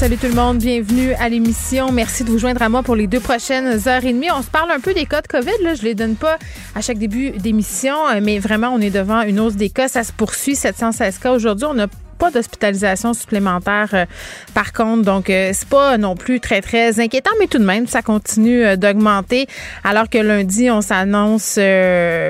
Salut tout le monde, bienvenue à l'émission. Merci de vous joindre à moi pour les deux prochaines heures et demie. On se parle un peu des cas de COVID. Là. Je les donne pas à chaque début d'émission, mais vraiment, on est devant une hausse des cas. Ça se poursuit, 716 cas. Aujourd'hui, on a pas d'hospitalisation supplémentaire euh, par contre. Donc, euh, c'est pas non plus très, très inquiétant, mais tout de même, ça continue euh, d'augmenter. Alors que lundi, on s'annonce,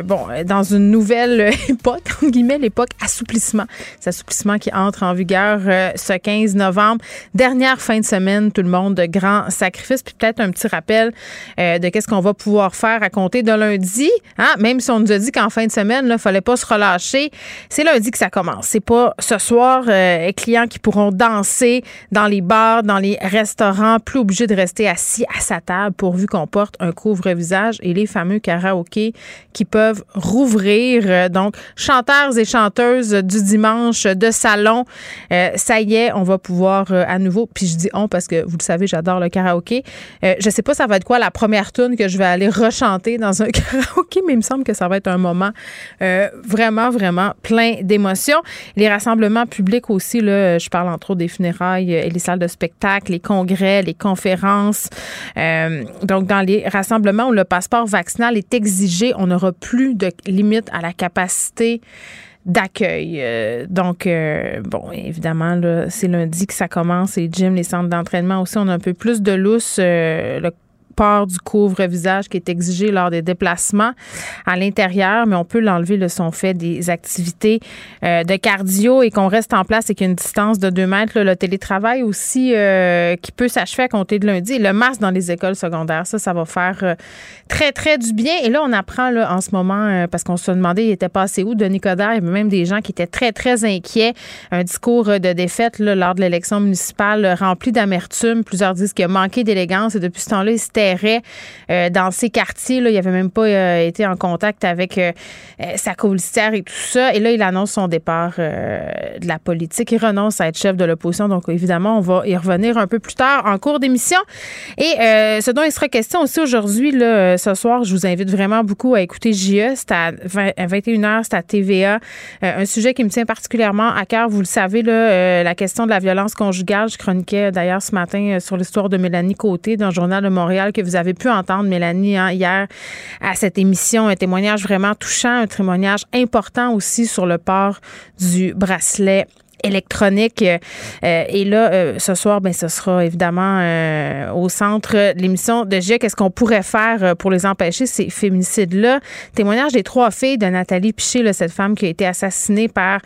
bon, dans une nouvelle époque, entre guillemets, l'époque assouplissement. C'est assouplissement qui entre en vigueur ce 15 novembre. Dernière fin de semaine, tout le monde, de grands sacrifices. Puis peut-être un petit rappel de qu'est-ce qu'on va pouvoir faire à compter de lundi. Hein? Même si on nous a dit qu'en fin de semaine, il fallait pas se relâcher. C'est lundi que ça commence. C'est pas ce soir euh, clients qui pourront danser dans les bars, dans les restaurants, plus obligés de rester assis à sa table pourvu qu'on porte un couvre-visage et les fameux karaokés qui peuvent rouvrir. Euh, donc, chanteurs et chanteuses du dimanche de salon, euh, ça y est, on va pouvoir à nouveau, puis je dis on parce que vous le savez, j'adore le karaoké. je sais pas ça va être quoi la première tune que je vais aller rechanter dans un karaoké, mais il me semble que ça va être un moment vraiment, vraiment plein d'émotions. Les rassemblements publics aussi, là, je parle entre autres des funérailles et les salles de spectacle, les congrès, les conférences. Euh, donc, dans les rassemblements où le passeport vaccinal est exigé, on n'aura plus de limite à la capacité d'accueil. Euh, donc, euh, bon, évidemment, c'est lundi que ça commence. Les gyms, les centres d'entraînement aussi, on a un peu plus de lousse. Du couvre-visage qui est exigé lors des déplacements à l'intérieur, mais on peut l'enlever le son fait des activités euh, de cardio et qu'on reste en place et qu'il y a une distance de 2 mètres. le télétravail aussi euh, qui peut s'achever à compter de lundi. le masque dans les écoles secondaires, ça, ça va faire euh, très, très du bien. Et là, on apprend là, en ce moment, parce qu'on se demandait, il était passé où, Denis Coderre? Il y avait même des gens qui étaient très, très inquiets. Un discours de défaite là, lors de l'élection municipale rempli d'amertume. Plusieurs disent qu'il a manqué d'élégance et depuis ce temps-là, il s'était euh, dans ces quartiers. Il n'avait même pas euh, été en contact avec euh, sa colistière et tout ça. Et là, il annonce son départ de la politique. Il renonce à être chef de l'opposition. Donc, évidemment, on va y revenir un peu plus tard en cours d'émission. Et ce dont il sera question aussi aujourd'hui, ce soir, je vous invite vraiment beaucoup à écouter JE. C'est à, 21h, c'est à TVA. un sujet qui me tient particulièrement à cœur. Vous le savez, la question de la violence conjugale. Je chroniquais d'ailleurs ce matin sur l'histoire de Mélanie Côté dans le Journal de Montréal vous avez pu entendre, Mélanie, hein, hier à cette émission. Un témoignage vraiment touchant, un témoignage important aussi sur le port du bracelet électronique. Euh, et là, euh, ce soir, ben, ce sera évidemment euh, au centre de l'émission de G. Qu'est-ce qu'on pourrait faire pour les empêcher, ces féminicides-là? Témoignage des trois filles de Nathalie Piché, là, cette femme qui a été assassinée par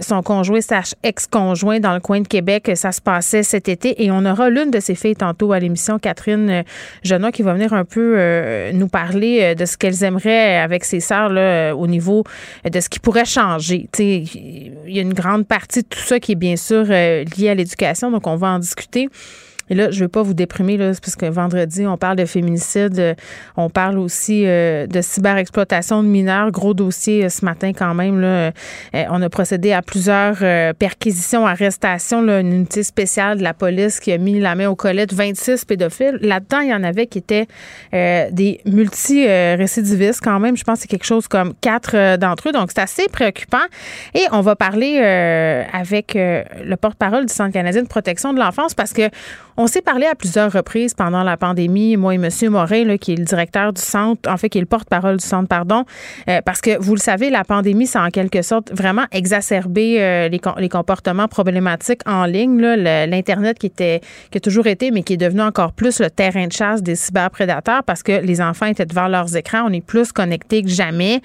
son conjoint, sa ex-conjoint dans le coin de Québec. Ça se passait cet été. Et on aura l'une de ces filles tantôt à l'émission, Catherine Genois, qui va venir un peu nous parler de ce qu'elles aimeraient avec ses sœurs là, au niveau de ce qui pourrait changer. Il y a une grande partie tout ça qui est bien sûr euh, lié à l'éducation, donc on va en discuter. Et là, je veux pas vous déprimer, là, parce que vendredi, on parle de féminicide, euh, on parle aussi euh, de cyberexploitation de mineurs. Gros dossier ce matin quand même. Là. on a procédé à plusieurs perquisitions, arrestations, là, une unité spéciale de la police qui a mis la main au collet de 26 pédophiles. Là-dedans, il y en avait qui étaient des multi-récidivistes quand même. Je pense que c'est quelque chose comme quatre d'entre eux. Donc, c'est assez préoccupant. Et on va parler avec le porte-parole du Centre canadien de protection de l'enfance parce que s'est parlé à plusieurs reprises pendant la pandémie, moi et M. Morin, qui est le directeur du centre, en fait, qui est le porte-parole du centre, pardon, euh, parce que vous le savez, la pandémie, ça a en quelque sorte vraiment exacerbé euh, les, les, comportements problématiques en ligne. L'Internet qui était qui a toujours été, mais qui est devenu encore plus le terrain de chasse des cyberprédateurs parce que les enfants étaient devant leurs écrans. On est plus connectés que jamais.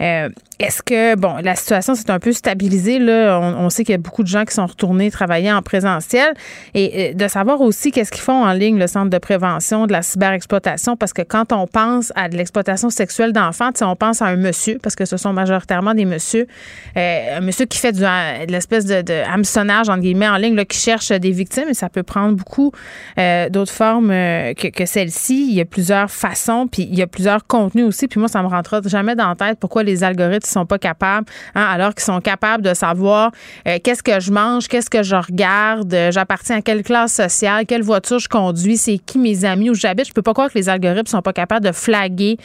Euh, est-ce que, bon, la situation s'est un peu stabilisée, là? On, sait qu'il y a beaucoup de gens qui sont retournés travailler en présentiel et de savoir aussi qu'est-ce qu'ils font en ligne, le Centre de prévention de la cyberexploitation, parce que quand on pense à de l'exploitation sexuelle d'enfants, on pense à un monsieur, parce que ce sont majoritairement des messieurs, euh, un monsieur qui fait du, de l'espèce de, de, entre guillemets, en ligne, là, qui cherche des victimes, et ça peut prendre beaucoup euh, d'autres formes euh, que, que celle-ci. Il y a plusieurs façons, puis il y a plusieurs contenus aussi, puis moi, ça me rentrera jamais dans la tête pourquoi les algorithmes sont pas capables, hein, alors qu'ils sont capables de savoir qu'est-ce que je mange, qu'est-ce que je regarde, j'appartiens à quelle classe sociale, quelle voiture je conduis, c'est qui mes amis où j'habite. Je peux pas croire que les algorithmes sont pas capables de flaguer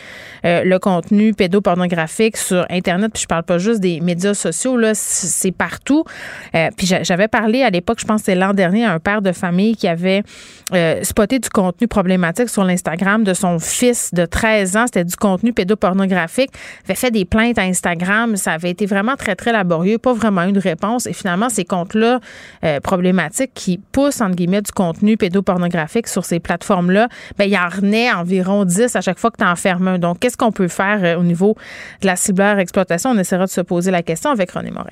euh, le contenu pédopornographique sur Internet. Puis je parle pas juste des médias sociaux, là, c'est partout. Euh, puis j'avais parlé à l'époque, je pense que c'est l'an dernier, à un père de famille qui avait euh, spoté du contenu problématique sur l'Instagram de son fils de 13 ans. C'était du contenu pédopornographique. Il avait fait des plaintes à Instagram. Ça avait été vraiment très, très laborieux. Pas vraiment une réponse. Et finalement, ces comptes-là problématiques qui poussent, entre guillemets, du contenu pédopornographique sur ces plateformes-là, ben, il y en renaît environ 10 à chaque fois que tu en fermes un. Donc, qu'est-ce qu'on peut faire euh, au niveau de la cibleur exploitation? On essaiera de se poser la question avec René Morin.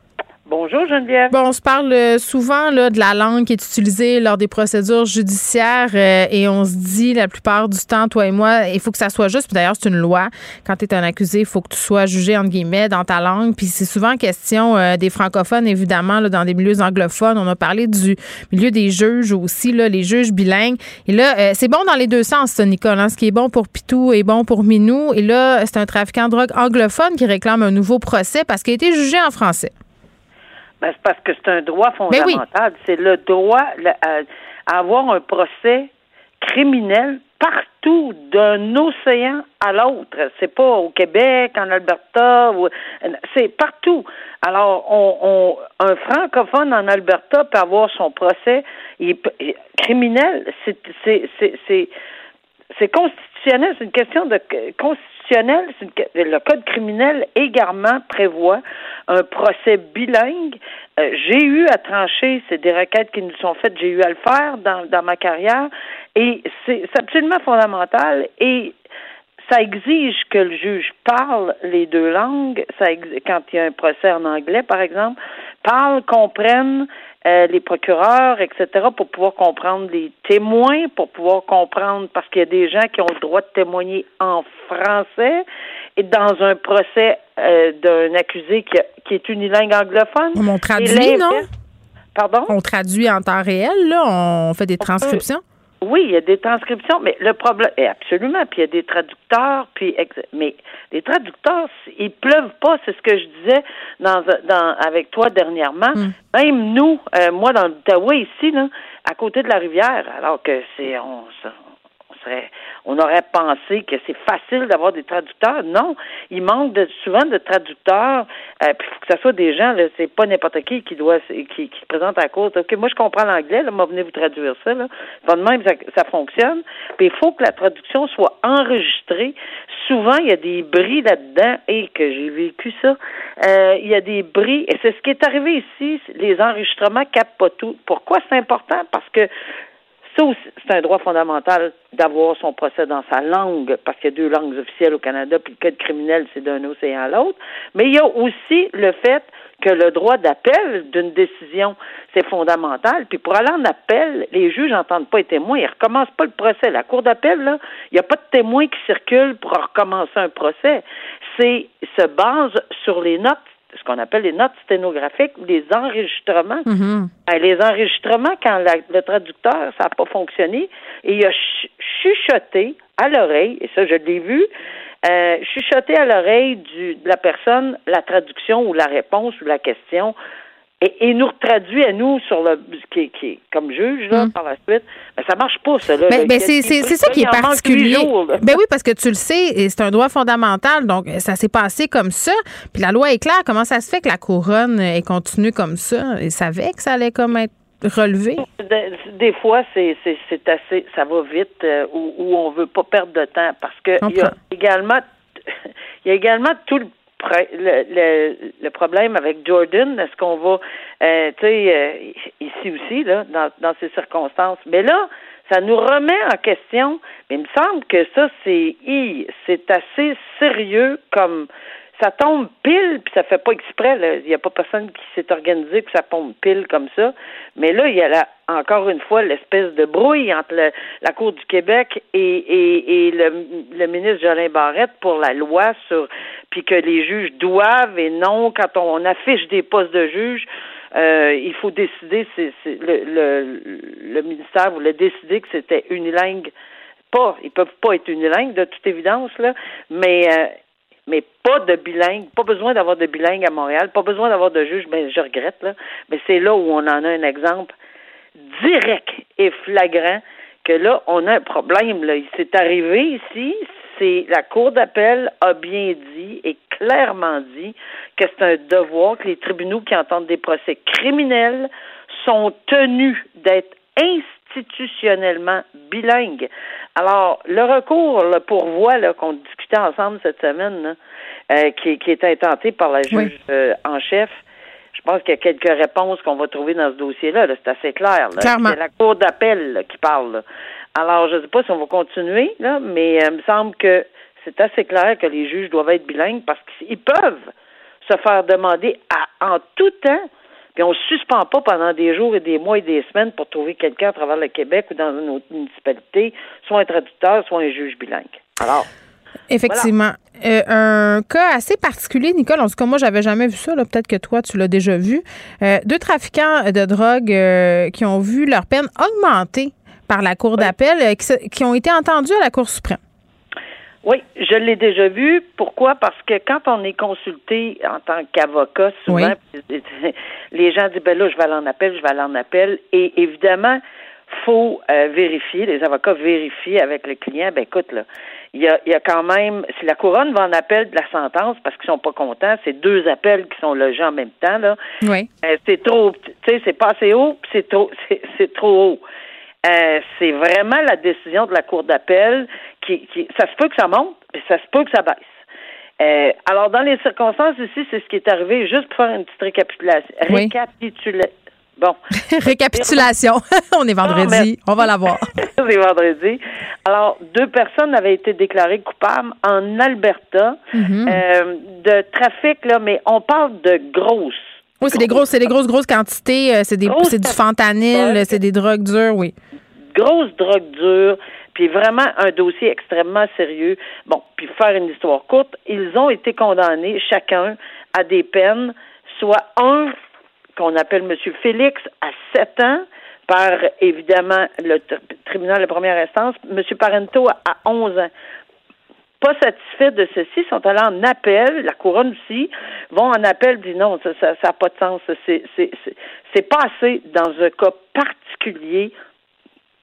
Bonjour Geneviève. Bon, on se parle euh, souvent là, de la langue qui est utilisée lors des procédures judiciaires euh, et on se dit la plupart du temps, toi et moi, il faut que ça soit juste. Puis d'ailleurs, c'est une loi. Quand tu es un accusé, il faut que tu sois jugé, entre guillemets, dans ta langue. Puis c'est souvent question euh, des francophones, évidemment, là, dans des milieux anglophones. On a parlé du milieu des juges aussi, là, les juges bilingues. Et là, c'est bon dans les deux sens, Nicole. Hein. Ce qui est bon pour Pitou est bon pour Minou. Et là, c'est un trafiquant de drogue anglophone qui réclame un nouveau procès parce qu'il a été jugé en français. Ben, c'est parce que c'est un droit fondamental. C'est le droit à, avoir un procès criminel partout d'un océan à l'autre. C'est pas au Québec, en Alberta, c'est partout. Alors, on, un francophone en Alberta peut avoir son procès il, criminel. C'est c'est c'est constitutionnel. C'est une question de constitutionnel. le code criminel également prévoit un procès bilingue. Euh, j'ai eu à trancher, c'est des requêtes qui nous sont faites, j'ai eu à le faire dans, ma carrière, et c'est absolument fondamental. Et ça exige que le juge parle les deux langues. Ça quand il y a un procès en anglais, par exemple, parle, comprenne euh, les procureurs, etc., pour pouvoir comprendre les témoins, pour pouvoir comprendre, parce qu'il y a des gens qui ont le droit de témoigner en français et dans un procès euh, d'un accusé qui, qui est unilingue anglophone. On traduit, non? Pardon? On traduit en temps réel, là? On fait des transcriptions? Oui, il y a des transcriptions, mais le problème, est absolument, puis il y a des traducteurs, puis mais les traducteurs, ils pleuvent pas, c'est ce que je disais dans, dans avec toi dernièrement. Hmm. Même nous, euh, moi dans l'Outaouais ici, là, à côté de la rivière, alors que c'est on, on aurait pensé que c'est facile d'avoir des traducteurs. Non, il manque souvent de traducteurs. Euh, puis il faut que ce soit des gens, c'est pas n'importe qui qui doit qui, se présente à cause. Ok, moi je comprends l'anglais, là, moi venez vous traduire ça. Même ça, ça fonctionne. Puis il faut que la traduction soit enregistrée. Souvent il y a des bris là-dedans et que j'ai vécu ça. Euh, il y a des bris et c'est ce qui est arrivé ici. Les enregistrements capent pas tout. Pourquoi c'est important? Parce que Ça aussi, c'est un droit fondamental d'avoir son procès dans sa langue, parce qu'il y a deux langues officielles au Canada, puis le code criminel, c'est d'un océan à l'autre. Mais il y a aussi le fait que le droit d'appel d'une décision, c'est fondamental. Puis pour aller en appel, les juges n'entendent pas les témoins, ils recommencent pas le procès. La cour d'appel, là, il n'y a pas de témoins qui circulent pour recommencer un procès. C'est se base sur les notes ce qu'on appelle les notes sténographiques ou les enregistrements. Mm-hmm. Ben, les enregistrements, quand le traducteur, ça n'a pas fonctionné, et il a chuchoté à l'oreille, et ça, je l'ai vu, euh, chuchoter à l'oreille de la personne la traduction ou la réponse ou la question et, et nous traduit à nous sur le qui, qui comme juge là, Mm. par la suite. Ben, ça marche pas ça là. Ben, ben, c'est il- c'est- c'est ça qui est particulier. jours. Ben oui, parce que tu le sais, et c'est un droit fondamental, donc ça s'est passé comme ça. Puis la loi est claire. Comment ça se fait que la couronne est continuée comme ça? Ils savaient que ça allait comme être relevé? Des, fois, c'est assez, ça va vite euh, où, où on veut pas perdre de temps parce que il y a également, il y a également tout le le, le, le problème avec Jordan, est-ce qu'on va, euh, tu sais, euh, ici aussi là, dans, dans ces circonstances, mais là, ça nous remet en question. Mais il me semble que ça, c'est, c'est assez sérieux comme ça tombe pile, puis ça fait pas exprès. Il n'y a pas personne qui s'est organisé que ça tombe pile comme ça. Mais là, il y a là, encore une fois l'espèce de brouille entre le- la Cour du Québec et, le, ministre Jolin Barrette pour la loi sur puis que les juges doivent et non quand on affiche des postes de juges. euh, il faut décider, c'est le, le, le ministère voulait décider que c'était unilingue. Pas, ils peuvent pas être unilingues de toute évidence là, mais euh, mais pas de bilingue, pas besoin d'avoir de bilingue à Montréal, pas besoin d'avoir de juge, ben je regrette là, mais c'est là où on en a un exemple direct et flagrant que là on a un problème là, il s'est arrivé ici, c'est la cour d'appel a bien dit et clairement dit que c'est un devoir que les tribunaux qui entendent des procès criminels sont tenus d'être institutionnellement bilingues. Alors, le recours, le pourvoi qu'on ensemble cette semaine, là, euh, qui, qui est intenté par la juge Oui. euh, en chef, je pense qu'il y a quelques réponses qu'on va trouver dans ce dossier-là. là. c'est assez clair. C'est la cour d'appel qui parle. Alors, je ne sais pas si on va continuer, là, mais euh, il me semble que c'est assez clair que les juges doivent être bilingues parce qu'ils peuvent se faire demander à, en tout temps puis on ne suspend pas pendant des jours et des mois et des semaines pour trouver quelqu'un à travers le Québec ou dans une autre municipalité, soit un traducteur, soit un juge bilingue. Alors, Effectivement. Euh, un cas assez particulier, Nicole. En tout cas, moi, j'avais jamais vu ça. Peut-être que toi, tu l'as déjà vu. Euh, deux trafiquants de drogue euh, qui ont vu leur peine augmenter par la Cour d'appel, qui, ont été entendus à la Cour suprême. oui, je l'ai déjà vu. Pourquoi? Parce que quand on est consulté en tant qu'avocat, souvent, les gens disent, ben là, je vais aller en appel, je vais aller en appel. Et évidemment, faut euh, vérifier, les avocats vérifient avec le client, ben écoute, là, il y a, il y a quand même, si la couronne va en appel de la sentence parce qu'ils sont pas contents, c'est deux appels qui sont logés en même temps, là. Oui. Euh, c'est trop, tu sais, c'est pas assez haut, puis c'est trop, c'est, c'est trop haut. Euh, c'est vraiment la décision de la cour d'appel qui, qui, ça se peut que ça monte, mais ça se peut que ça baisse. Euh, alors, dans les circonstances ici, c'est ce qui est arrivé, juste pour faire une petite récapitulation. Oui. Récapitula- Bon. Récapitulation. On est vendredi. Non, On va la voir. c'est vendredi. Alors, deux personnes avaient été déclarées coupables en Alberta Mhm. euh, de trafic, là, mais on parle de grosses. Oui, c'est des grosses, c'est des grosses, grosses quantités. euh, C'est des, Grosses c'est du fentanyl, c'est des drogues dures, oui. grosse drogue dure, puis vraiment un dossier extrêmement sérieux. Bon, puis pour faire une histoire courte, ils ont été condamnés chacun à des peines, soit un qu'on appelle M. Félix à 7 ans par évidemment le tr- tribunal de première instance, M. Parento à 11 ans pas satisfaits de ceci, sont allés en appel, la couronne aussi, vont en appel, dit non, ça n'a ça, pas de sens, c'est passé dans un cas particulier,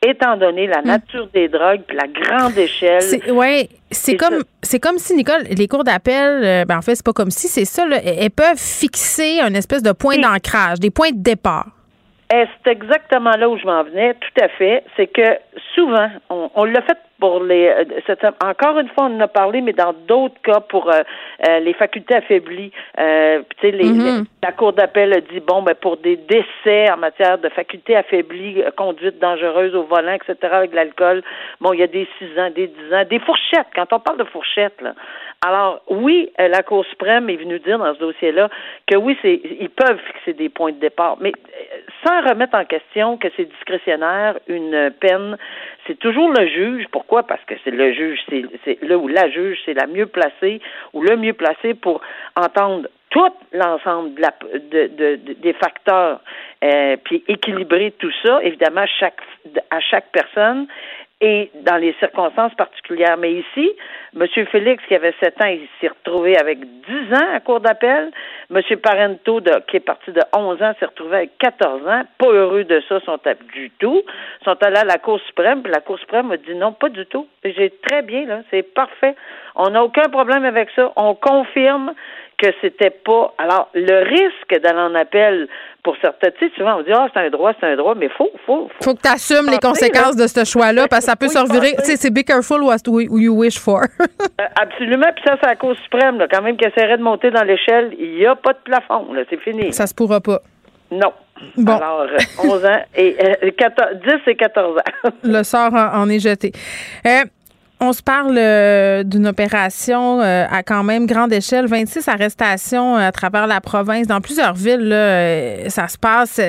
étant donné la nature des drogues, puis la grande échelle. C'est ouais, c'est comme c'est comme si Nicole, les cours d'appel, euh, ben en fait c'est pas comme si, c'est ça. là, elles elles peuvent fixer un espèce de point Oui. d'ancrage, des points de départ. C'est exactement là où je m'en venais, tout à fait. C'est que souvent, on, on l'a fait pour les euh, encore une fois on en a parlé mais dans d'autres cas pour euh, euh, les facultés affaiblies euh, tu sais mm-hmm. la cour d'appel a dit bon ben pour des décès en matière de facultés affaiblies conduite dangereuse au volant etc avec l'alcool bon il y a des six ans des dix ans des fourchettes quand on parle de fourchettes là alors oui la cour suprême est venue dire dans ce dossier là que oui c'est ils peuvent fixer des points de départ mais sans remettre en question que c'est discrétionnaire une peine c'est toujours le juge. Pourquoi? Parce que c'est le juge, c'est là où la juge, c'est la mieux placée ou le mieux placé pour entendre tout l'ensemble de des facteurs, euh, puis équilibrer tout ça, évidemment, chaque, à chaque personne et dans les circonstances particulières. Mais ici, M. Félix, qui avait 7 ans, il s'est retrouvé avec 10 ans à cour d'appel. M. Parento, qui est parti de 11 ans, s'est retrouvé avec 14 ans. Pas heureux de ça, sont du tout. sont allés à la Cour suprême, puis la Cour suprême a dit non, pas du tout. J'ai très bien, là, c'est parfait. On n'a aucun problème avec ça. On confirme que c'était pas. Alors, le risque d'aller en appel pour certains, tu sais, souvent on dit ah c'est un droit, c'est un droit, mais faut, faut, faut. que tu assumes les conséquences de ce choix-là parce que ça peut se revirer. Tu sais, c'est be careful what you wish for. Euh, absolument, puis ça c'est la Cour suprême, là, quand même qui essaierait de monter dans l'échelle, il n'y a pas de plafond, là, c'est fini. Ça se pourra pas. Non. Bon. Alors, 11 euh, ans et 14, euh, 10 et 14 ans. Le sort en, est jeté. Euh, on se parle euh, d'une opération euh, à quand même grande échelle, 26 arrestations euh, à travers la province. Dans plusieurs villes, là, ça se passe.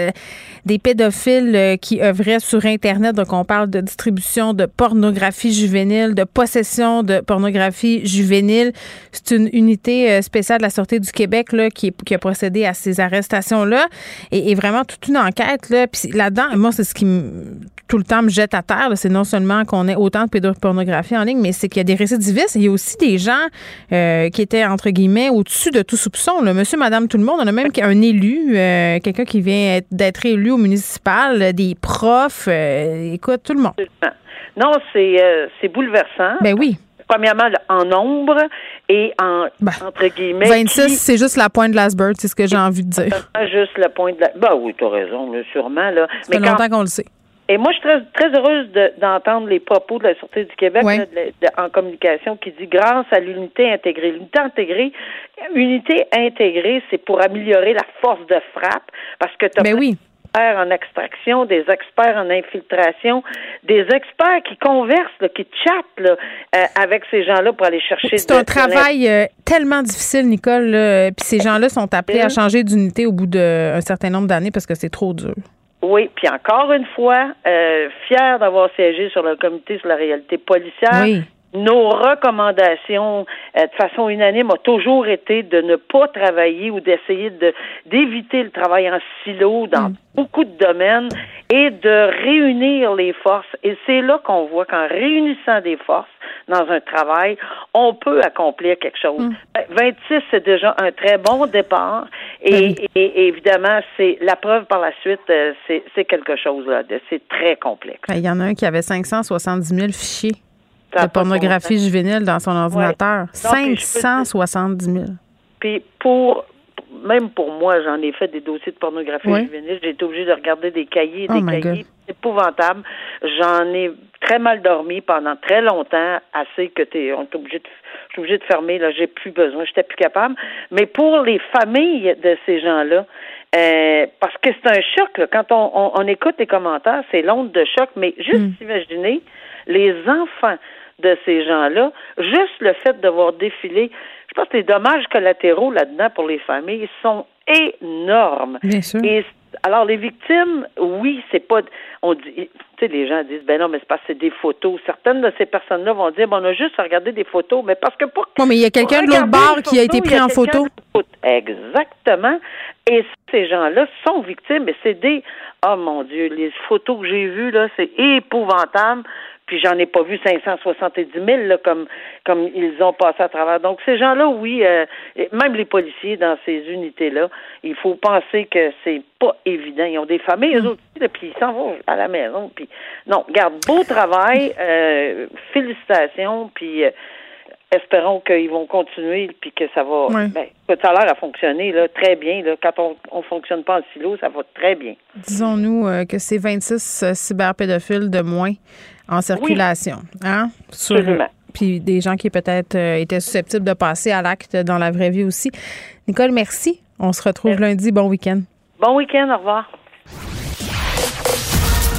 des pédophiles qui œuvraient sur Internet. Donc, on parle de distribution de pornographie juvénile, de possession de pornographie juvénile. C'est une unité spéciale de la Sûreté du Québec là, qui, a procédé à ces arrestations-là. Et, et, vraiment toute une enquête. Là. Puis là-dedans, moi, c'est ce qui tout le temps me jette à terre. C'est non seulement qu'on ait autant de pédopornographie en ligne, mais c'est qu'il y a des récidivistes. Il y a aussi des gens euh, qui étaient, entre guillemets, au-dessus de tout soupçon. Là. Monsieur, madame, tout le monde. On a même un élu, euh, quelqu'un qui vient d'être élu au municipal, des profs. Euh, écoute, tout le monde. Non, c'est bouleversant. Ben oui premièrement en nombre et en ben, entre guillemets. 26, c'est juste la pointe de l'iceberg, c'est ce que j'ai envie de dire. Juste la pointe de la. Ben oui, tu as raison, sûrement. Là. Ça fait longtemps qu'on le sait. Et moi, je suis très, très heureuse d'entendre les propos de la Sûreté du Québec en communication qui dit grâce à l'unité intégrée. L'unité intégrée, unité intégrée, c'est pour améliorer la force de frappe parce que tu as ben oui. des experts en extraction, des experts en infiltration, des experts qui conversent, qui chattent là, euh, avec ces gens-là pour aller chercher. C'est un travail euh, tellement difficile, Nicole. Puis ces gens-là sont appelés à changer d'unité au bout d'un certain nombre d'années parce que c'est trop dur. Oui, puis encore une fois, euh, fier d'avoir siégé sur le comité sur la réalité policière. Oui. Nos recommandations euh, de façon unanime ont toujours été de ne pas travailler ou d'essayer de d'éviter le travail en silo dans mm. beaucoup de domaines et de réunir les forces. Et c'est là qu'on voit qu'en réunissant des forces dans un travail, on peut accomplir quelque chose. 26, mm. ben, c'est déjà un très bon départ. Et, ben et, évidemment, c'est la preuve par la suite, euh, c'est quelque chose là. C'est très complexe. Ben, il y en a un qui avait 570 000 fichiers de pornographie juvénile dans son ordinateur. 570 000. Puis pour même pour moi, j'en ai fait des dossiers de pornographie juvénile. J'ai été obligée de regarder des cahiers, oh des cahiers épouvantables. J'en ai très mal dormi pendant très longtemps, assez que t'es, on est obligé de, je suis obligée de fermer. Là, j'ai plus besoin, j'étais plus capable. Mais pour les familles de ces gens-là, euh, parce que c'est un choc. Là, quand on, on, écoute les commentaires, c'est l'onde de choc. Mais juste mm. imaginez les enfants de ces gens-là, juste le fait de voir défiler, je pense que les dommages collatéraux là-dedans pour les familles sont énormes. Bien sûr. Et alors les victimes, oui, c'est pas on dit tu sais les gens disent ben non mais c'est parce que c'est des photos. Certaines de ces personnes-là vont dire bon on a juste regardé des photos mais parce que pour Non mais il y a quelqu'un de l'autre bar qui a été pris en photo. Exactement. Et ces gens-là sont victimes et c'est des oh mon dieu, les photos que j'ai vues là, c'est épouvantable puis j'en ai pas vu 570 000 là, comme comme ils ont passé à travers. Donc ces gens-là, oui, euh, même les policiers dans ces unités-là, il faut penser que c'est pas évident. Ils ont des familles, eux aussi, puis ils s'en vont à la maison. Puis non, garde beau travail, euh, félicitations, puis euh, espérons qu'ils vont continuer puis que ça va. Ben, ça a l'air à fonctionner là, très bien. Là. Quand on ne fonctionne pas en silo, ça va très bien. Disons-nous euh, que c'est 26 euh, cyberpédophiles de moins en circulation. Hein? Absolument. Puis des gens qui peut-être euh, étaient susceptibles de passer à l'acte dans la vraie vie aussi. Nicole, merci. On se retrouve lundi. Bon week-end. Bon week-end. Au revoir.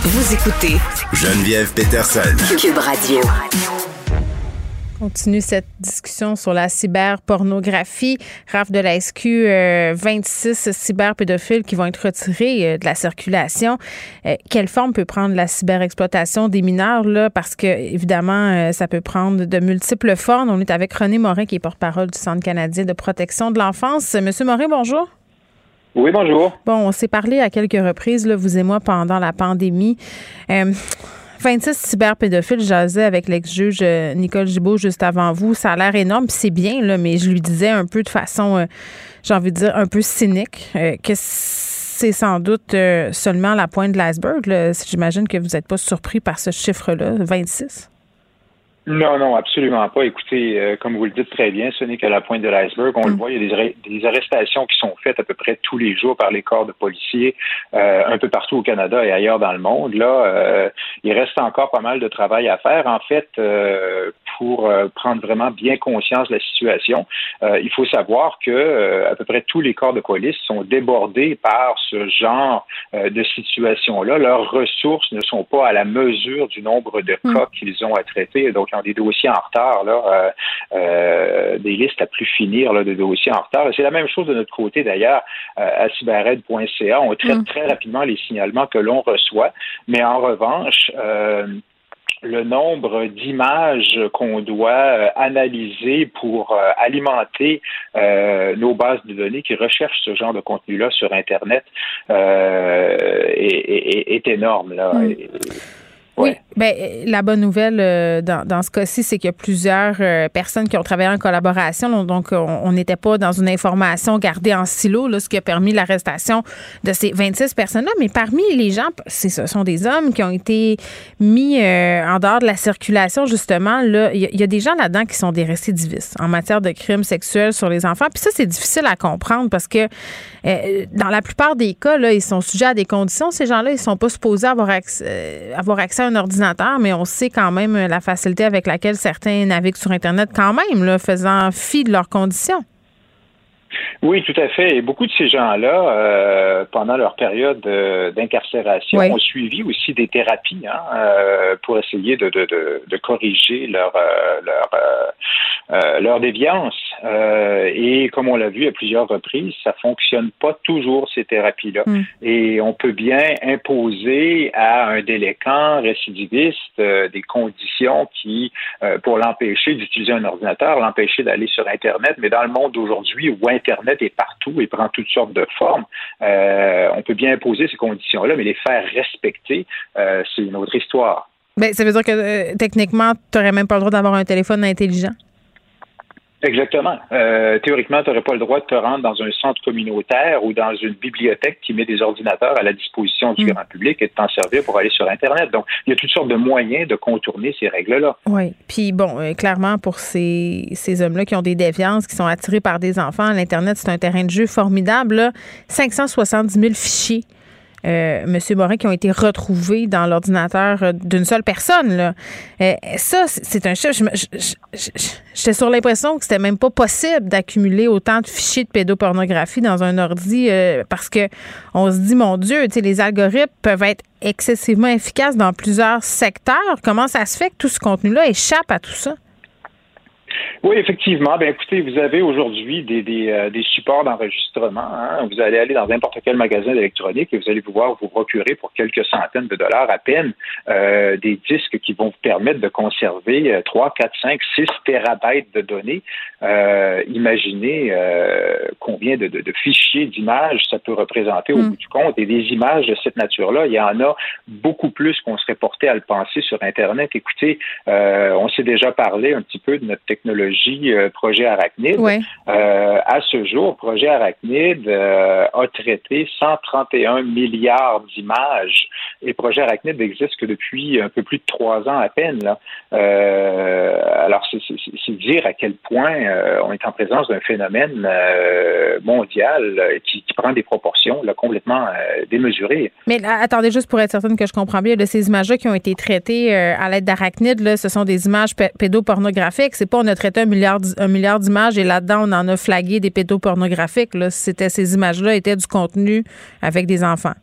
Vous écoutez Geneviève Peterson. Cube Radio continue cette discussion sur la cyberpornographie. Raph de la SQ, 26 euh, cyberpédophiles qui vont être retirés euh, de la circulation. Euh, quelle forme peut prendre la cyberexploitation des mineurs là? Parce que évidemment ça peut prendre de multiples formes. On est avec René Morin qui est porte-parole du Centre canadien de protection de l'enfance. Monsieur Morin, bonjour. Oui, bonjour. Bon, on s'est parlé à quelques reprises, là, vous et moi, pendant la pandémie. 26 cyberpédophiles, jasais avec l'ex-juge euh, Nicole Gibault juste avant vous. Ça a l'air énorme, c'est bien, là, mais je lui disais un peu de façon, euh, j'ai envie de dire, un peu cynique, euh, que c'est sans doute seulement la pointe de l'iceberg. J'imagine que vous n'êtes pas surpris par ce chiffre-là, 26. Non, non, absolument pas. Écoutez, euh, comme vous le dites très bien, ce n'est que la pointe de l'iceberg. On le mm. voit, il y a des, arrestations qui sont faites à peu près tous les jours par les corps de policiers euh, un peu partout au Canada et ailleurs dans le monde. Là, euh, il reste encore pas mal de travail à faire. En fait, pour prendre vraiment bien conscience de la situation, il faut savoir que à peu près tous les corps de police sont débordés par ce genre de situation-là. Leurs ressources ne sont pas à la mesure du nombre de mm. cas qu'ils ont à traiter. Donc, des dossiers en retard, là, euh, euh, des listes à plus finir là, de dossiers en retard. C'est la même chose de notre côté d'ailleurs euh, à cybered.ca. On traite mm. très rapidement les signalements que l'on reçoit, mais en revanche, le nombre d'images qu'on doit analyser pour alimenter nos bases de données qui recherchent ce genre de contenu-là sur Internet est, énorme. Là. Mm. Oui. Ben, la bonne nouvelle euh, dans, ce cas-ci, c'est qu'il y a plusieurs euh, personnes qui ont travaillé en collaboration. Donc, on n'était pas dans une information gardée en silo, là, ce qui a permis l'arrestation de ces 26 personnes-là. Mais parmi les gens, ce sont des hommes qui ont été mis euh, en dehors de la circulation, justement. Il y, a des gens là-dedans qui sont des récidivistes en matière de crimes sexuels sur les enfants. Puis ça, c'est difficile à comprendre parce que dans la plupart des cas, là, ils sont sujets à des conditions. Ces gens-là, ils sont pas supposés avoir avoir accès à un ordinateur, mais on sait quand même la facilité avec laquelle certains naviguent sur Internet quand même, faisant fi de leurs conditions. Oui, tout à fait. Et beaucoup de ces gens-là, euh, pendant leur période euh, d'incarcération, ont suivi aussi des thérapies hein, euh, pour essayer de, de, de, de corriger leur leur leur déviance. et comme on l'a vu à plusieurs reprises, ça fonctionne pas toujours ces thérapies-là. Mm. Et on peut bien imposer à un délinquant récidiviste des conditions qui, pour l'empêcher d'utiliser un ordinateur, l'empêcher d'aller sur Internet. Mais dans le monde d'aujourd'hui où Internet est partout et prend toutes sortes de formes. Euh, on peut bien imposer ces conditions-là, mais les faire respecter, euh, c'est une autre histoire. Bien, ça veut dire que euh, techniquement, tu n'aurais même pas le droit d'avoir un téléphone intelligent? Exactement. Euh, théoriquement, tu n'aurais pas le droit de te rendre dans un centre communautaire ou dans une bibliothèque qui met des ordinateurs à la disposition du mm. grand public et de t'en servir pour aller sur Internet. Donc, il y a toutes sortes de moyens de contourner ces règles-là. Oui. Puis, bon, euh, clairement, pour ces, ces hommes-là qui ont des déviances, qui sont attirés par des enfants, l'Internet, c'est un terrain de jeu formidable. Là. 570 000 fichiers euh, M. Morin, qui ont été retrouvés dans l'ordinateur euh, d'une seule personne. Euh, ça, c'est un chiffre. J'étais sur l'impression que c'était même pas possible d'accumuler autant de fichiers de pédopornographie dans un ordi parce que on se dit, mon Dieu, les algorithmes peuvent être excessivement efficaces dans plusieurs secteurs. Comment ça se fait que tout ce contenu-là échappe à tout ça? Oui, effectivement. Ben écoutez, vous avez aujourd'hui des, des, euh, des, supports d'enregistrement. Hein. Vous allez aller dans n'importe quel magasin d'électronique et vous allez pouvoir vous procurer pour quelques centaines de dollars à peine euh, des disques qui vont vous permettre de conserver 3, 4, 5, 6 terabytes de données. Euh, imaginez euh, combien de, de, de fichiers d'images ça peut représenter au mm. bout du compte. Et des images de cette nature-là, il y en a beaucoup plus qu'on serait porté à le penser sur Internet. Écoutez, on s'est déjà parlé un petit peu de notre technologie technologie Projet Arachnid. à ce jour, Projet Arachnid a traité 131 milliards d'images et Projet Arachnid existe que depuis un peu plus de trois ans à peine. Là. alors, c'est dire à quel point on est en présence d'un phénomène mondial qui, prend des proportions là, complètement démesurées. Mais attendez juste pour être certaine que je comprends bien, de ces images-là qui ont été traitées à l'aide d'arachnides, ce sont des images pédopornographiques. C'est pas on un milliard d'images et là-dedans, on en a flagué des pédopornographiques. Là. C'était, ces images-là étaient du contenu avec des enfants.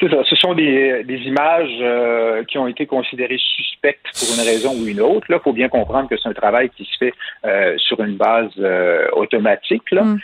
C'est ça. Ce sont des, des images euh, qui ont été considérées suspectes pour une raison ou une autre. Il faut bien comprendre que c'est un travail qui se fait euh, sur une base euh, automatique. Là. Mm.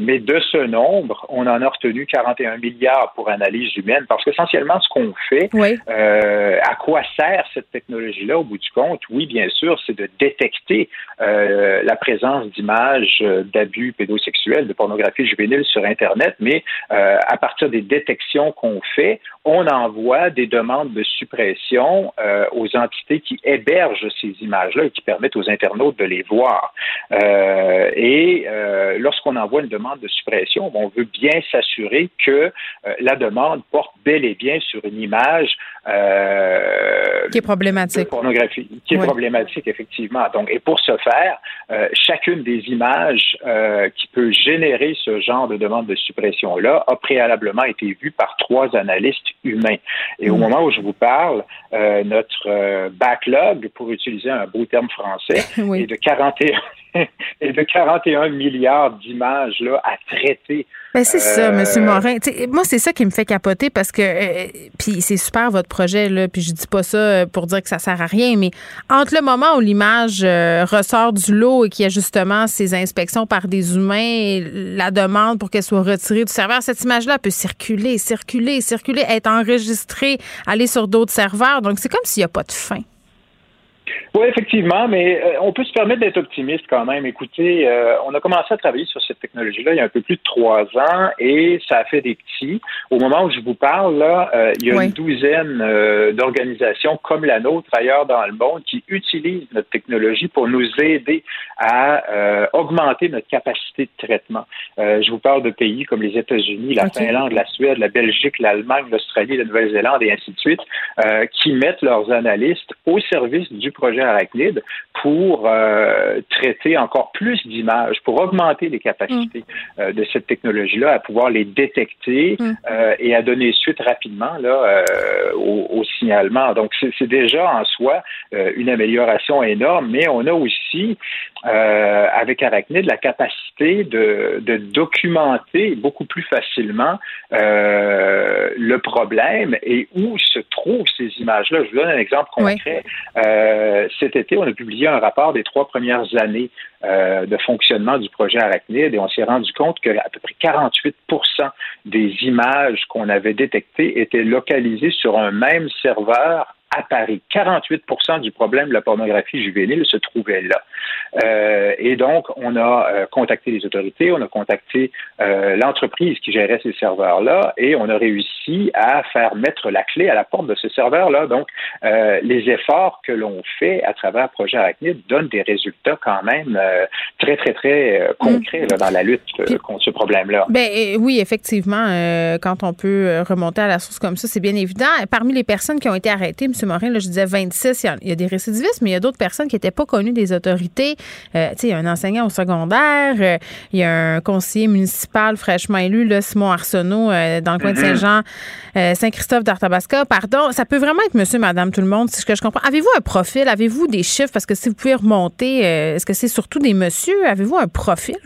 mais de ce nombre, on en a retenu 41 milliards pour analyse humaine parce qu'essentiellement, ce qu'on fait, à quoi sert cette technologie-là au bout du compte? Oui, bien sûr, c'est de détecter la présence d'images d'abus pédosexuels, de pornographie juvénile sur Internet, mais à partir des détections qu'on fait, on envoie des demandes de suppression euh, aux entités qui hébergent ces images-là et qui permettent aux internautes de les voir. Euh, et euh, lorsqu'on envoie une demande de suppression, on veut bien s'assurer que la demande porte bel et bien sur une image qui est problématique. pornographie, qui est problématique effectivement. Donc, et pour ce faire, chacune des images qui peut générer ce genre de demande de suppression-là a préalablement été vue par trois analystes humains. Et au mm. moment où je vous parle, euh, notre euh, backlog, pour utiliser un beau terme français, est de 41 et de 41 milliards d'images là à traiter. Ben c'est ça, euh, M. Morin. moi, c'est ça qui me fait capoter parce que, euh, puis c'est super votre projet, là, puis je dis pas ça euh, pour dire que ça sert à rien, mais entre le moment où l'image ressort du lot et qu'il y a justement ces inspections par des humains et la demande pour qu'elle soit retirée du serveur, cette image-là peut circuler, circuler, circuler, être enregistrée, aller sur d'autres serveurs. Donc, c'est comme s'il n'y a pas de fin. Oui, effectivement, mais euh, on peut se permettre d'être optimiste quand même. Écoutez, euh, on a commencé à travailler sur cette technologie-là il y a un peu plus de trois ans et ça a fait des petits. Au moment où je vous parle, là, euh, il y a une douzaine d'organisations comme la nôtre ailleurs dans le monde qui utilisent notre technologie pour nous aider à augmenter notre capacité de traitement. je vous parle de pays comme les États-Unis, la Finlande, la Suède, la Belgique, l'Allemagne, l'Australie, la Nouvelle-Zélande et ainsi de suite, qui mettent leurs analystes au service du projet arachnide pour euh, traiter encore plus d'images, pour augmenter les capacités mm. euh, de cette technologie-là, à pouvoir les détecter mm. euh, et à donner suite rapidement là, au, signalement. Donc, c'est déjà en soi une amélioration énorme, mais on a aussi, avec Arachnid, la capacité de, de documenter beaucoup plus facilement le problème et où se trouvent ces images-là. Je vous donne un exemple concret. Euh, cet été, on a publié un rapport des trois premières années euh, de fonctionnement du projet Arachnid et on s'est rendu compte que à peu près 48% des images qu'on avait détectées étaient localisées sur un même serveur à Paris. 48% du problème de la pornographie juvénile se trouvait là. Euh, et donc, on a euh, contacté les autorités, on a contacté euh, l'entreprise qui gérait ces serveurs-là et on a réussi à faire mettre la clé à la porte de ces serveurs-là. Donc, les efforts que l'on fait à travers Projet Arachnid donnent des résultats quand même très, très, très concrets dans la lutte contre ce problème-là. Ben, oui, effectivement, quand on peut remonter à la source comme ça, c'est bien évident. Parmi les personnes qui ont été arrêtées, M. Morin, là, je disais 26, il y, a, des récidivistes, mais il y a d'autres personnes qui n'étaient pas connues des autorités. Euh, il y a un enseignant au secondaire, euh, il y a un conseiller municipal fraîchement élu, là, Simon Arsenault, euh, dans le coin de mm-hmm. Saint-Jean, Saint-Christophe d'Arthabasca. Pardon, ça peut vraiment être monsieur, madame, tout le monde, c'est ce que je comprends. Avez-vous un profil? Avez-vous des chiffres? Parce que si vous pouvez remonter, est-ce que c'est surtout des messieurs? Avez-vous un profil?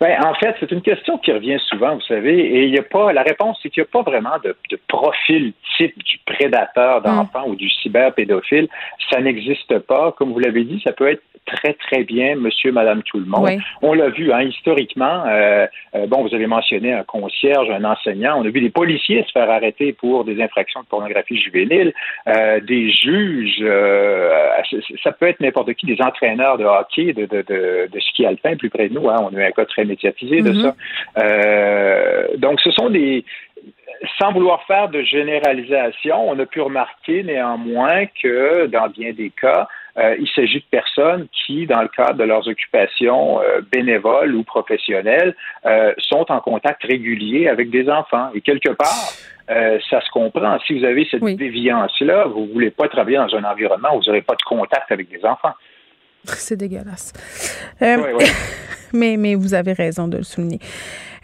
Ben, en fait, c'est une question qui revient souvent, vous savez, et il n'y a pas, la réponse, c'est qu'il n'y a pas vraiment de, profil type du prédateur d'enfant mm. ou du cyberpédophile. Ça n'existe pas. Comme vous l'avez dit, ça peut être très, très bien monsieur, madame, tout le monde. On l'a vu, hein, historiquement. Euh, euh, bon, vous avez mentionné un concierge, un enseignant. On a vu des policiers se faire arrêter pour des infractions de pornographie juvénile, euh, des juges. ça peut être n'importe qui, des entraîneurs de hockey, de, de, de, de, ski alpin, plus près de nous. Hein, on a eu un cas très médiatisé de mm-hmm. ça. donc, ce sont des sans vouloir faire de généralisation, on a pu remarquer néanmoins que dans bien des cas, il s'agit de personnes qui, dans le cadre de leurs occupations bénévoles ou professionnelles, sont en contact régulier avec des enfants. Et quelque part, ça se comprend. Si vous avez cette déviance-là, vous ne voulez pas travailler dans un environnement où vous n'aurez pas de contact avec des enfants. C'est dégueulasse. mais, mais vous avez raison de le souligner.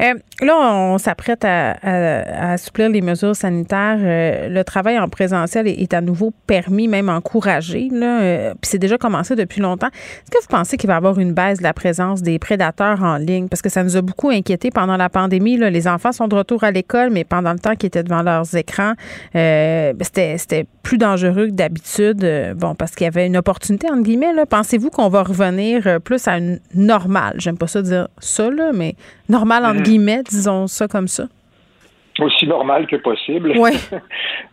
Euh, là, on s'apprête à, assouplir les mesures sanitaires. Euh, le travail en présentiel est, à nouveau permis, même encouragé. Là, euh, puis c'est déjà commencé depuis longtemps. Est-ce que vous pensez qu'il va y avoir une baisse de la présence des prédateurs en ligne? Parce que ça nous a beaucoup inquiétés pendant la pandémie. Là. Les enfants sont de retour à l'école, mais pendant le temps qu'ils étaient devant leurs écrans, ben, c'était plus dangereux que d'habitude. bon, parce qu'il y avait une opportunité, entre guillemets. Pensez-vous qu'on va revenir plus à une normale? J'aime pas ça dire ça, là, mais normale entre mm-hmm disons ça comme ça? Aussi normal que possible. Oui.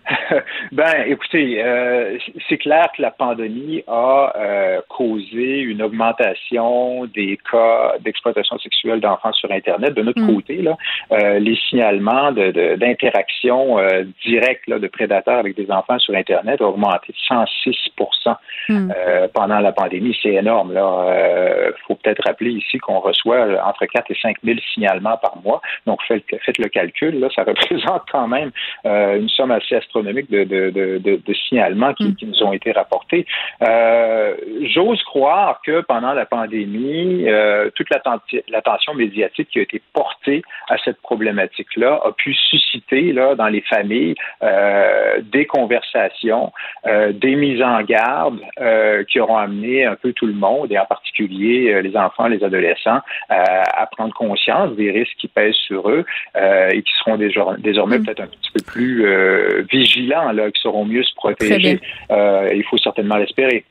ben, écoutez, euh, c'est clair que la pandémie a euh, causé une augmentation des cas d'exploitation sexuelle d'enfants sur Internet. De notre mm. côté, là, euh, les signalements d'interaction de, directe de prédateurs avec des enfants sur Internet ont augmenté de 106 mm. pendant la pandémie. C'est énorme. Il faut peut-être rappeler ici qu'on reçoit entre 4 et 5 000 signalements par mois. Donc, faites, faites le calcul. Là, ça représente quand même une somme assez astronomique de, signalements mm. qui, nous ont été rapportés. Euh, j'ose croire que pendant la pandémie, euh, toute l'attention médiatique qui a été portée à cette problématique-là a pu susciter là, dans les familles euh, des conversations, des mises en garde qui auront amené un peu tout le monde, et en particulier les enfants, les adolescents, à prendre conscience des risques qui pèsent sur eux et qui seront désormais mm. peut-être un petit peu plus vigilants vigilants, là, qui sauront mieux se protéger. Euh, il faut certainement l'espérer.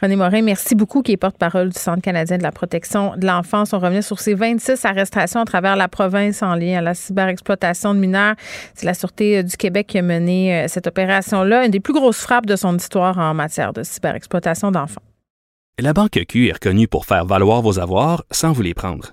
René Morin, merci beaucoup, qui est porte-parole du Centre canadien de la protection de l'enfance. On revient sur ces 26 arrestations à travers la province en lien à la cyberexploitation de mineurs. C'est la Sûreté euh, du Québec qui a mené euh, cette opération-là, une des plus grosses frappes de son histoire en matière de cyberexploitation d'enfants. La Banque Q est reconnue pour faire valoir vos avoirs sans vous les prendre.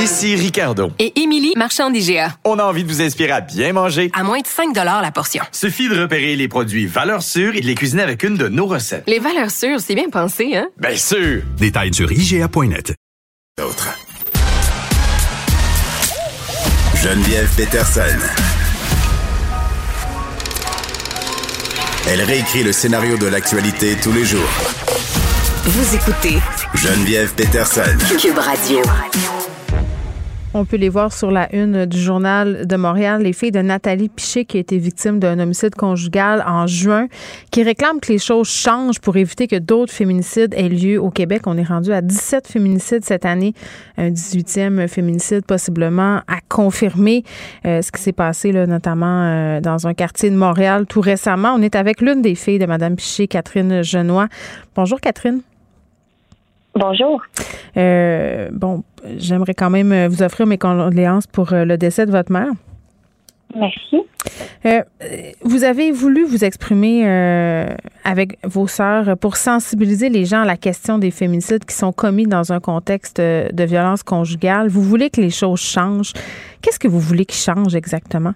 Ici Ricardo. Et Émilie, marchand d'IGA. On a envie de vous inspirer à bien manger. À moins de 5 la portion. Suffit de repérer les produits valeurs sûres et de les cuisiner avec une de nos recettes. Les valeurs sûres, c'est bien pensé, hein? Bien sûr! Détails sur IGA.net. D'autres. Geneviève Peterson. Elle réécrit le scénario de l'actualité tous les jours. Vous écoutez Geneviève Peterson. Cube Radio. On peut les voir sur la une du journal de Montréal, les filles de Nathalie Piché qui a été victime d'un homicide conjugal en juin, qui réclament que les choses changent pour éviter que d'autres féminicides aient lieu au Québec. On est rendu à 17 féminicides cette année, un 18e féminicide possiblement à confirmer euh, ce qui s'est passé là, notamment euh, dans un quartier de Montréal tout récemment. On est avec l'une des filles de Madame Piché, Catherine Genois. Bonjour Catherine. Bonjour. Euh, bon, j'aimerais quand même euh, vous offrir mes condoléances pour euh, le décès de votre mère. Merci. vous avez voulu vous exprimer avec vos sœurs pour sensibiliser les gens à la question des féminicides qui sont commis dans un contexte de violence conjugale. Vous voulez que les choses changent. Qu'est-ce que vous voulez qu'ils changent exactement?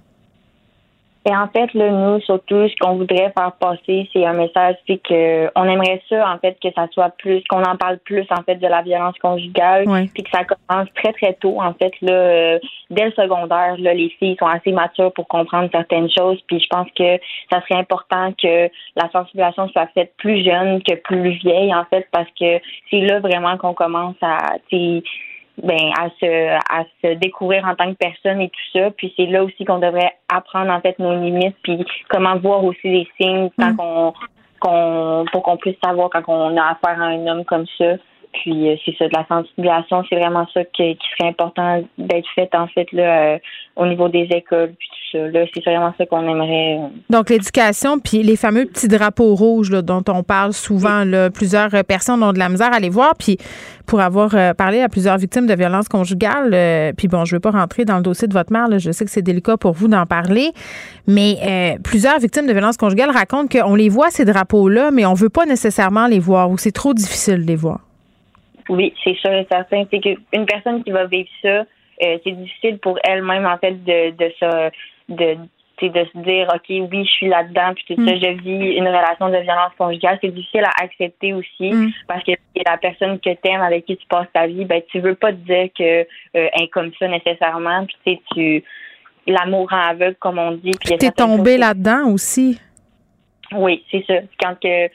Et en fait, là, nous, surtout, ce qu'on voudrait faire passer, c'est un message, c'est que on aimerait ça, en fait, que ça soit plus, qu'on en parle plus, en fait, de la violence conjugale, puis que ça commence très, très tôt, en fait, là, euh, dès le secondaire, là, les filles sont assez matures pour comprendre certaines choses, puis je pense que ça serait important que la sensibilisation soit faite plus jeune que plus vieille, en fait, parce que c'est là vraiment qu'on commence à, ben à se à se découvrir en tant que personne et tout ça puis c'est là aussi qu'on devrait apprendre en fait nos limites puis comment voir aussi les signes quand mm. qu'on qu'on pour qu'on puisse savoir quand on a affaire à un homme comme ça puis euh, c'est ça, de la sensibilisation, c'est vraiment ça qui, serait important d'être fait en fait là euh, au niveau des écoles puis tout ça. Là, c'est vraiment ça qu'on aimerait. Euh. Donc l'éducation puis les fameux petits drapeaux rouges là, dont on parle souvent, là, plusieurs personnes ont de la misère à les voir. Puis pour avoir parlé à plusieurs victimes de violences conjugales, puis bon, je ne veux pas rentrer dans le dossier de votre mère, là, je sais que c'est délicat pour vous d'en parler, mais plusieurs victimes de violences conjugales racontent qu'on les voit ces drapeaux-là, mais on veut pas nécessairement les voir ou c'est trop difficile de les voir? Oui, c'est sûr et certain. C'est qu'une personne qui va vivre ça, euh, c'est difficile pour elle-même, en fait, de, de se de, de se dire OK, oui, je suis là-dedans, puis tout ça, mm. je vis une relation de violence conjugale. C'est difficile à accepter aussi mm. parce que la personne que tu aimes, avec qui tu passes ta vie, ben tu veux pas te dire que euh, est comme ça nécessairement. Puis tu sais, tu l'amour en aveugle, comme on dit. Puis t'es tombé là-dedans aussi. Oui, c'est ça. Quand que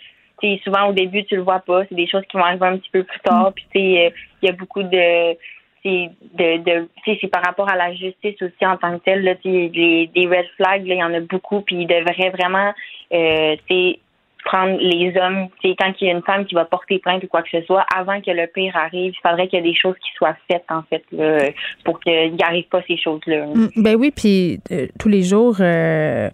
souvent au début tu le vois pas, c'est des choses qui vont arriver un petit peu plus tard. Puis il y a beaucoup de c'est de, de c'est par rapport à la justice aussi en tant que telle là, des, des red flags, il y en a beaucoup, puis ils devraient vraiment euh, prendre les hommes, c'est quand il y a une femme qui va porter plainte ou quoi que ce soit, avant que le pire arrive, il faudrait qu'il y ait des choses qui soient faites, en fait, pour qu'il n'y arrive pas ces choses-là. Mm, ben oui, puis euh, tous les jours, euh,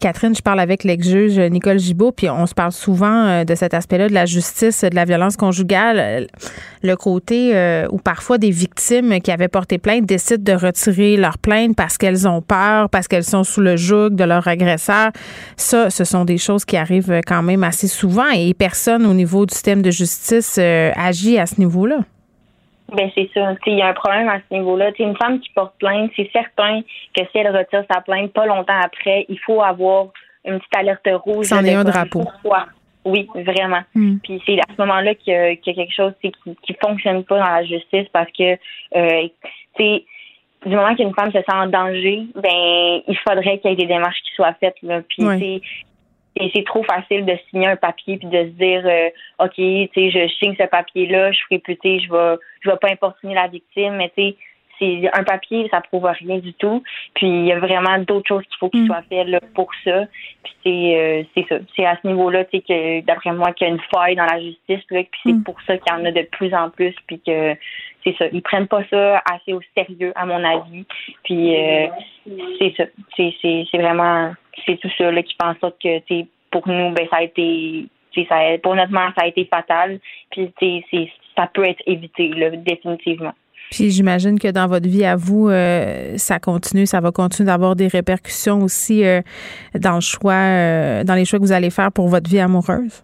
Catherine, je parle avec l'ex-juge Nicole Gibault, puis on se parle souvent euh, de cet aspect-là de la justice, de la violence conjugale, le côté où parfois des victimes qui avaient porté plainte décident de retirer leur plainte parce qu'elles ont peur, parce qu'elles sont sous le joug de leur agresseur. Ça, ce sont des choses qui arrivent quand même assez souvent et personne au niveau du système de justice euh, agit à ce niveau-là? Ben c'est ça. Il y a un problème à ce niveau-là. une femme qui porte plainte, c'est certain que si elle retire sa plainte pas longtemps après, il faut avoir une petite alerte rouge. C'en est un drapeau. Oui, vraiment. Hmm. Puis c'est à ce moment-là qu'il y, a quelque chose qui qui fonctionne pas dans la justice parce que euh, du moment qu'une femme se sent en danger, ben il faudrait qu'il y ait des démarches qui soient faites. Là. Puis et c'est trop facile de signer un papier puis de se dire euh, ok tu sais je signe ce papier là je ferai plus je vais je vais pas importuner la victime mais tu sais c'est un papier ça prouve rien du tout puis il y a vraiment d'autres choses qu'il faut qu'il mm. soit fait là, pour ça puis c'est euh, c'est ça c'est à ce niveau là tu sais que d'après moi qu'il y a une faille dans la justice là, puis c'est mm. pour ça qu'il y en a de plus en plus puis que c'est ça ils prennent pas ça assez au sérieux à mon avis puis euh, c'est ça c'est vraiment c'est tout ça qui pense que pour nous, ben, ça a été ça, pour notre mère, ça a été fatal. Puis ça peut être évité, définitivement. Puis j'imagine que dans votre vie à vous, euh, ça continue, ça va continuer d'avoir des répercussions aussi euh, dans le choix, dans les choix que vous allez faire pour votre vie amoureuse.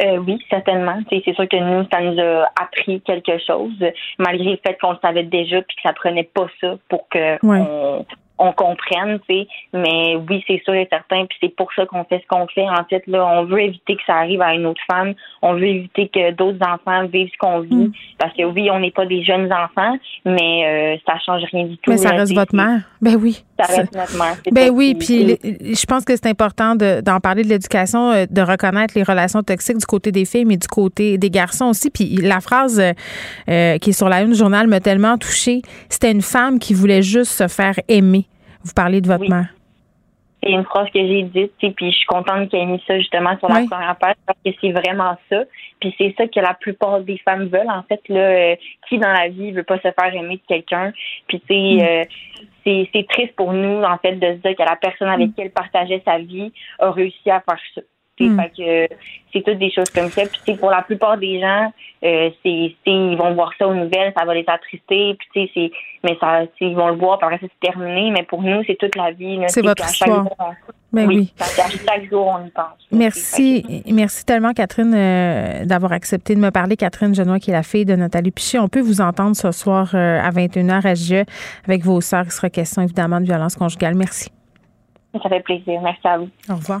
Oui, certainement. C'est sûr que nous, ça nous a appris quelque chose, malgré le fait qu'on le savait déjà puis que ça prenait pas ça pour que on comprenne, tu sais. Mais oui, c'est sûr et certain. Puis c'est pour ça qu'on fait ce qu'on fait. En fait, là, on veut éviter que ça arrive à une autre femme. On veut éviter que d'autres enfants vivent ce qu'on vit. Mm. Parce que oui, on n'est pas des jeunes enfants, mais euh, ça change rien du tout. Mais ça reste votre mère. Ben oui. Ça reste notre mère. Ben oui. Puis je pense que c'est important d'en parler de l'éducation, euh, de reconnaître les relations toxiques du côté des filles, mais du côté des garçons aussi. Puis la phrase euh, qui est sur la une du journal m'a tellement touchée. C'était une femme qui voulait juste se faire aimer. Vous parlez de votre mère. C'est une phrase que j'ai dite, puis je suis contente qu'elle ait mis ça justement sur la première page parce que c'est vraiment ça. Puis c'est ça que la plupart des femmes veulent, en fait, là, euh, qui dans la vie veut pas se faire aimer de quelqu'un. Puis mm. euh, c'est triste pour nous, en fait, de se dire que la personne avec mm. qui elle partageait sa vie a réussi à faire ça. Hmm. que c'est toutes des choses comme ça. Puis pour la plupart des gens, euh, c'est ils vont voir ça aux nouvelles, ça va les attrister. Puis c'est mais ça ils vont le voir, après c'est terminé. Mais pour nous, c'est toute la vie. C'est votre histoire. Ben oui, chaque jour on y pense. Merci, merci tellement Catherine euh, d'avoir accepté de me parler. Catherine Genois, qui est la fille de Nathalie Piché. On peut vous entendre ce soir euh, à 21h à GE avec vos sœurs. Il sera question évidemment de violence conjugale. Merci. Ça fait plaisir. Merci à vous. Au revoir.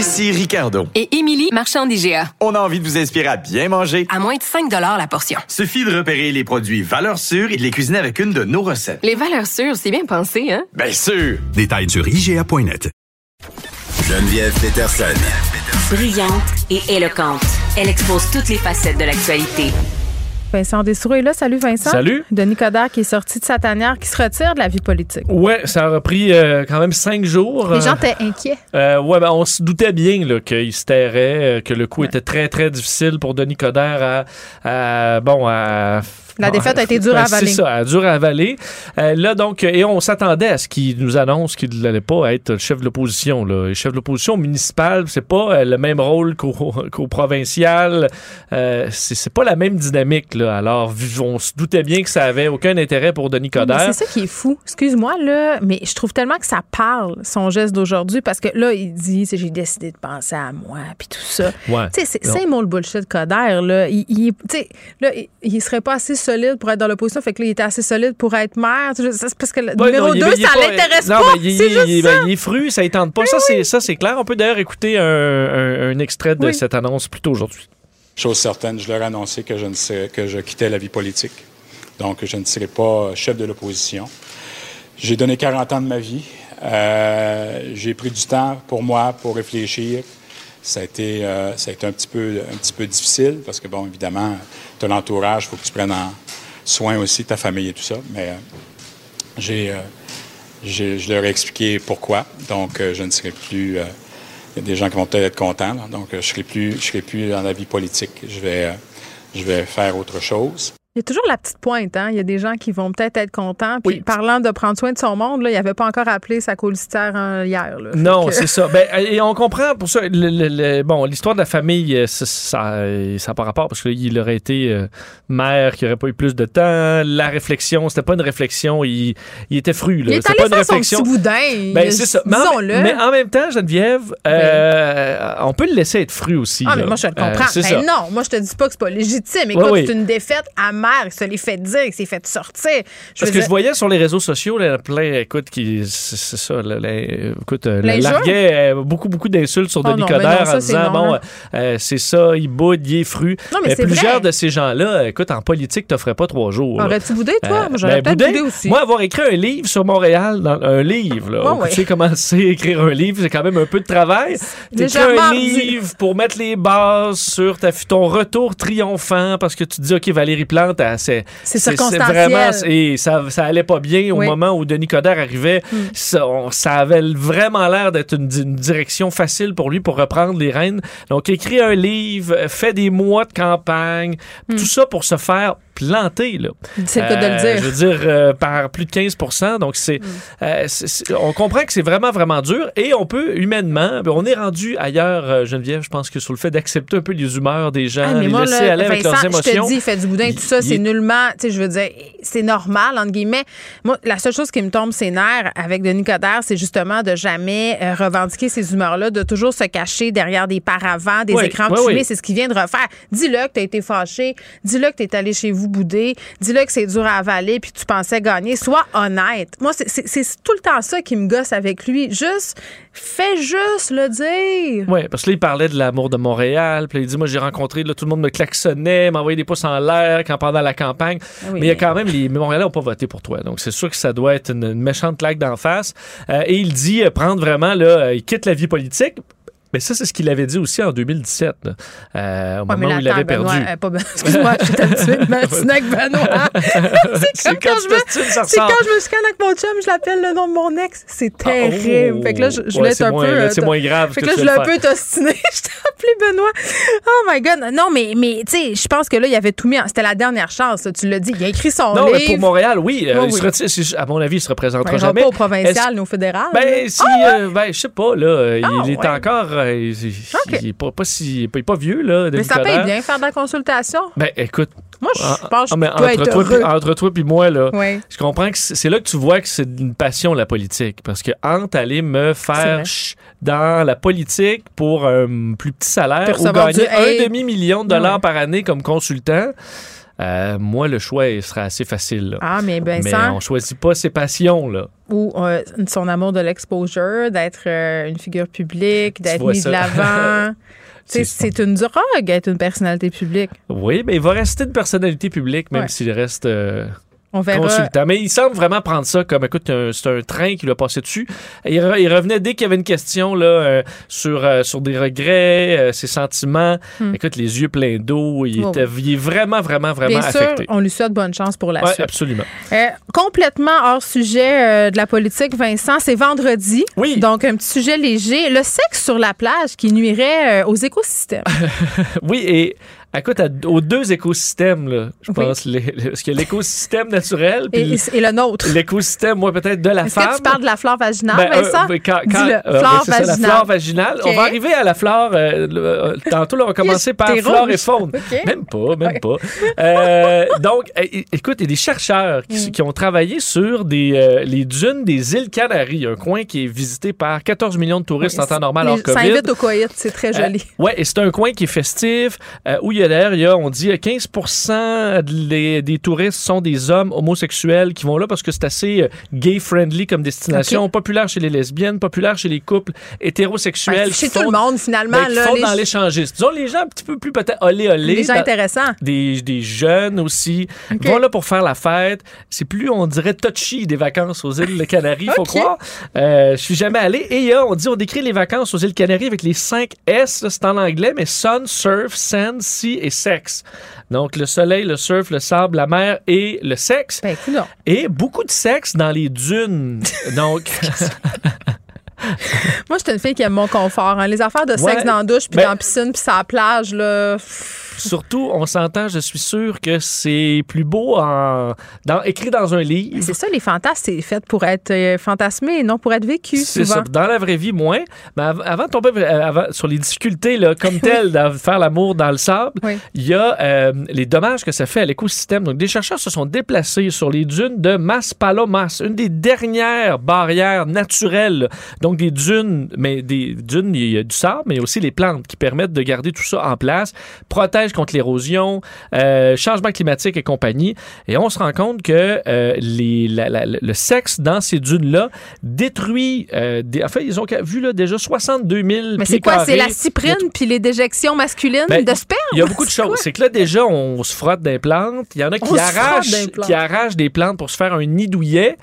Ici Ricardo. Et Émilie, marchand d'IGA. On a envie de vous inspirer à bien manger. À moins de 5 la portion. Suffit de repérer les produits valeurs sûres et de les cuisiner avec une de nos recettes. Les valeurs sûres, c'est bien pensé, hein? Bien sûr! Détails sur IGA.net. Geneviève Peterson. Brillante et éloquente. Elle expose toutes les facettes de l'actualité. Vincent Dessoureau est là. Salut Vincent. Salut. Denis Coderre qui est sorti de sa tanière, qui se retire de la vie politique. Ouais, ça a repris euh, quand même cinq jours. Les gens Euh, étaient inquiets. euh, ouais, ben, on se doutait bien là, qu'il se tairait, euh, que le coup était très, très difficile pour Denis Coderre à, à- bon, à... La défaite a été dure à Ben, avaler. C'est ça, à dur à avaler. Euh, là, donc, et on s'attendait à ce qu'il nous annonce qu'il n'allait pas être le chef de l'opposition. Le chef de l'opposition municipale, c'est pas euh, le même rôle qu'au, provincial. Euh, c'est, pas la même dynamique. Là. Alors, on se doutait bien que ça avait aucun intérêt pour Denis Coderre. C'est ça qui est fou. Excuse-moi, là, mais je trouve tellement que ça parle, son geste d'aujourd'hui, parce que là, il dit, j'ai décidé de penser à moi, puis tout ça. Ouais. Tu sais, c'est le bullshit Coderre, là. Il, il- là, il, il serait pas assez solide pour être dans l'opposition, fait que là, il était assez solide pour être maire. C'est parce que le Ouais, numéro non, il 2, est- il est ça pas- l'intéresse non, pas. mais il, C'est il- ben, il est fru, ça ne tente pas. Ça, c'est, ça, c'est clair. On peut d'ailleurs écouter un, un- un extrait de Oui. cette annonce plus tôt aujourd'hui. Chose certaine, je leur ai annoncé que je, ne serais- que je quittais la vie politique. Donc, je ne serai pas chef de l'opposition. J'ai donné 40 ans de ma vie. Euh, j'ai pris du temps pour moi, pour réfléchir. Ça a été, euh, ça a été un, petit peu, un petit peu difficile parce que, bon, évidemment, tu as l'entourage, il faut que tu prennes en soin aussi ta famille et tout ça. Mais euh, j'ai, euh, je leur ai expliqué pourquoi. Donc, euh, je ne serai plus. euh, il y a des gens qui vont peut-être être contents. là. Donc, euh, je serai plus, je serai plus dans la vie politique. Je vais, je vais faire autre chose. Il y a toujours la petite pointe, hein. Il y a des gens qui vont peut-être être contents. Puis parlant de prendre soin de son monde, là, il avait pas encore appelé sa colistière hein, hier. là. Non, que- c'est ça. Ben, et on comprend pour ça. le- le- le- bon, l'histoire de la famille, euh, ça n'a pas rapport parce qu'il aurait été euh, maire qui n'aurait pas eu plus de temps. La réflexion, c'était pas une réflexion. Il, il était fru. Là. Il est allé pas une son petit boudin. Ben, c'est ça. Mais en, Disons-le. mais en même temps, Geneviève, euh, on peut le laisser être fru aussi. Ah, mais moi, je le Euh, comprends. Ben non, moi, je te dis pas que c'est pas légitime. Écoute, oui. c'est une défaite amère. Il se l'est fait dire, il s'est fait sortir. Je Parce que dire- je voyais sur les réseaux sociaux, là, plein, écoute, qui, c'est ça, là, là, écoute, euh, larguait euh, beaucoup, beaucoup d'insultes sur Oh Denis non, mais Coderre non, ça, en disant, non, bon, euh, c'est ça, il boude, il est fru. Mais c'est plusieurs vrai. de ces gens-là, écoute, en politique, t'offrais pas trois jours. Aurais-tu boudé, toi? Euh, Moi, J'aurais ben, peut-être boudé. boudé aussi. Moi, avoir écrit un livre sur Montréal, dans, un livre, là, on ouais. tu sais comment c'est écrire un livre, c'est quand même un peu de travail. T'écris un livre pour mettre les bases sur ta, ton retour triomphant parce que tu te dis, OK, Valérie Plante, elle, c'est vraiment, et ça, ça allait pas bien au Oui. moment où Denis Coderre arrivait. Hmm. Ça, on- ça avait vraiment l'air d'être une, une direction facile pour lui pour reprendre les rênes. Donc, écrit un livre, fait des mois de campagne, Hmm. tout ça pour se faire planter. Là. C'est le cas de le Euh, dire. Je veux dire, euh, par plus de 15% Donc, c'est, Hmm. euh, c'est- on comprend que c'est vraiment, vraiment dur. Et on peut, humainement, ben, on est rendu ailleurs, Geneviève, je pense que sur le fait d'accepter un peu les humeurs des gens, Ah, mais les moi, laisser là, aller avec leurs émotions. Je te dis, il fait du boudin, tout ça, c'est est- nullement, tu sais, je veux dire, c'est normal, entre guillemets. Moi, la seule chose qui me tombe ses nerfs avec Denis Coderre, c'est justement de jamais euh, revendiquer ces humeurs-là, de toujours se cacher derrière des paravents, des Oui, écrans oui, fumée. oui. C'est ce qu'il vient de refaire. Dis-le que tu as été fâché, dis-le que tu es allé chez vous boudé. Dis-le que c'est dur à avaler puis tu pensais gagner. Sois honnête. Moi, c'est tout le temps ça qui me gosse avec lui. Juste, fais juste le dire. Oui, parce que là, il parlait de l'amour de Montréal. Puis il dit, moi, j'ai rencontré, là, tout le monde me klaxonnait, m'envoyait des pouces en l'air quand pendant la campagne. Ah oui, mais il y a quand même, les Montréalais n'ont pas voté pour toi. Donc, c'est sûr que ça doit être une, une méchante claque d'en face. Euh, et il dit euh, prendre vraiment, là, euh, il quitte la vie politique. Mais ça, c'est ce qu'il avait dit aussi en 2017, là, euh, au Ouais, mais moment où il avait perdu. Euh, pas Excuse-moi, je suis habituée de m'astiner avec Benoît. c'est comme quand je me, c'est quand je me chicane avec mon chum, je l'appelle le nom de mon ex. C'est terrible. oh. fait que là, je, je Ouais, voulais être un moins- peu. là, euh, c'est moins grave Fait que que là, je l'ai un peu tostiné. je t'ai appelé Benoît. Oh my God. Non, mais, mais tu sais, je pense que là, il avait tout mis. en- C'était la dernière chance. là, Tu l'as dit. Il a écrit son Non, livre. mais pour Montréal, oui. euh, Oui, il se à mon avis, il se représentera Ben, il jamais. pas au provincial, ni au fédéral. Ben, si, euh, ben, je sais pas, là. euh, Ah, il est encore. Euh, il, est pas, pas si, il est pas, vieux, là. mais ça paye bien faire de la consultation. Ben, écoute. Moi, je pense ah, que entre être toi, heureux. entre toi puis moi, là, je comprends que c'est là que tu vois que c'est une passion, la politique. Parce que entre aller me faire dans la politique pour un plus petit salaire ou gagner du un demi-million de dollars par année comme consultant, euh, moi, le choix il sera assez facile. là. Ah, mais mais Vincent, on choisit pas ses passions, là. ou euh, son amour de l'exposure, d'être euh, une figure publique, d'être mis ça. de l'avant. C'est- une drogue être une personnalité publique. Oui, mais il va rester une personnalité publique, même Ouais. s'il reste On verra. consultant. Mais il semble vraiment prendre ça comme, écoute, c'est un train qui lui a passé dessus. Il, re- il revenait dès qu'il y avait une question là, euh, sur, euh, sur des regrets, euh, ses sentiments. Hmm. Écoute, les yeux pleins d'eau, il, Ouais, était, il est vraiment, vraiment, vraiment Bien sûr, affecté. on lui souhaite bonne chance pour la Oui, suite. absolument. Complètement hors sujet de la politique, Vincent, c'est vendredi. Oui. Donc, un petit sujet léger. Le sexe sur la plage qui nuirait aux écosystèmes. Oui, et écoute, à- aux deux écosystèmes, là, je Oui. pense, les- le- parce qu'il y a l'écosystème naturel, et, puis et le nôtre. l'écosystème, moi, peut-être de la Est-ce femme. que tu parles de la flore vaginale, Ben, euh, Vincent? oui, quand- euh, flore ça, vaginale. la flore vaginale. On va arriver à la flore. euh, euh, tantôt, là, on va commencer par flore rouge. et faune. Même pas, même pas. Euh, donc, euh, é- écoute, il y a des chercheurs qui, Mm. qui ont travaillé sur des, euh, les dunes des îles Canaries, un coin qui est visité par 14 millions de touristes en temps normal Les- hors Ça COVID. invite au coït, c'est très joli. Euh, ouais, et c'est un coin qui est festif, euh, où il y a d'ailleurs, il y a, on dit, euh, 15 des, des touristes sont des hommes homosexuels qui vont là parce que c'est assez euh, gay-friendly comme destination, populaire chez les lesbiennes, populaire chez les couples hétérosexuels. Ouais, chez tout le monde, finalement. ben, qui là, font les, dans l'échangiste. Disons, les gens un petit peu plus peut-être olé olé. les gens dans- intéressants. des, des jeunes aussi. Ils vont là pour faire la fête. C'est plus, on dirait, touchy des vacances aux îles Canaries, faut OK. croire. Euh, je suis jamais allé. Et il y a, on dit, on décrit les vacances aux îles Canaries avec les 5 S, c'est en anglais, mais sun, surf, sand, sea et sex. Donc, le soleil, le surf, le sable, la mer et le sexe. Ben. Et beaucoup de sexe dans les dunes. Donc, Moi, je suis une fille qui aime mon confort. hein. Les affaires de sexe Ouais. dans la douche, puis Ben- dans la piscine, puis sur la plage, là. Surtout, on s'entend, je suis sûr que c'est plus beau en, dans, écrit dans un livre. C'est ça, les fantasmes, c'est fait pour être euh, fantasmé et non pour être vécu, C'est ça. Dans la vraie vie, moins. Mais av- avant de tomber euh, avant- sur les difficultés là, comme telles de faire l'amour dans le sable, Oui. il y a euh, les dommages que ça fait à l'écosystème. Donc, des chercheurs se sont déplacés sur les dunes de Maspalomas, une des dernières barrières naturelles. Donc, des dunes, mais des dunes, il y a du sable, mais aussi les plantes qui permettent de garder tout ça en place, protègent contre l'érosion, euh, changement climatique et compagnie. Et on se rend compte que euh, les, la- la- le sexe dans ces dunes-là détruit. Euh, des, en fait, ils ont vu là, déjà 62 000 Mais c'est quoi? C'est la cyprine puis les déjections masculines Ben, de sperme? il y a beaucoup de choses. C'est que là, déjà, on se frotte des plantes. Il y en a qui arrachent, des plantes. qui arrachent des plantes pour se faire un nid douillet.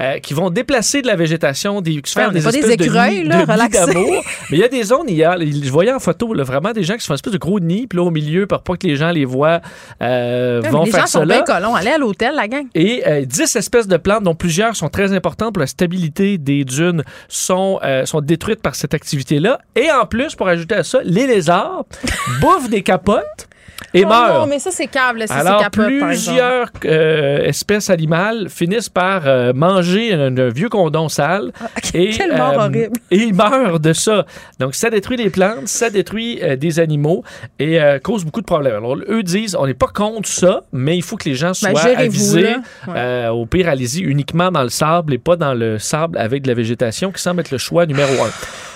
euh, qui vont déplacer de la végétation, des, se Ouais, faire des des espèces de écureuils, là, de d'amour. Mais il y a des zones, il y a, je voyais en photo là, vraiment des gens qui se font une espèce de gros nid, puis là au milieu, pour pas que les gens les voient, euh, mais vont les faire gens sont bien colons. Allez à l'hôtel, la gang. Et euh, 10 espèces de plantes, dont plusieurs sont très importantes pour la stabilité des dunes, sont, euh, sont détruites par cette activité-là. Et en plus, pour ajouter à ça, les lézards bouffent des capotes et Oh meurent. Non, mais ça, c'est câble. là, si Alors, exemple. plusieurs euh, espèces animales finissent par euh, manger un, un vieux condom sale. et, Ah, euh, quelle mort horrible. Et ils meurent de ça. Donc, ça détruit les plantes, ça détruit euh, des animaux et euh, cause beaucoup de problèmes. Alors, eux disent, on n'est pas contre ça, mais il faut que les gens soient Ben, avisés. Ouais. Euh, au pire, allez-y uniquement dans le sable et pas dans le sable avec de la végétation qui semble être le choix numéro un.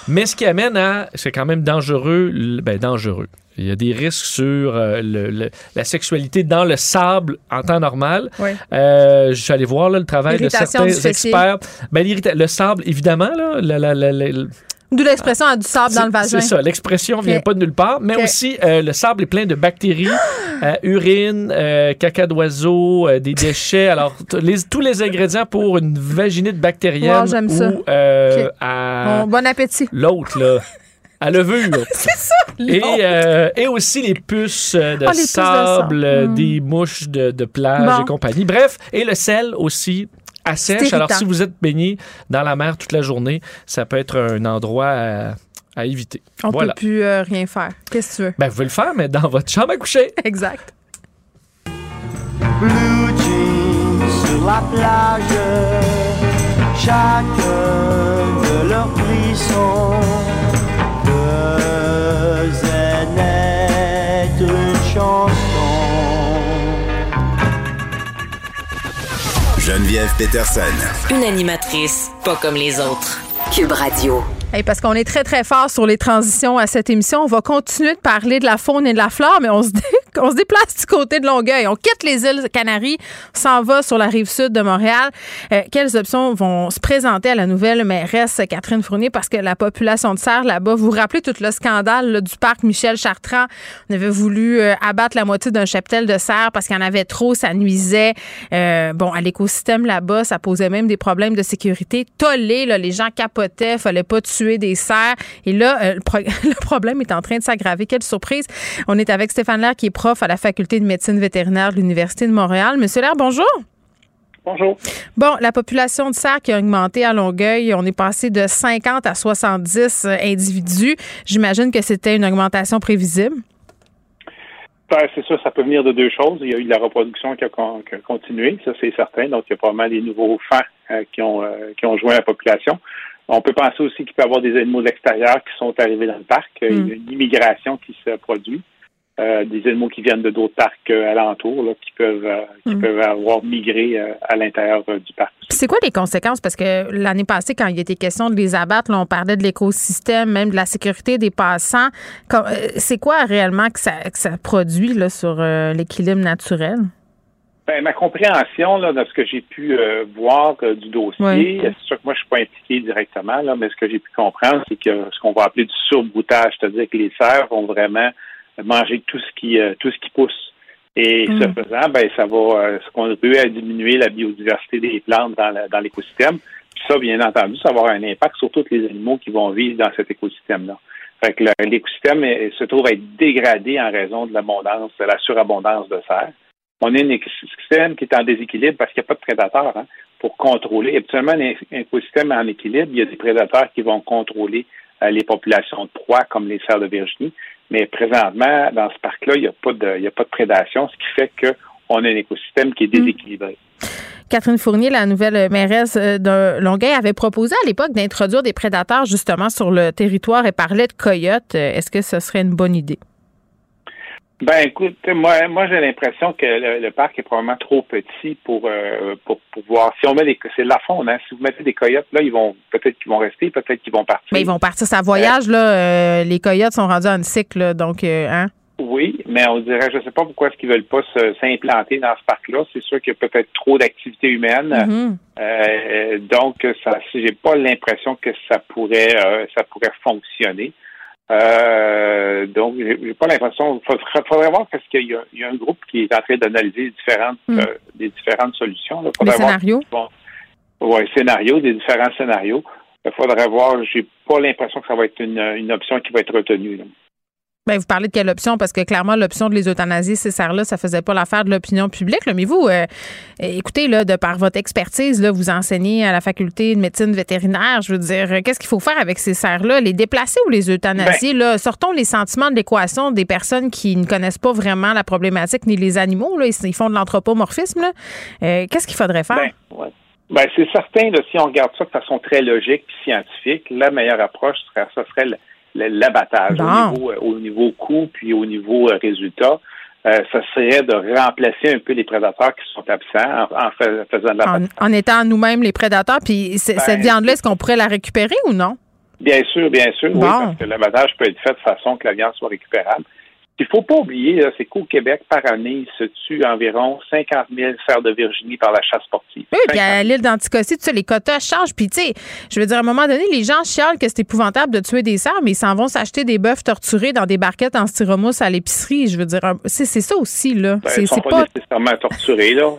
Mais ce qui amène à, c'est quand même dangereux, ben dangereux. Il y a des risques sur euh, le, la sexualité dans le sable en temps normal. Oui. Euh, je suis allé voir là, le travail de certains experts. Ben, le sable, évidemment, là, la, la, la, D'où l'expression a du sable dans le vagin. C'est ça, l'expression vient pas de nulle part, mais aussi euh, le sable est plein de bactéries, urine, euh, caca d'oiseau, des déchets. Alors, les, tous les ingrédients pour une vaginite bactérienne. Wow, j'aime ça. à bon appétit. L'autre, là. À levure. c'est ça. Et, euh, et, aussi les puces de oh, sable, de des mouches de, de plage et compagnie. Bref, et le sel aussi à sèche. Alors, si vous êtes baigné dans la mer toute la journée, ça peut être un endroit à, éviter. On ne peut plus euh, rien faire. Qu'est-ce que tu veux? Ben, vous pouvez le faire, mais dans votre chambre à coucher. exact. Blue jeans sur la plage, chacun de leurs frissons faisait naître une chanson. Geneviève Peterson. Une animatrice pas comme les autres. Cube Radio parce qu'on est très, très fort sur les transitions à cette émission. On va continuer de parler de la faune et de la flore, mais on se, déplace du côté de Longueuil. On quitte les îles Canaries, s'en va sur la rive sud de Montréal. Euh, quelles options vont se présenter à la nouvelle mairesse Catherine Fournier? Parce que la population de serre là-bas, vous vous rappelez tout le scandale du parc Michel Chartrand? On avait voulu euh, abattre la moitié d'un cheptel de serre parce qu'il y en avait trop, ça nuisait euh, bon, à l'écosystème là-bas. Ça posait même des problèmes de sécurité. Tollé, les gens capotaient, fallait pas tuer des serres. Et là, euh, le, problème est en train de s'aggraver. Quelle surprise. On est avec Stéphane Lair, qui est prof à la faculté de médecine vétérinaire de l'Université de Montréal. Monsieur Lair, bonjour. Bonjour. Bon, la population de cerfs qui a augmenté à Longueuil, on est passé de 50 à 70 euh, individus. J'imagine que c'était une augmentation prévisible. Ben, c'est ça, ça peut venir de deux choses. Il y a eu de la reproduction qui a, continué, ça c'est certain. Donc, il y a probablement des nouveaux fans euh, qui, ont, qui ont joint la population. On peut penser aussi qu'il peut y avoir des animaux de l'extérieur qui sont arrivés dans le parc. Il y a mm. une immigration qui se produit. Euh, des animaux qui viennent de d'autres parcs euh, alentours là, qui peuvent euh, qui mm. peuvent avoir migré à l'intérieur du parc. C'est quoi les conséquences? Parce que l'année passée, quand il était question de les abattre, on parlait de l'écosystème, même de la sécurité des passants. C'est quoi réellement que ça, que ça produit là, sur l'équilibre naturel? Ben, ma compréhension là, de ce que j'ai pu euh, voir euh, du dossier, c'est sûr que moi je suis pas impliqué directement, là, mais ce que j'ai pu comprendre, c'est que ce qu'on va appeler du surbroutage, c'est-à-dire que les cerfs vont vraiment manger tout ce qui euh, tout ce qui pousse. Et ce mm. faisant, ben ça va ce qu'on peut à diminuer la biodiversité des plantes dans, l'écosystème. Puis ça, bien entendu, ça va avoir un impact sur tous les animaux qui vont vivre dans cet écosystème-là. Fait que l'écosystème se trouve à être dégradé en raison de l'abondance, de la surabondance de cerfs on a un écosystème qui est en déséquilibre parce qu'il n'y a pas de prédateurs hein, pour contrôler. Habituellement, un écosystème en équilibre, il y a des prédateurs qui vont contrôler euh, les populations de proies comme les cerfs de Virginie. Mais présentement, dans ce parc-là, il n'y a, pas de, il a pas de prédation, ce qui fait qu'on a un écosystème qui est hmm. déséquilibré. Catherine Fournier, la nouvelle mairesse euh, de Longueuil, avait proposé à l'époque d'introduire des prédateurs justement sur le territoire et parlait de coyotes. Euh, est-ce que ce serait une bonne idée? Ben écoute, moi, moi j'ai l'impression que le, parc est probablement trop petit pour euh, pour pouvoir. Si on met des, c'est la faune, hein. Si vous mettez des coyotes là, ils vont peut-être qu'ils vont rester, peut-être qu'ils vont partir. Mais ils vont partir, ça voyage là. Euh, les coyotes sont rendus en cycle, donc euh, hein. Oui, mais on dirait, je sais pas pourquoi est-ce qu'ils veulent pas s'implanter dans ce parc-là. C'est sûr qu'il y a peut-être trop d'activité humaine. Mm-hmm. euh, donc, ça, j'ai pas l'impression que ça pourrait, ça pourrait fonctionner. Euh, donc, j'ai pas l'impression. Il faudrait, voir parce qu'il y, a un groupe qui est en train d'analyser différentes, hmm. euh, des différentes solutions. Là. Des scénarios. Bon, ouais, scénarios, des différents scénarios. Il faudrait voir. J'ai pas l'impression que ça va être une, une option qui va être retenue. Là. Bien, vous parlez de quelle option? Parce que clairement, l'option de les euthanasier, ces serres-là, ça faisait pas l'affaire de l'opinion publique. Mais vous, euh, écoutez, là, de par votre expertise, là, vous enseignez à la faculté de médecine vétérinaire. Je veux dire, qu'est-ce qu'il faut faire avec ces serres-là? Les déplacer ou les euthanasier? Ben là, sortons les sentiments de l'équation des personnes qui ne connaissent pas vraiment la problématique ni les animaux. Là, ils font de l'anthropomorphisme. Euh, qu'est-ce qu'il faudrait faire? Ben, ben, c'est certain, là, si on regarde ça de façon très logique et scientifique, la meilleure approche, serait, ça serait l'abattage au, niveau, euh, au niveau coût puis au niveau euh, résultat. Euh, ça serait de remplacer un peu les prédateurs qui sont absents en, faisant de l'abattage. En, étant nous-mêmes les prédateurs, puis cette ben, viande-là, est-ce qu'on pourrait la récupérer ou non? Bien sûr, bien sûr, oui, parce que l'abattage peut être fait de façon que la viande soit récupérable. Qu'il faut pas oublier, c'est qu'au Québec, par année, il se tue environ 50 000 fers de Virginie par la chasse sportive. Oui, puis à l'île d'Anticosti, tu sais, les quotas changent. Puis, tu sais, je veux dire, à un moment donné, les gens chialent que c'est épouvantable de tuer des cerfs, mais ils s'en vont s'acheter des bœufs torturés dans des barquettes en styromousse à l'épicerie. Je veux dire, c'est ça aussi, là. Ben, c'est pas, nécessairement torturés, là.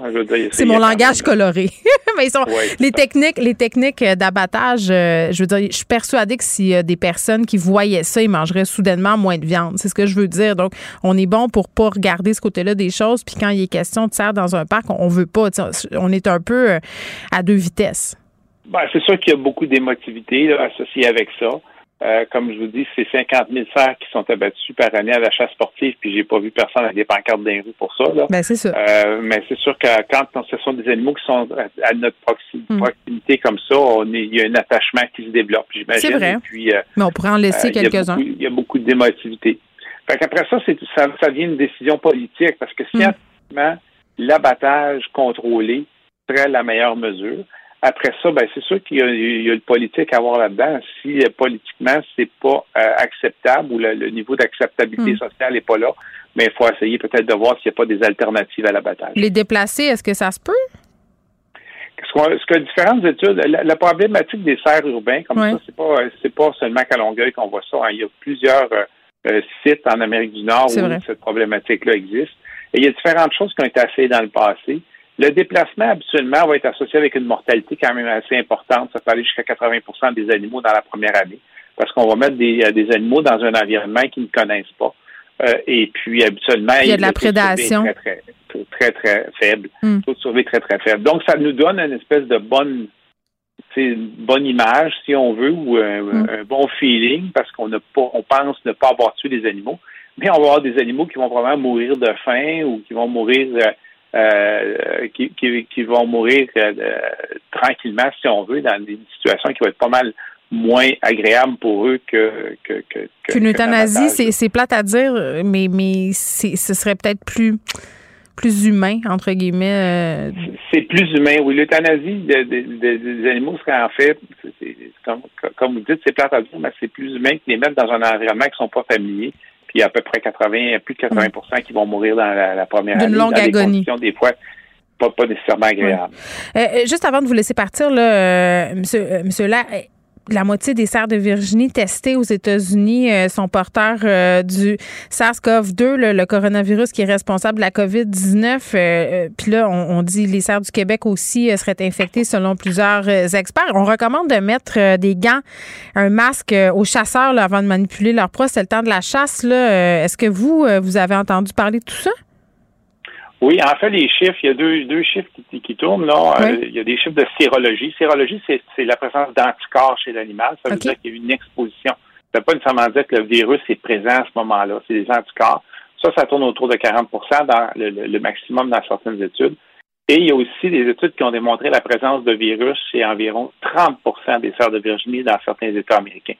C'est mon langage coloré. mais ils sont, les, techniques, les techniques d'abattage, euh, je veux dire, je suis persuadée que si y a des personnes qui voyaient ça, ils mangeraient soudainement moins de viande. C'est ce que je veux dire. Donc, on est bon pour pas regarder ce côté-là des choses. Puis quand il est question de serre dans un parc, on veut pas. On est un peu euh, à deux vitesses. Ben, c'est sûr qu'il y a beaucoup d'émotivité associée avec ça. Euh, comme je vous dis, c'est 50 000 cerfs qui sont abattus par année à la chasse sportive, puis j'ai pas vu personne avec des pancartes dans pour ça. Ben, c'est ça. Euh, mais c'est sûr que quand ce sont des animaux qui sont à, notre hmm. proximité comme ça, il y a un attachement qui se développe, j'imagine. C'est vrai. Puis, mais on pourrait en laisser quelques-uns. Il y a beaucoup, d'émotivité. Fait qu'après ça, c'est ça, ça devient une décision politique parce que hmm. scientifiquement, l'abattage contrôlé serait la meilleure mesure. Après ça, ben c'est sûr qu'il y, a le politique à voir là-dedans. Si euh, politiquement c'est pas euh, acceptable ou le, niveau d'acceptabilité hmm. sociale n'est pas là, mais il faut essayer peut-être de voir s'il n'y a pas des alternatives à l'abattage. Les déplacer, est-ce que ça se peut? Ce que différentes études, la, problématique des serres urbains, comme ça, c'est pas c'est pas seulement qu'à Longueuil qu'on voit ça. Hein. Il y a plusieurs euh, sites en Amérique du Nord où cette problématique-là existe. Et il y a différentes choses qui ont été essayées dans le passé. Le déplacement, habituellement, va être associé avec une mortalité quand même assez importante. Ça peut aller jusqu'à 80% des animaux dans la première année, parce qu'on va mettre des, euh, des animaux dans un environnement qu'ils ne connaissent pas. Euh, et puis, habituellement, il y a de la prédation. Très, très, très, très, faible. Hmm. Taux de survie très, très faible. Donc, ça nous donne une espèce de bonne une bonne image, si on veut, ou mm. un, bon feeling, parce qu'on n'a pas, on pense ne pas avoir tué des animaux, mais on va avoir des animaux qui vont probablement mourir de faim ou qui vont mourir euh, euh qui, qui, vont mourir euh, tranquillement, si on veut, dans des situations qui vont être pas mal moins agréables pour eux que que que, Qu'une euthanasie, c'est plate à dire, mais mais ce serait peut-être plus plus humain, entre guillemets. Euh, c'est plus humain, oui. L'euthanasie des animaux serait en fait, comme, vous dites, c'est plate à dire, mais c'est plus humain que les mettre dans un environnement qui ne sont pas familiers. Puis il y a à peu près 80, plus de 80% qui vont mourir dans la, première année. Longue agonie. Des, fois, pas, nécessairement agréables. Euh, euh, juste avant de vous laisser partir, là, monsieur, monsieur la moitié des cerfs de Virginie testés aux États-Unis euh, sont porteurs euh, du SARS-CoV-2, le, coronavirus qui est responsable de la COVID-19. Euh, puis là, on, dit les cerfs du Québec aussi seraient infectés selon plusieurs experts. On recommande de mettre des gants, un masque aux chasseurs avant de manipuler leur proie. C'est le temps de la chasse. Est-ce que vous, vous avez entendu parler de tout ça? Oui, en fait, les chiffres, il y a deux, deux chiffres qui, qui tournent. Là. Euh, il y a des chiffres de sérologie. Sérologie, c'est, la présence d'anticorps chez l'animal. Ça veut dire qu'il y a une exposition. Ça ne veut pas nécessairement dire que le virus est présent à ce moment-là. C'est des anticorps. Ça, ça tourne autour de 40% dans le, maximum dans certaines études. Et il y a aussi des études qui ont démontré la présence de virus chez environ 30% des sœurs de Virginie dans certains États américains.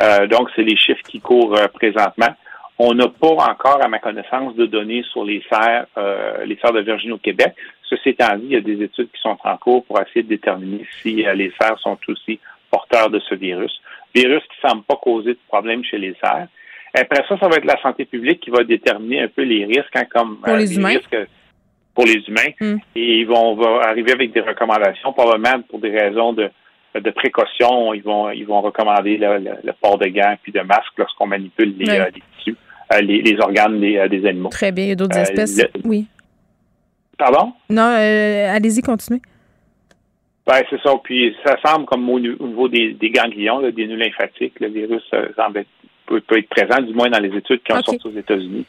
Euh, donc, c'est les chiffres qui courent euh, présentement. On n'a pas encore, à ma connaissance, de données sur les serres, euh, les serres de Virginie au Québec. Ceci étant dit, il y a des études qui sont en cours pour essayer de déterminer si euh, les serres sont aussi porteurs de ce virus. Virus qui ne semble pas causer de problème chez les serres. Après ça, ça va être la santé publique qui va déterminer un peu les risques, hein, comme pour les, euh, humains? risques pour les humains. Hmm. Et ils vont va arriver avec des recommandations, probablement pour des raisons de, de précaution. Ils vont ils vont recommander le, port de gants puis de masques lorsqu'on manipule les, les tissus. Euh, les, organes des, euh, des, animaux. Très bien. Il y a d'autres euh, espèces? oui. Pardon? Non, allez-y, continuez. Ben, c'est ça. Puis ça semble comme au, niveau des, ganglions, des nœuds lymphatiques, le virus semble peut, être présent, du moins dans les études qui ont sorti aux États-Unis.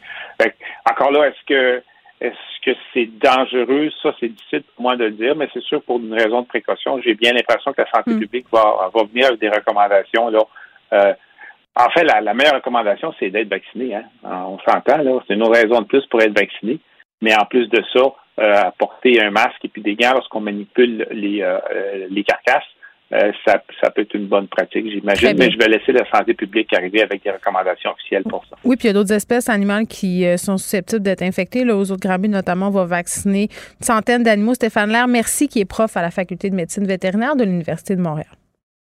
Encore là, est-ce que est-ce que c'est dangereux? Ça, c'est difficile pour moi de le dire, mais c'est sûr pour une raison de précaution. J'ai bien l'impression que la santé hmm. publique va, va venir avec des recommandations là, en fait, la, meilleure recommandation, c'est d'être vacciné. Hein. On s'entend, là. C'est une raison de plus pour être vacciné. Mais en plus de ça, euh, porter un masque et puis des gants lorsqu'on manipule les, euh, euh, les carcasses, ça, ça, peut être une bonne pratique, j'imagine. Mais je vais laisser la santé publique arriver avec des recommandations officielles pour ça. Oui, puis il y a d'autres espèces animales qui sont susceptibles d'être infectées. Là, aux autres grands notamment, on va vacciner une centaine d'animaux. Stéphane Lair, merci, qui est prof à la Faculté de médecine vétérinaire de l'Université de Montréal.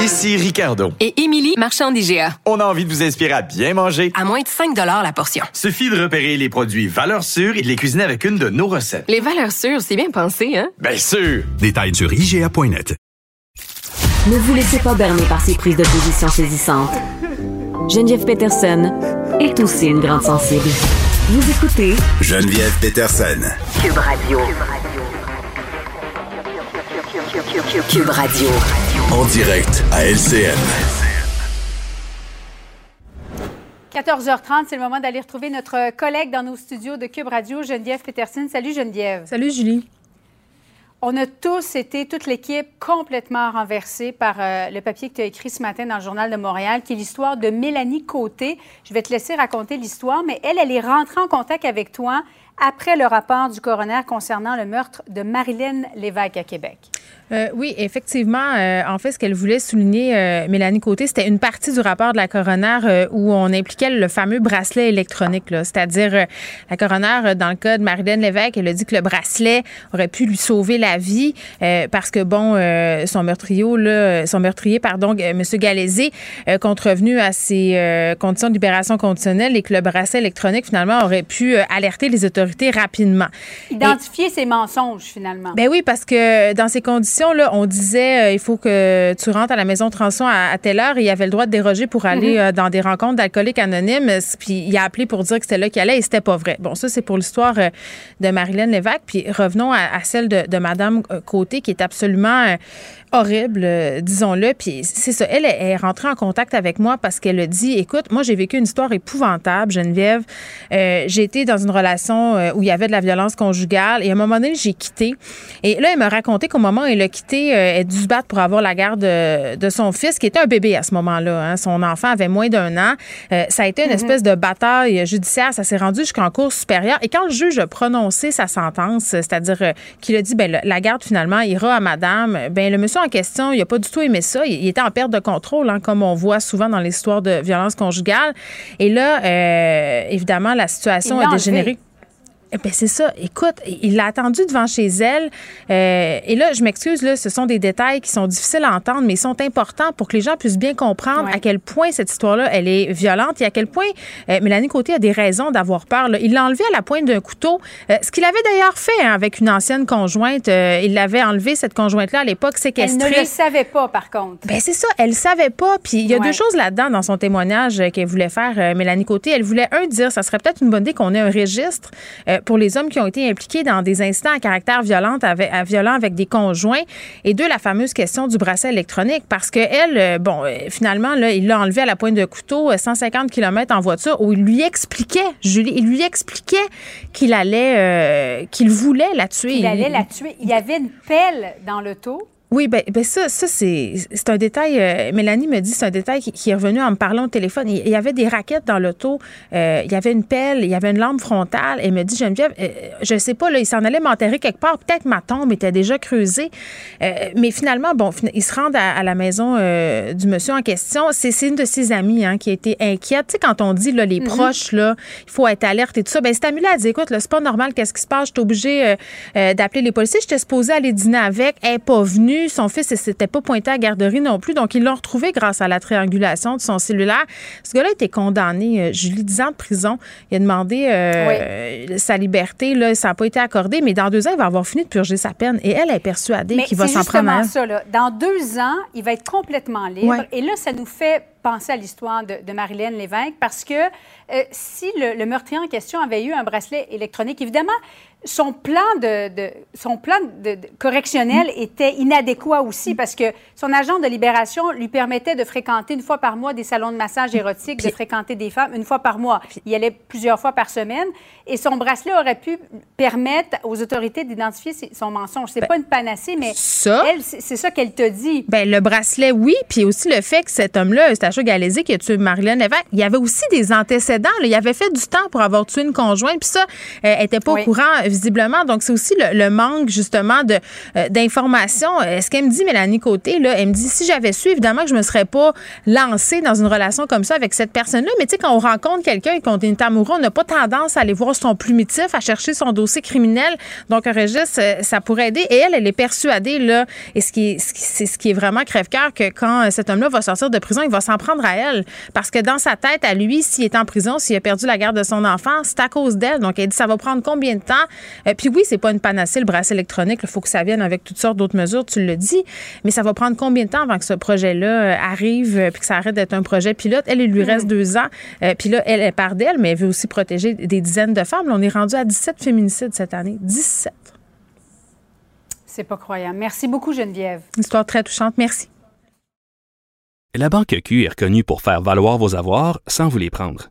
Ici Ricardo. Et Émilie, marchand d'IGA. On a envie de vous inspirer à bien manger. À moins de 5 la portion. Suffit de repérer les produits valeurs sûres et de les cuisiner avec une de nos recettes. Les valeurs sûres, c'est bien pensé, hein? Bien sûr! Détails sur IGA.net. Ne vous laissez pas berner par ces prises de position saisissantes. Geneviève Peterson est aussi une grande sensible. Vous écoutez Geneviève Peterson. Cube Radio. Cube Radio. En direct à LCN. 14h30, c'est le moment d'aller retrouver notre collègue dans nos studios de Cube Radio, Geneviève Peterson. Salut Geneviève. Salut Julie. On a tous été, toute l'équipe, complètement renversée par euh, le papier que tu as écrit ce matin dans le Journal de Montréal, qui est l'histoire de Mélanie Côté. Je vais te laisser raconter l'histoire, mais elle, elle est rentrée en contact avec toi après le rapport du coroner concernant le meurtre de Marilyn Lévesque à Québec. Euh, oui, effectivement. Euh, en fait, ce qu'elle voulait souligner, euh, Mélanie Côté, c'était une partie du rapport de la coroner où on impliquait le fameux bracelet électronique. C'est-à-dire, la coroner, dans le cas de Marilyn Lévesque, elle a dit que le bracelet aurait pu lui sauver la vie parce que, bon, son meurtrier, là, son meurtrier, pardon, M. Galézé, contrevenu à ses conditions de libération conditionnelle et que le bracelet électronique, finalement, aurait pu alerter les autorités rapidement. Identifier ses mensonges, finalement. Ben oui, parce que dans ces conditions, là, on disait euh, il faut que tu rentres à la maison de transition à, telle heure et il avait le droit de déroger pour aller Mhm. euh, dans des rencontres d'alcooliques anonymes. Puis il a appelé pour dire que c'était là qu'il allait et c'était pas vrai. Bon, ça, c'est pour l'histoire euh, de Marilyn Lévesque. Puis revenons à, à celle de, de Madame Côté qui est absolument horrible, euh, disons-le. Puis c'est ça. Elle est, est rentrée en contact avec moi parce qu'elle a dit écoute, moi, j'ai vécu une histoire épouvantable, Geneviève. Euh, j'ai été dans une relation euh, où il y avait de la violence conjugale et à un moment donné, j'ai quitté. Et là, elle m'a raconté qu'au moment où elle a quitté, euh, elle a dû se battre pour avoir la garde de, de son fils, qui était un bébé à ce moment-là. hein. Son enfant avait moins d'un an. Ça a été une Mhm. espèce de bataille judiciaire. Ça s'est rendu jusqu'en cour supérieure. Et quand le juge a prononcé sa sentence, c'est-à-dire qu'il a dit, ben, la garde finalement ira à madame, ben, le monsieur en question, il a pas du tout aimé ça. Il, était en perte de contrôle, hein, comme on voit souvent dans l'histoire de violence conjugale. Et là, euh, évidemment, la situation a dégénéré. Eh ben c'est ça. Écoute, il l'a attendu devant chez elle. Euh, et là, je m'excuse, là, ce sont des détails qui sont difficiles à entendre, mais ils sont importants pour que les gens puissent bien comprendre à quel point cette histoire-là, elle est violente et à quel point euh, Mélanie Côté a des raisons d'avoir peur. là. Il l'a enlevé à la pointe d'un couteau, euh, ce qu'il avait d'ailleurs fait hein, avec une ancienne conjointe. Euh, il l'avait enlevé, cette conjointe-là, à l'époque, Elle séquestrée. ne le savait pas, par contre. Ben c'est ça, elle savait pas. Puis il y a Ouais. deux choses là-dedans dans son témoignage qu'elle voulait faire, Mélanie Côté. Elle voulait un dire, ça serait peut-être une bonne idée qu'on ait un registre pour les hommes qui ont été impliqués dans des incidents à caractère violent avec, des conjoints. Et deux, la fameuse question du bracelet électronique, parce que elle, euh, bon, euh, finalement là, il l'a enlevé à la pointe de couteau, euh, 150 km en voiture, où il lui expliquait, Julie, il lui expliquait qu'il allait, euh, qu'il voulait la tuer. Il allait la tuer. Il y avait une pelle dans l'auto. Oui, ben, ben ça, ça c'est, c'est un détail. euh, Mélanie me dit c'est un détail qui, qui est revenu en me parlant au téléphone. Il, il y avait des raquettes dans l'auto, euh, il y avait une pelle, il y avait une lampe frontale. Elle me dit Geneviève, euh, je sais pas, là, il s'en allait m'enterrer quelque part. Peut-être ma tombe était déjà creusée. Euh, mais finalement, bon, ils se rendent à, à la maison euh, du monsieur en question. C'est, c'est une de ses amies hein, qui a été inquiète. Tu sais, quand on dit là, les Mhm. proches, là, il faut être alerte et tout ça, ben, cette amie-là, elle dit écoute, là, c'est pas normal, qu'est-ce qui se passe? Je suis obligée d'appeler les policiers. J'étais supposée aller dîner avec. Elle n'est pas venue. Son fils ne s'était pas pointé à la garderie non plus. Donc, ils l'ont retrouvé grâce à la triangulation de son cellulaire. Ce gars-là a été condamné, Julie, 10 ans de prison. Il a demandé euh, sa liberté. Là, ça n'a pas été accordé, mais dans deux ans, il va avoir fini de purger sa peine. Et elle est persuadée qu'il va s'en prendre à ça. Là. Dans deux ans, il va être complètement libre. Et là, ça nous fait penser à l'histoire de, de Marilyn Lévesque parce que euh, si le, le, meurtrier en question avait eu un bracelet électronique, évidemment, son plan de, de son plan de, correctionnel mm. était inadéquat aussi parce que son agent de libération lui permettait de fréquenter une fois par mois des salons de massage érotiques, de fréquenter des femmes une fois par mois. Il y allait plusieurs fois par semaine et son bracelet aurait pu permettre aux autorités d'identifier son mensonge. C'est ben, pas une panacée, mais ça, c'est ça qu'elle te dit. Ben le bracelet, oui, puis aussi le fait que cet homme-là, Stacho Galési, qui a tué Marilyn Lévesque, il y avait aussi des antécédents. Il avait fait du temps pour avoir tué une conjointe, puis ça, elle était pas au courant visiblement. Donc, c'est aussi le, manque, justement, de euh, d'informations. Euh, ce qu'elle me dit, Mélanie Côté, là, elle me dit, si j'avais su, évidemment, que je me serais pas lancée dans une relation comme ça avec cette personne-là. Mais tu sais, quand on rencontre quelqu'un et qu'on est amoureux, on n'a pas tendance à aller voir son plumitif, à chercher son dossier criminel. Donc, un registre, euh, ça pourrait aider. Et elle, elle est persuadée, là, et ce qui est, c'est ce qui est vraiment crève-cœur, que quand cet homme-là va sortir de prison, il va s'en prendre à elle. Parce que dans sa tête, à lui, s'il est en prison, s'il a perdu la garde de son enfant, c'est à cause d'elle. Donc, elle dit, ça va prendre combien de temps? Euh, puis oui, c'est pas une panacée, le bracelet électronique. Il faut que ça vienne avec toutes sortes d'autres mesures, tu le dis. Mais ça va prendre combien de temps avant que ce projet-là euh, arrive euh, puis que ça arrête d'être un projet pilote? Elle, il lui reste hmm. deux ans. puis là, elle, est part d'elle, mais elle veut aussi protéger des dizaines de femmes. on est rendu à 17 féminicides cette année. 17. C'est pas croyable. Merci beaucoup, Geneviève. Histoire très touchante. Merci. La Banque Q est reconnue pour faire valoir vos avoirs sans vous les prendre.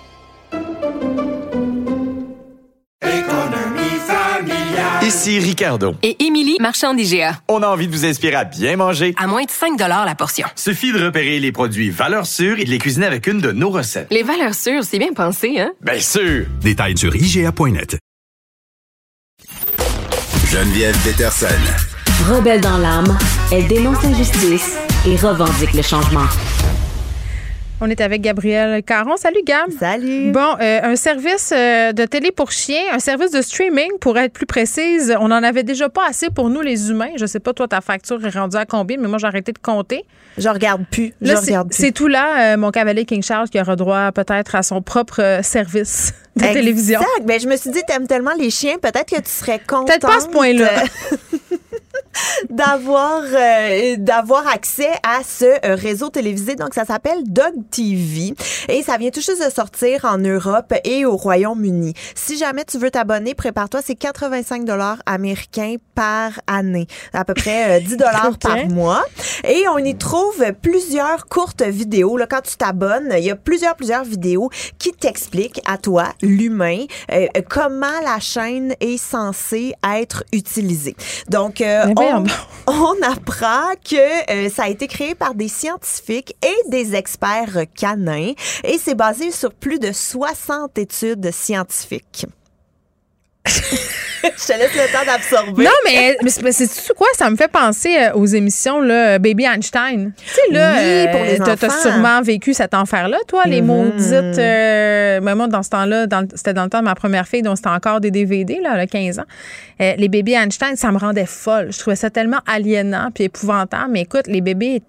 Ici Ricardo. Et Émilie, marchand d'IGA. On a envie de vous inspirer à bien manger. À moins de 5 la portion. Suffit de repérer les produits valeurs sûres et de les cuisiner avec une de nos recettes. Les valeurs sûres, c'est bien pensé, hein? Bien sûr! Détails sur IGA.net. Geneviève Peterson. Rebelle dans l'âme, elle dénonce l'injustice et revendique le changement. On est avec Gabriel Caron. Salut, Gab. Salut. Bon, euh, un service euh, de télé pour chiens, un service de streaming, pour être plus précise. On n'en avait déjà pas assez pour nous, les humains. Je sais pas, toi, ta facture est rendue à combien, mais moi, j'ai arrêté de compter. Je regarde plus. Je regarde plus. C'est tout là, euh, mon cavalier King Charles, qui aura droit peut-être à son propre service de télévision. Exact. Ben, je me suis dit, t'aimes tellement les chiens, peut-être que tu serais contente. Peut-être pas à ce point-là. d'avoir euh, d'avoir accès à ce euh, réseau télévisé. Donc, ça s'appelle Dog TV et ça vient tout juste de sortir en Europe et au Royaume-Uni. Si jamais tu veux t'abonner, prépare-toi, c'est 85 dollars américains par année, à peu près 10 euh, dollars par mois. Et on y trouve plusieurs courtes vidéos. Là, quand tu t'abonnes, il y a plusieurs plusieurs vidéos qui t'expliquent à toi, l'humain, comment la chaîne est censée être utilisée. Donc, on, apprend que euh, ça a été créé par des scientifiques et des experts canins et c'est basé sur plus de 60 études scientifiques. Je te laisse le temps d'absorber. Non, mais, c'est quoi? Ça me fait penser euh, aux émissions là, Baby Einstein. Tu sais, là, oui, euh, t'as sûrement vécu cet enfer-là, toi, les mm-hmm. maudites. Euh, moi, dans ce temps-là, c'était dans le temps de ma première fille, donc c'était encore des DVD, là, à 15 ans. les bébés Einstein, ça me rendait folle. Je trouvais ça tellement aliénant puis épouvantable. Mais écoute, les bébés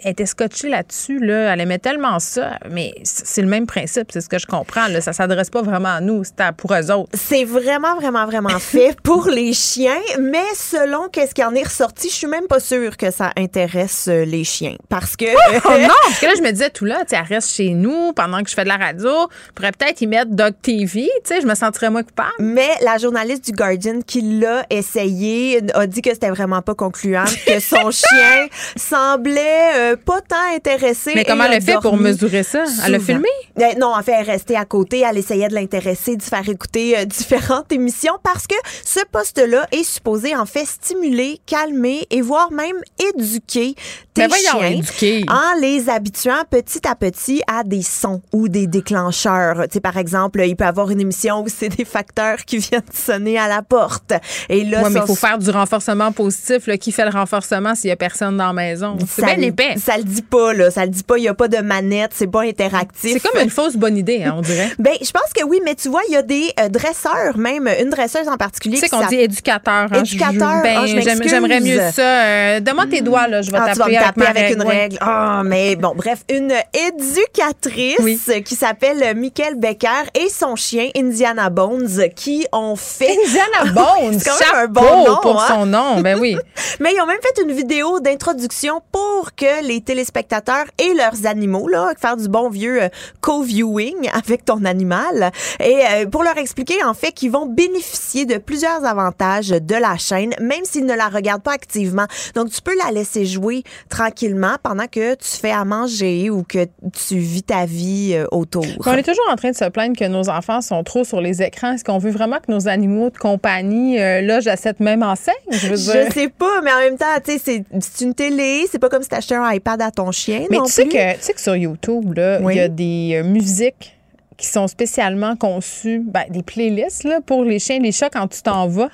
était scotchée là-dessus. Là. Elle aimait tellement ça. Mais c'est le même principe, c'est ce que je comprends. Là. Ça s'adresse pas vraiment à nous, c'est pour eux autres. C'est vraiment, vraiment, vraiment en fait, pour les chiens, mais selon qu'est-ce qui en est ressorti, je suis même pas sûre que ça intéresse euh, les chiens. Parce que. Oh non, parce que là, je me disais tout là, tu elle reste chez nous pendant que je fais de la radio. Je pourrais peut-être y mettre Dog TV, tu sais, je me sentirais moins coupable. Mais la journaliste du Guardian qui l'a essayé a dit que c'était vraiment pas concluant, que son chien semblait euh, pas tant intéressé. Mais comment elle a fait pour mesurer ça? Elle a filmé? Euh, non, en fait, elle restait à côté. Elle essayait de l'intéresser, de faire écouter euh, différentes émissions parce que ce poste-là est supposé, en fait, stimuler, calmer et voire même éduquer tes voyons, chiens éduquer. en les habituant petit à petit à des sons ou des déclencheurs. Tu sais, par exemple, il peut y avoir une émission où c'est des facteurs qui viennent sonner à la porte. Et là, Oui, mais il faut faire du renforcement positif. Là. Qui fait le renforcement s'il y a personne dans la maison? C'est ça le- épais. Ça le dit pas, là. Ça le dit pas. Il y a pas de manette. C'est pas interactif. C'est comme une fausse bonne idée, hein, on dirait. Ben, je pense que oui, mais tu vois, il y a des euh, dresseurs, même une dresseuse en particulier. Tu sais qu'on dit éducateur. hein, Éducateur. ben, m'excuse. J'aimerais mieux ça. Euh, Donne-moi tes doigts, là. Je vais Ah, tu vas me taper avec, taper une règle. Ah, mais bon, bref, une éducatrice qui s'appelle Michael Becker et son chien Indiana Bones qui ont fait. Indiana Bones, C'est un bon nom, pour hein? son nom. Ben oui. Mais ils ont même fait une vidéo d'introduction pour que les téléspectateurs et leurs animaux, là, faire du bon vieux euh, co-viewing avec ton animal, et euh, pour leur expliquer en fait qu'ils vont bénéficier de plusieurs avantages de la chaîne, même s'ils ne la regardent pas activement. Donc tu peux la laisser jouer tranquillement pendant que tu fais à manger ou que tu vis ta vie euh, autour. On est toujours en train de se plaindre que nos enfants sont trop sur les écrans. Est-ce qu'on veut vraiment que nos animaux de compagnie logent à cette même enseigne? Je veux dire. Je sais pas, mais en même temps, tu sais, c'est- c'est une télé, c'est pas comme si t'achetais un iPad à ton chien. Mais non tu sais, que, tu sais que sur YouTube, il Oui. y a des euh, musiques qui sont spécialement conçues, ben, des playlists là, pour les chiens, les chats quand tu t'en vas.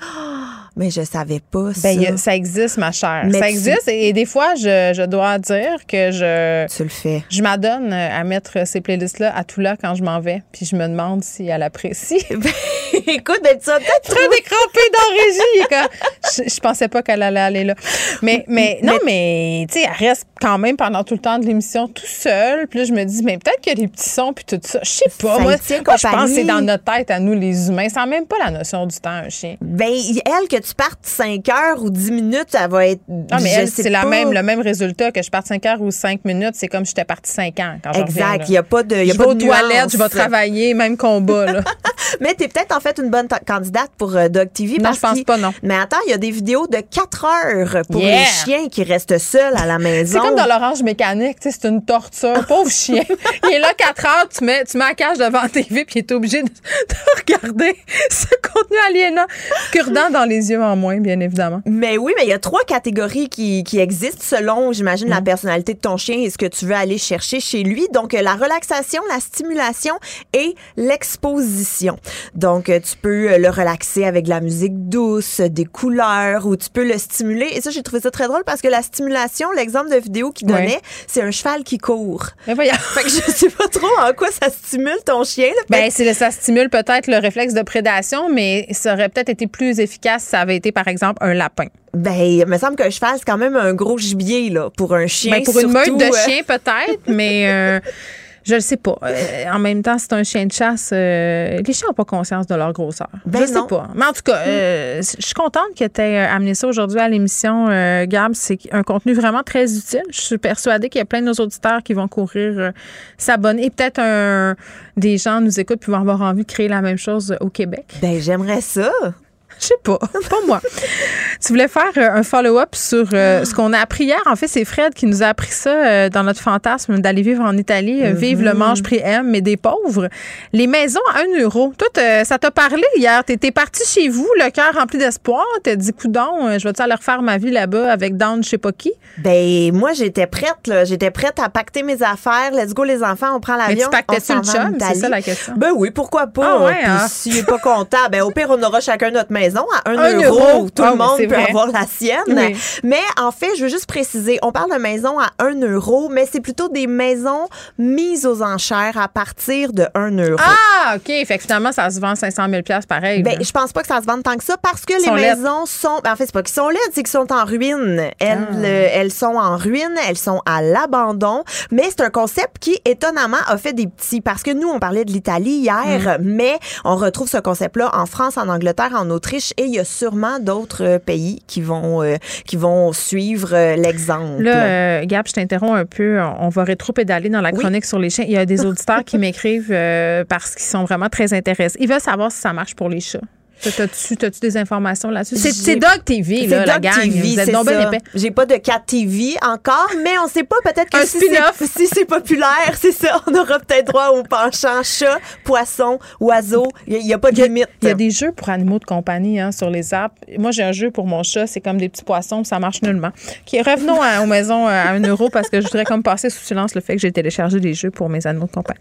Mais je savais pas ça. Ben, y a- ça existe, ma chère. Mais ça existe et, et des fois, je, je dois dire que je. Tu le fais. Je m'adonne à mettre ces playlists-là à tout là quand je m'en vais. Puis je me demande si elle apprécie. Écoute, ben, tu vas peut-être Très décrampé dans régie. Je, je pensais pas qu'elle allait aller là. Mais, mais non, mais tu sais, elle reste quand même pendant tout le temps de l'émission tout seule. Puis là, je me dis, mais peut-être qu'il y a des petits sons puis tout ça. Je sais pas. Ça Moi, moi, je pense que c'est dans notre tête à nous, les humains. Ça n'a même pas la notion du temps, un chien. Ben, elle, que tu partes 5 heures ou 10 minutes, elle va être. Non, mais elle, sais c'est la même, le même résultat que je parte 5 heures ou 5 minutes. C'est comme si j'étais partie 5 ans quand Exact. Il n'y a pas de. il Y a je pas vais aux de toilettes, je vais travailler, même combat. Là. Mais t'es peut-être en fait une bonne candidate pour euh, Dog TV. Non, parce je pense pas, non. Mais attends, il y a des vidéos de 4 heures pour Yeah. les chiens qui restent seuls à la maison. C'est comme dans l'orange mécanique, tu sais, c'est une torture. Pauvre chien. Il est là 4 heures, tu mets, tu mets la cage devant la TV, puis il est obligé de, de regarder ce contenu aliénant, cure-dent dans les yeux en moins, bien évidemment. Mais oui, mais il y a trois catégories qui, qui existent selon, j'imagine, Mm. la personnalité de ton chien et ce que tu veux aller chercher chez lui. Donc, euh, la relaxation, la stimulation et l'exposition. Donc, euh, tu peux euh, le relaxer avec de la musique douce, des couleurs, ou tu peux le stimuler. Et ça, j'ai trouvé ça très drôle parce que la stimulation, l'exemple de vidéo qu'il Ouais. donnait, c'est un cheval qui court. Mais voyons. Fait que je sais pas trop en quoi ça stimule ton chien. là. Ben, ça stimule peut-être le réflexe de prédation, mais ça aurait peut-être été plus efficace ça avait été, par exemple, un lapin. Ben, il me semble qu'un cheval, c'est quand même un gros gibier, là, pour un chien. Ben, pour une meute de euh, chiens, peut-être, mais euh, je le sais pas. Euh, en même temps, c'est un chien de chasse. euh, les chiens n'ont pas conscience de leur grosseur. Ben je sais non. pas. Mais en tout cas, euh, je suis contente que tu aies amené ça aujourd'hui à l'émission, Gab. C'est un contenu vraiment très utile. Je suis persuadée qu'il y a plein de nos auditeurs qui vont courir s'abonner. Et peut-être un, des gens nous écoutent puis vont avoir envie de créer la même chose au Québec. Ben, j'aimerais ça. Je sais pas, pas moi. tu voulais faire euh, un follow-up sur euh, ce qu'on a appris hier. En fait, c'est Fred qui nous a appris ça euh, dans notre fantasme d'aller vivre en Italie, euh, vivre le mange prix M, mais des pauvres. Les maisons à 1 euro. Toi, ça t'a parlé hier. T'étais parti chez vous, le cœur rempli d'espoir. T'as dit, coudon, je vais-tu aller refaire ma vie là-bas avec Down, je sais pas qui? Ben, moi, j'étais prête, là. J'étais prête à pacter mes affaires. Let's go, les enfants, on prend Mais l'avion. tu pactais-tu le chum? C'est ça la question. Ben oui, pourquoi pas? Ah ouais, hein? s'il est pas content, ben au pire, on aura chacun notre maison à 1 Un euro. euro. Tout Ah, le mais monde peut vrai. avoir la sienne. Oui. Mais en fait, je veux juste préciser, on parle de maisons à 1 euro, mais c'est plutôt des maisons mises aux enchères à partir de 1 euro. Ah, OK. Fait que finalement, ça se vend 500 000 pareil. Ben, je pense pas que ça se vende tant que ça parce que les laides. maisons sont. ben, En fait, c'est pas qu'ils sont laides, c'est qu'ils sont en ruine. Elles, Ah. euh, elles sont en ruine, elles sont à l'abandon. Mais c'est un concept qui, étonnamment, a fait des petits. Parce que nous, on parlait de l'Italie hier, Mm. mais on retrouve ce concept-là en France, en Angleterre, en Autriche, et il y a sûrement d'autres euh, pays qui vont, euh, qui vont suivre euh, l'exemple. Là, euh, Gab, je t'interromps un peu. On va rétro-pédaler dans la chronique sur les chiens. Il y a des auditeurs qui m'écrivent parce qu'ils sont vraiment très intéressés. Ils veulent savoir si ça marche pour les chats. T'as-tu t'as-tu des informations là-dessus? C'est Dog TV, là, C'est la Dog gang. TV, Vous êtes c'est ça. J'ai pas de Cat TV encore, mais on sait pas, peut-être que Un si c'est, spin-off. si c'est populaire, c'est ça, on aura peut-être droit au penchant chat, poisson, oiseau. Il n'y a, pas de limite. Il y a des jeux pour animaux de compagnie hein, sur les apps. Moi, j'ai un jeu pour mon chat, c'est comme des petits poissons, ça marche nullement. Qui revenons à, aux maisons euh, à un euro parce que je voudrais comme passer sous silence le fait que j'ai téléchargé des jeux pour mes animaux de compagnie.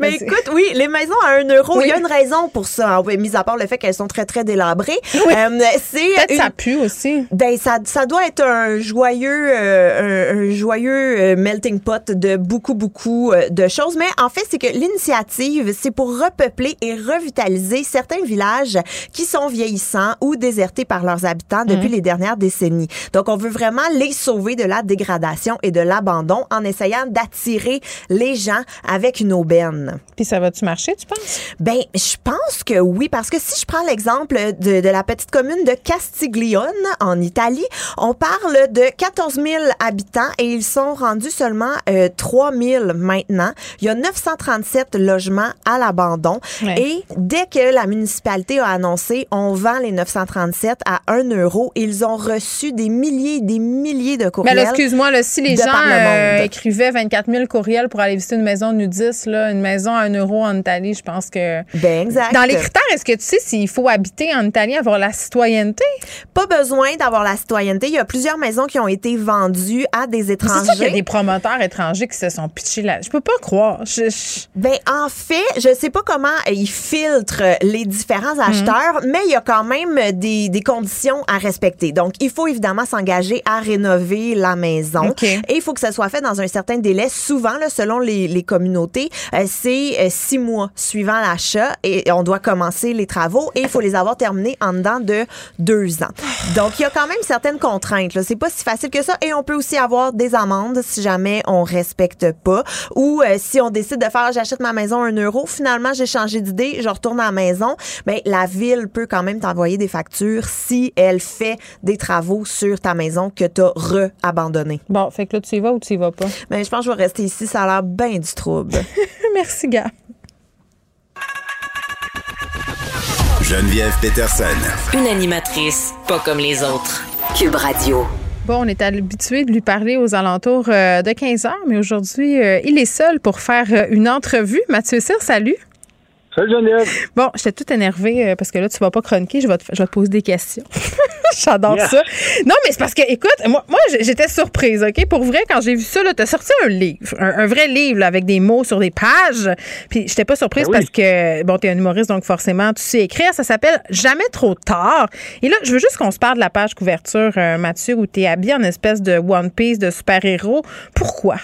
Mais écoute, oui, les maisons à 1 euro, Oui. il y a une raison pour ça, hein, oui, mis à part le fait qu'elles sont très, très délabrées. Euh, c'est Peut-être une- ça pue aussi. Ben, ça, ça doit être un joyeux, euh, un, un joyeux euh, melting pot de beaucoup, beaucoup euh, de choses. Mais en fait, c'est que l'initiative, c'est pour repeupler et revitaliser certains villages qui sont vieillissants ou désertés par leurs habitants depuis Mhm. les dernières décennies. Donc, on veut vraiment les sauver de la dégradation et de l'abandon en essayant d'attirer les gens avec une aubaine. Puis ça va-tu marcher, tu penses? Ben, je pense que oui, parce que si je prends l'exemple de, de la petite commune de Castiglione en Italie, on parle de 14 000 habitants et ils sont rendus seulement euh, 3 000 maintenant. Il y a 937 logements à l'abandon Ouais. et dès que la municipalité a annoncé on vend les 937 à 1 euro, ils ont reçu des milliers et des milliers de courriels. excuse-moi, si les gens le euh, écrivaient 24 000 courriels pour aller visiter une maison nudiste, là, une maison à 1 euro en Italie, je pense que. Ben, exact. Dans les critères, est-ce que tu sais s'il faut habiter en Italie, avoir la citoyenneté? Pas besoin d'avoir la citoyenneté. Il y a plusieurs maisons qui ont été vendues à des C'est étrangers. sûr qu'il y a des promoteurs étrangers qui se sont pitchés là. Je peux pas croire. Je- je- Ben, en fait, je sais pas comment euh, ils filtrent les différents acheteurs, mais il y a quand même des, des conditions à respecter. Donc, il faut évidemment s'engager à rénover la maison. OK. Et il faut que ça soit fait dans un certain délai. Souvent, là, selon les, les communautés, euh, c'est euh, six mois suivant l'achat et on doit commencer les travaux et il faut les avoir terminés en dedans de deux ans. Donc, il y a quand même certaines contraintes. là. C'est pas si facile que ça. Et on peut aussi avoir des amendes si jamais on respecte pas ou euh, si on décide de faire j'achète ma maison un euro, finalement j'ai changé d'idée, je retourne à la maison, ben la ville peut quand même t'envoyer des factures si elle fait des travaux sur ta maison que tu as re-abandonnée. Bon, fait que là, tu y vas ou tu y vas pas? Mais je pense que je vais rester ici, ça a l'air bien du trouble. Merci, gars. Geneviève Peterson. Une animatrice pas comme les autres. Cube Radio. Bon, on est habitué de lui parler aux alentours euh, de 15 heures, mais aujourd'hui, euh, il est seul pour faire euh, une entrevue. Mathieu Cyr, salut. Salut Geneviève. Bon, j'étais toute énervée euh, parce que là, tu vas pas chroniquer, je vais te, je vais te poser des questions. J'adore Yeah. ça. Non, mais c'est parce que, écoute, moi, moi j'étais surprise, OK? Pour vrai, quand j'ai vu ça, tu as sorti un livre, un, un vrai livre là, avec des mots sur des pages. Puis j'étais pas surprise Ben oui. parce que, bon, tu es un humoriste, donc forcément, tu sais écrire. Ça s'appelle Jamais trop tard. Et là, je veux juste qu'on se parle de la page couverture, euh, Mathieu, où tu es habillé en espèce de One Piece de super-héros. Pourquoi?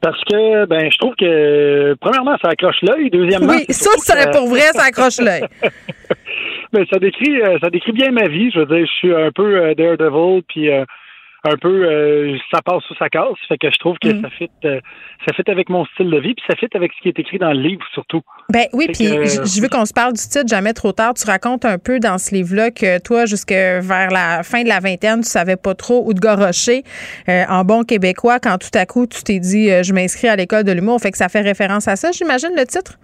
Parce que ben je trouve que premièrement ça accroche l'œil, deuxièmement Oui, ça, ça, que- pour vrai, ça accroche l'œil. ben, ça décrit euh, ça décrit bien ma vie. Je veux dire, je suis un peu euh, Daredevil, puis euh, un peu euh, ça passe ou ça casse. Fait que je trouve que Mm. ça fit euh, ça fit avec mon style de vie, puis ça fit avec ce qui est écrit dans le livre surtout. Ben oui, puis que- je veux qu'on se parle du titre Jamais trop tard. Tu racontes un peu dans ce livre-là que toi, jusque vers la fin de la vingtaine, tu savais pas trop où te gorocher euh, en bon québécois quand tout à coup tu t'es dit euh, je m'inscris à l'école de l'humour. Fait que ça fait référence à ça, j'imagine, le titre?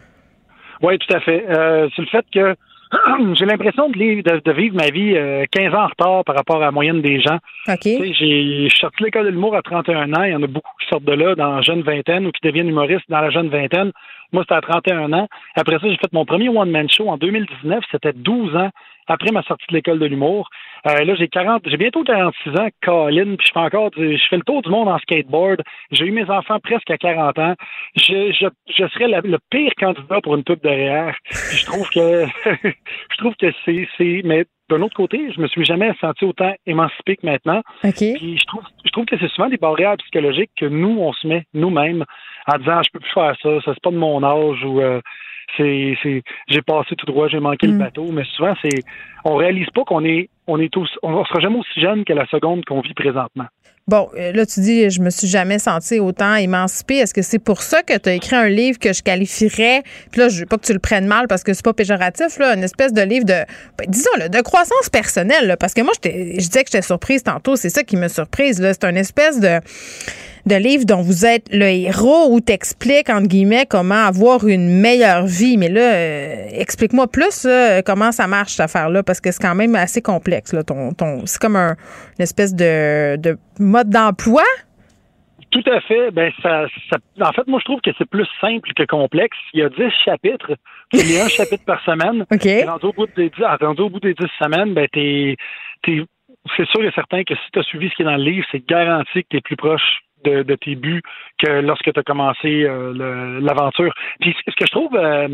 Oui, tout à fait. Euh, c'est le fait que j'ai l'impression de, de- de vivre ma vie euh, 15 ans en retard par rapport à la moyenne des gens. OK. Tu sais, j'ai je suis sorti de l'école de l'humour à 31 ans. Il y en a beaucoup qui sortent de là dans la jeune vingtaine ou qui deviennent humoristes dans la jeune vingtaine. Moi, c'était à 31 ans. Après ça, j'ai fait mon premier one-man show en 2019. C'était 12 ans après ma sortie de l'école de l'humour. Euh, là, j'ai 40, j'ai bientôt 46 ans, Colin, puis je fais encore, du- je fais le tour du monde en skateboard. J'ai eu mes enfants presque à 40 ans. Je, je, je serais la- le pire candidat pour une pub derrière. Puis je trouve que, je trouve que c'est, c'est, mais d'un autre côté, je me suis jamais senti autant émancipé que maintenant. Puis je trouve, je trouve que c'est souvent des barrières psychologiques que nous, on se met nous-mêmes en disant, je peux plus faire ça, ça c'est pas de mon âge ou euh, c'est, c'est, j'ai passé tout droit, j'ai manqué le bateau. Mais souvent, c'est, on réalise pas qu'on est, on est tous, on sera jamais aussi jeune que la seconde qu'on vit présentement. Bon, euh, là, tu dis, je me suis jamais sentie autant émancipée. Est-ce que c'est pour ça que tu as écrit un livre que je qualifierais, puis là, je veux pas que tu le prennes mal parce que c'est pas péjoratif, là, une espèce de livre de, ben, disons, là, de croissance personnelle, là, parce que moi, je disais que j'étais surprise tantôt, c'est ça qui me surprise, là. C'est une espèce de, de livre dont vous êtes le héros où t'expliques, entre guillemets, comment avoir une meilleure vie. Mais là, euh, explique-moi plus comment ça marche, cette affaire-là, parce que c'est quand même assez complexe, là. Ton, ton, c'est comme un, une espèce de, de mode d'emploi? Tout à fait. Ben, ça, ça- en fait, moi, je trouve que c'est plus simple que complexe. Il y a 10 chapitres. Il y a un chapitre par semaine. Puis Rendu au bout des 10, rendu au bout des 10 semaines, ben, t'es, t'es, c'est sûr et certain que si tu as suivi ce qui est dans le livre, c'est garanti que tu es plus proche de, de tes buts que lorsque tu as commencé euh, l'aventure. Puis ce que je trouve euh,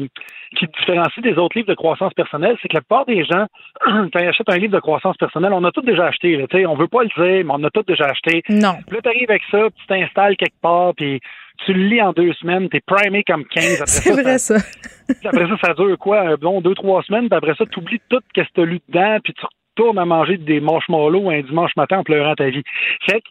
qui différencie des autres livres de croissance personnelle, c'est que la plupart des gens, quand ils achètent un livre de croissance personnelle, on a tout déjà acheté. Là, on veut pas le dire, mais on a tout déjà acheté. Non. Puis là, tu arrives avec ça, tu t'installes quelque part, puis tu le lis en deux semaines, tu es primé comme 15. Après C'est vrai, ça. puis après ça, ça dure quoi? Un bon deux, trois semaines, puis après ça, tu oublies tout ce que tu as lu dedans, puis tu retournes à manger des marshmallows un dimanche matin en pleurant ta vie. Fait que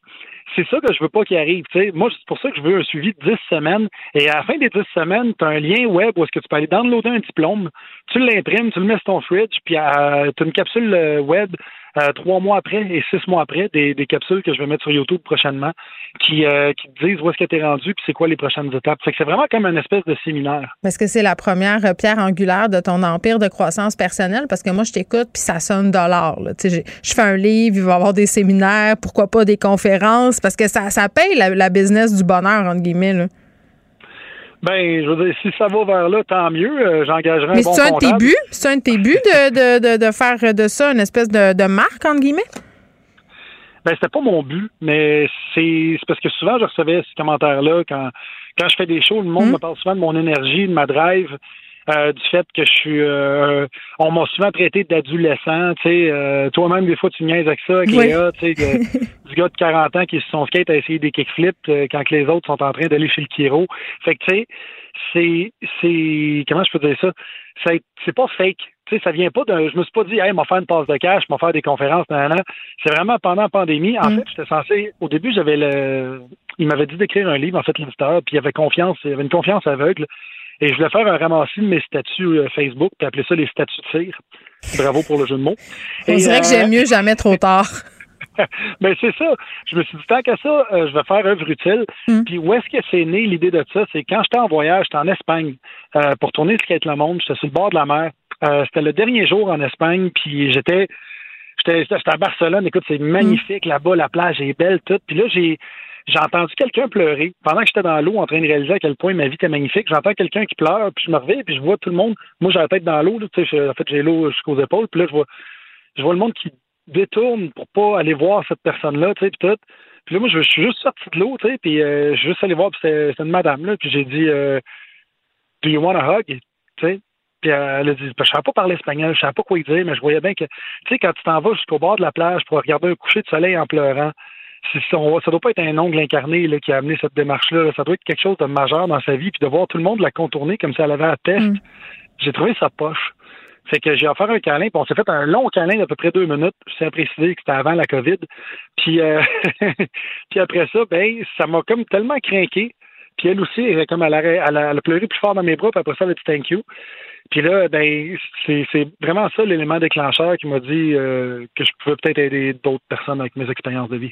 c'est ça que je veux pas qu'il arrive. tu sais. Moi, c'est pour ça que je veux un suivi de 10 semaines. Et à la fin des 10 semaines, tu as un lien web où est-ce que tu peux aller downloader un diplôme, tu l'imprimes, tu le mets sur ton fridge, puis tu as une capsule euh, web euh, trois mois après et six mois après, des, des capsules que je vais mettre sur YouTube prochainement qui, euh, qui disent où est-ce que tu es rendu puis c'est quoi les prochaines étapes. Que c'est vraiment comme une espèce de séminaire. Est-ce que c'est la première euh, pierre angulaire de ton empire de croissance personnelle? Parce que moi, je t'écoute, puis ça sonne dollar. là. Je fais un livre, il va y avoir des séminaires, pourquoi pas des conférences, parce que ça, ça paye la, la business du bonheur, entre guillemets. Là. Ben, je veux dire, si ça va vers là, tant mieux. Euh, J'engagerai un Mais bon c'est un de tes buts? C'est un de tes buts de, de, de, de faire de ça une espèce de, de marque, entre guillemets? Ben, c'était pas mon but, mais c'est c'est parce que souvent, je recevais ces commentaires-là quand, quand je fais des shows. Le monde Hmm. me parle souvent de mon énergie, de ma drive, euh, du fait que je suis. euh, on m'a souvent traité d'adolescent. Tu sais, euh, toi-même, des fois, tu niaises avec ça, avec Oui. Léa, tu sais, de- du gars de 40 ans qui se sont skate à essayer des kickflips euh, quand que les autres sont en train d'aller chez le Kiro. Fait que, tu sais, c'est. c'est Comment je peux dire ça? Ça- C'est pas fake. Tu sais, ça vient pas d'un. Je me suis pas dit, hey, m'a faire une passe de cash, m'a faire des conférences, nan, nan. C'est vraiment pendant la pandémie. En fait, j'étais censé. Au début, j'avais le. Il m'avait dit d'écrire un livre, en fait, l'éditeur, puis il avait confiance, il avait une confiance aveugle. Et je voulais faire un ramassis de mes statuts euh, Facebook, puis appeler ça les statuts de tir. Bravo pour le jeu de mots. On dirait que euh, j'aime mieux jamais trop tard. ben c'est ça. Je me suis dit, tant qu'à ça, euh, je vais faire œuvre utile. Puis où est-ce que c'est né l'idée de ça? C'est quand j'étais en voyage, j'étais en Espagne euh, pour tourner Skate le Monde. J'étais sur le bord de la mer. Euh, c'était le dernier jour en Espagne, puis j'étais j'étais j'étais à Barcelone. Écoute, c'est magnifique là-bas, la plage est belle, tout. Puis là, j'ai j'ai entendu quelqu'un pleurer. Pendant que j'étais dans l'eau en train de réaliser à quel point ma vie était magnifique, j'entends quelqu'un qui pleure, puis je me reviens, puis je vois tout le monde. Moi, j'ai la tête dans l'eau, tu sais, en fait, j'ai l'eau jusqu'aux épaules, puis là, je vois, je vois le monde qui détourne pour pas aller voir cette personne-là, tu sais, puis tout. Puis là, moi, je, suis juste sorti de l'eau, tu sais, puis euh, je suis juste allé voir, puis c'était une madame, là, puis j'ai dit, euh, Do you want a hug? Tu sais. Puis elle a dit, je savais pas parler espagnol, je savais pas quoi dire, mais je voyais bien que, tu sais, quand tu t'en vas jusqu'au bord de la plage pour regarder un coucher de soleil en pleurant, ça, doit pas être un ongle incarné là, qui a amené cette démarche-là. là. Ça doit être quelque chose de majeur dans sa vie, puis de voir tout le monde la contourner comme si elle avait un test. J'ai trouvé ça poche. Fait que j'ai offert un câlin, puis on s'est fait un long câlin d'à peu près deux minutes. Je tiens à préciser que c'était avant la COVID. Puis, euh, puis après ça, ben, ça m'a comme tellement craqué. Puis elle aussi, elle, comme elle a, elle, a, elle a pleuré plus fort dans mes bras, puis après ça, elle a dit thank you. Puis là, ben, c'est vraiment ça l'élément déclencheur qui m'a dit euh, que je pouvais peut-être aider d'autres personnes avec mes expériences de vie.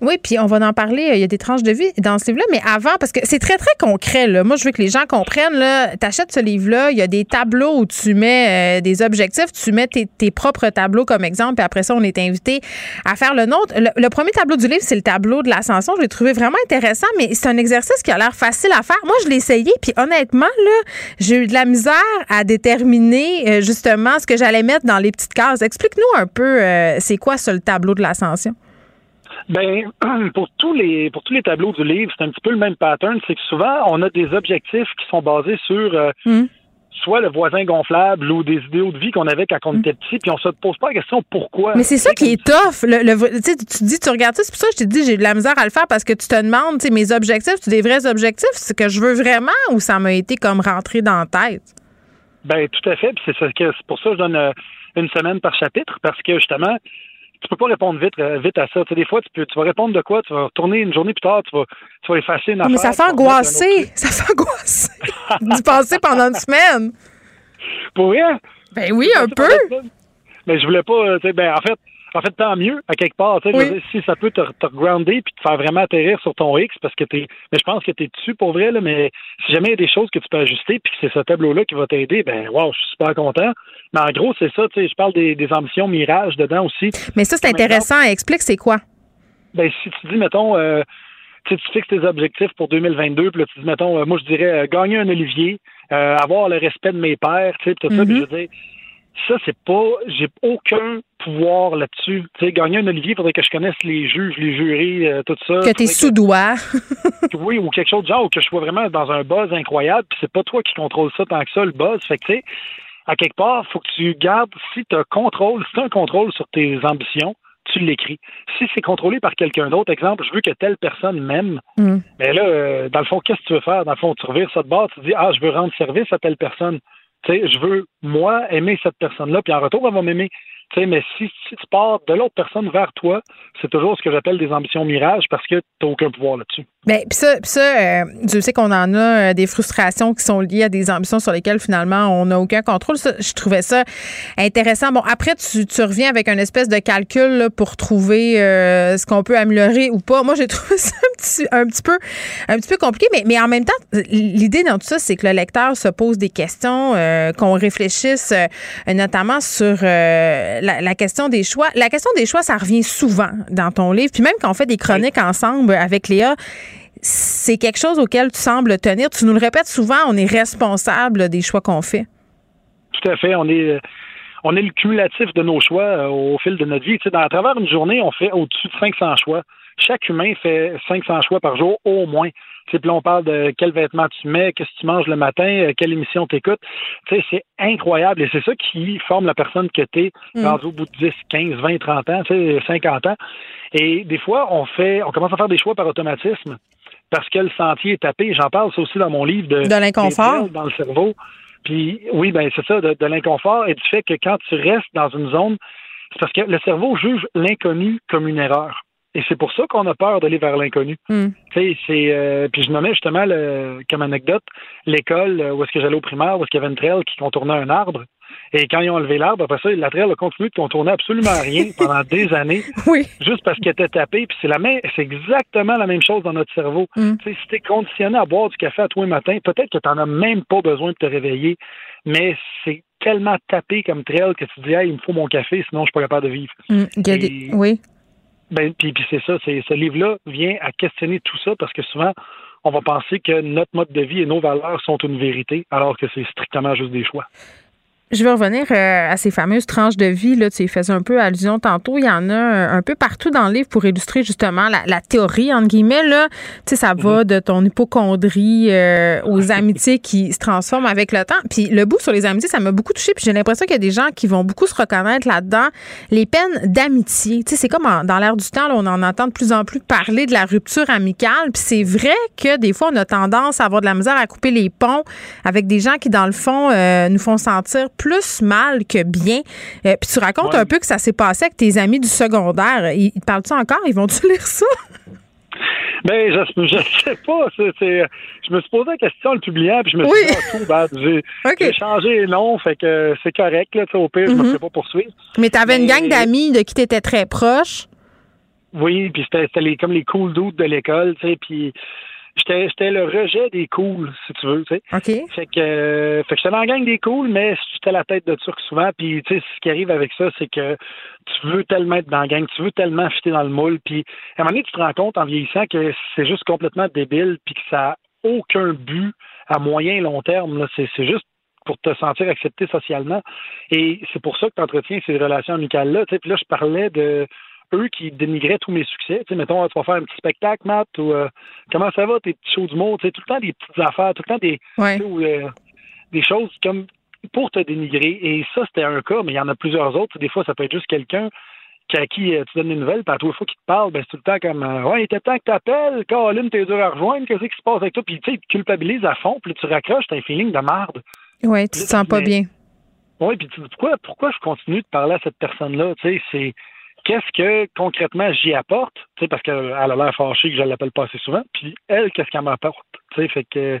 Oui, puis on va en parler. Il y a des tranches de vie dans ce livre-là, mais avant, parce que c'est très, très concret. Là. Moi, je veux que les gens comprennent. Tu achètes ce livre-là, il y a des tableaux où tu mets euh, des objectifs, tu mets tes, tes propres tableaux comme exemple, puis après ça, on est invité à faire le nôtre. Le, le premier tableau du livre, c'est le tableau de l'ascension. Je l'ai trouvé vraiment intéressant, mais c'est un exercice qui a l'air facile à faire. Moi, je l'ai essayé, puis honnêtement, là, j'ai eu de la misère à déterminer justement ce que j'allais mettre dans les petites cases. Explique-nous un peu, c'est quoi ça le tableau de l'ascension? Ben, pour tous les pour tous les tableaux du livre, c'est un petit peu le même pattern. C'est que souvent, on a des objectifs qui sont basés sur mm. soit le voisin gonflable ou des idéaux de vie qu'on avait quand on mm. était petit, puis on se pose pas la question pourquoi. Mais c'est ça qui est tough. Le, tu te dis, tu regardes ça, c'est pour ça que je t'ai dit, j'ai de la misère à le faire parce que tu te demandes, mes objectifs, c'est des vrais objectifs, c'est ce que je veux vraiment ou ça m'a été comme rentré dans la tête? Ben, tout à fait. Puis c'est pour ça que je donne euh, une semaine par chapitre parce que justement, tu peux pas répondre vite, euh, vite à ça. Tu sais, des fois, tu, peux, tu vas répondre de quoi, tu vas retourner une journée plus tard, tu vas, tu vas effacer une affaire. Mais ça fait angoisser. Ça fait angoisser d'y penser pendant une semaine. Pour rien? Ben oui, un peu. Mais je voulais pas, euh, ben en fait, en fait, tant mieux, à quelque part. Si ça peut te, te grounder puis te faire vraiment atterrir sur ton X, parce que t'es. Mais je pense que t'es dessus pour vrai, là, mais si jamais il y a des choses que tu peux ajuster puis que c'est ce tableau-là qui va t'aider, ben wow, je suis super content. Mais en gros, c'est ça, tu sais, je parle des, des ambitions mirages dedans aussi. Mais ça, c'est intéressant. Explique, c'est quoi? Ben, si tu dis, mettons, euh, tu fixes tes objectifs pour 2022, puis là, tu dis, mettons, euh, moi, je dirais, euh, gagner un Olivier, avoir le respect de mes pères, tu sais, tout ça, puis je veux dire, ça, c'est pas. J'ai aucun pouvoir là-dessus. Tu sais, gagner un Olivier, il faudrait que je connaisse les juges, les jurés, euh, tout ça. Que t'es sous-doigt. oui, ou quelque chose de genre, ou que je sois vraiment dans un buzz incroyable, puis c'est pas toi qui contrôle ça tant que ça, le buzz. Fait que, tu sais, à quelque part, faut que tu gardes, si tu as contrôle, si tu un contrôle sur tes ambitions, tu l'écris. Si c'est contrôlé par quelqu'un d'autre, exemple, je veux que telle personne m'aime, mais mm. ben là, euh, dans le fond, qu'est-ce que tu veux faire? Dans le fond, tu revires ça de bord, tu dis, ah, je veux rendre service à telle personne je veux, moi, aimer cette personne-là, puis en retour, elle va m'aimer mais si, tu pars de l'autre personne vers toi, c'est toujours ce que j'appelle des ambitions mirages parce que tu n'as aucun pouvoir là-dessus. Bien, puis ça, pis ça euh, je sais qu'on en a euh, des frustrations qui sont liées à des ambitions sur lesquelles finalement on n'a aucun contrôle. je trouvais ça intéressant. Bon, après, tu, reviens avec une espèce de calcul pour trouver euh, ce qu'on peut améliorer ou pas. Moi, j'ai trouvé ça un petit, un petit, peu, un petit peu compliqué, mais, mais en même temps, l'idée dans tout ça, c'est que le lecteur se pose des questions, qu'on réfléchisse notamment sur la, question des choix. La question des choix, ça revient souvent dans ton livre. Puis même quand on fait des chroniques ensemble avec Léa, c'est quelque chose auquel tu sembles tenir. Tu nous le répètes souvent, on est responsable des choix qu'on fait. Tout à fait. On est, on est le cumulatif de nos choix euh, au fil de notre vie. Tu sais, à travers une journée, on fait au-dessus de 500 choix. Chaque humain fait 500 choix par jour au moins. Puis là, on parle de quel vêtement tu mets, qu'est-ce que tu manges le matin, euh, quelle émission tu écoutes. C'est incroyable et c'est ça qui forme la personne que tu es mm. au bout de 10, 15, 20, 30 ans, 50 ans. Et des fois, on fait, on commence à faire des choix par automatisme parce que le sentier est tapé. J'en parle ça aussi dans mon livre de, de l'inconfort dans le cerveau. Puis oui, ben c'est ça, de, de l'inconfort et du fait que quand tu restes dans une zone, c'est parce que le cerveau juge l'inconnu comme une erreur. Et c'est pour ça qu'on a peur d'aller vers l'inconnu. Hmm. c'est euh, puis je nommais justement le, comme anecdote l'école où est-ce que j'allais au primaire, où est-ce qu'il y avait une trail qui contournait un arbre. Et quand ils ont enlevé l'arbre, après ça, la trail a continué de contourner absolument rien pendant des années. Oui. Juste parce qu'elle était tapée. Puis c'est la même, c'est exactement la même chose dans notre cerveau. Hmm. Si tu es conditionné à boire du café à tous les matins, peut-être que tu n'en as même pas besoin de te réveiller, mais c'est tellement tapé comme trail que tu dis, hey, il me faut mon café, sinon je suis pas capable de vivre. Hmm. Oui. Ben, puis, c'est ça, c'est ce livre-là vient à questionner tout ça parce que souvent, on va penser que notre mode de vie et nos valeurs sont une vérité, alors que c'est strictement juste des choix. Je veux revenir euh, à ces fameuses tranches de vie. Là, tu y faisais un peu allusion tantôt. Il y en a un peu partout dans le livre pour illustrer justement la, théorie, entre guillemets. Là. Tu sais, ça va mhm. de ton hypochondrie euh, aux amitiés qui se transforment avec le temps. Puis le bout sur les amitiés, ça m'a beaucoup touché. Puis j'ai l'impression qu'il y a des gens qui vont beaucoup se reconnaître là-dedans. Les peines d'amitié. Tu sais, c'est comme dans l'air du temps, là, on en entend de plus en plus parler de la rupture amicale. Puis c'est vrai que des fois, on a tendance à avoir de la misère à couper les ponts avec des gens qui, dans le fond, euh, nous font sentir plus mal que bien. Euh, puis tu racontes un peu que ça s'est passé avec tes amis du secondaire. Ils, parlent-tu encore? Ils vont-tu lire ça? Ben, je, je sais pas. je me suis posé la question le publiant, puis je me suis dit, ah, tout, ben, j'ai changé les noms, fait que c'est correct, là, au pire, je me mm-hmm. fais pas poursuivre. Mais tu avais une gang d'amis de qui tu étais très proche. Oui, puis c'était comme les cool dudes de l'école, tu sais, puis J'étais le rejet des cools, si tu veux. OK. Fait que, euh, fait que j'étais dans la gang des cools, mais j'étais la tête de Turc souvent. Puis, tu sais, ce qui arrive avec ça, c'est que tu veux tellement être dans la gang, tu veux tellement fitter dans le moule. Puis, à un moment donné, tu te rends compte en vieillissant que c'est juste complètement débile, puis que ça n'a aucun but à moyen et long terme. C'est juste pour te sentir accepté socialement. Et c'est pour ça que tu entretiens ces relations amicales-là. Puis là, je parlais de eux qui dénigraient tous mes succès. Tu sais, mettons, tu vas faire un petit spectacle, Matt, ou euh, comment ça va, tes petits shows d'humour, tu sais, tout le temps des petites affaires, tout le temps des, euh, des choses comme pour te dénigrer. Et ça, c'était un cas, mais il y en a plusieurs autres. Des fois, ça peut être juste quelqu'un à qui euh, tu donnes des nouvelles, puis à toi, fois qu'il te parle, ben, c'est tout le temps comme Ouais, il était temps que t'appelles, Caroline, t'es dur à rejoindre, qu'est-ce qui se passe avec toi? Puis tu sais, tu culpabilises à fond, puis tu raccroches, t'as un feeling de merde. Ouais, tu te sens pas bien. Oui, puis tu dis pourquoi, pourquoi je continue de parler à cette personne-là? Tu sais, c'est qu'est-ce que concrètement j'y apporte, tu sais, parce qu'elle a l'air fâchée que je l'appelle pas assez souvent, puis elle, qu'est-ce qu'elle m'apporte, tu sais, fait que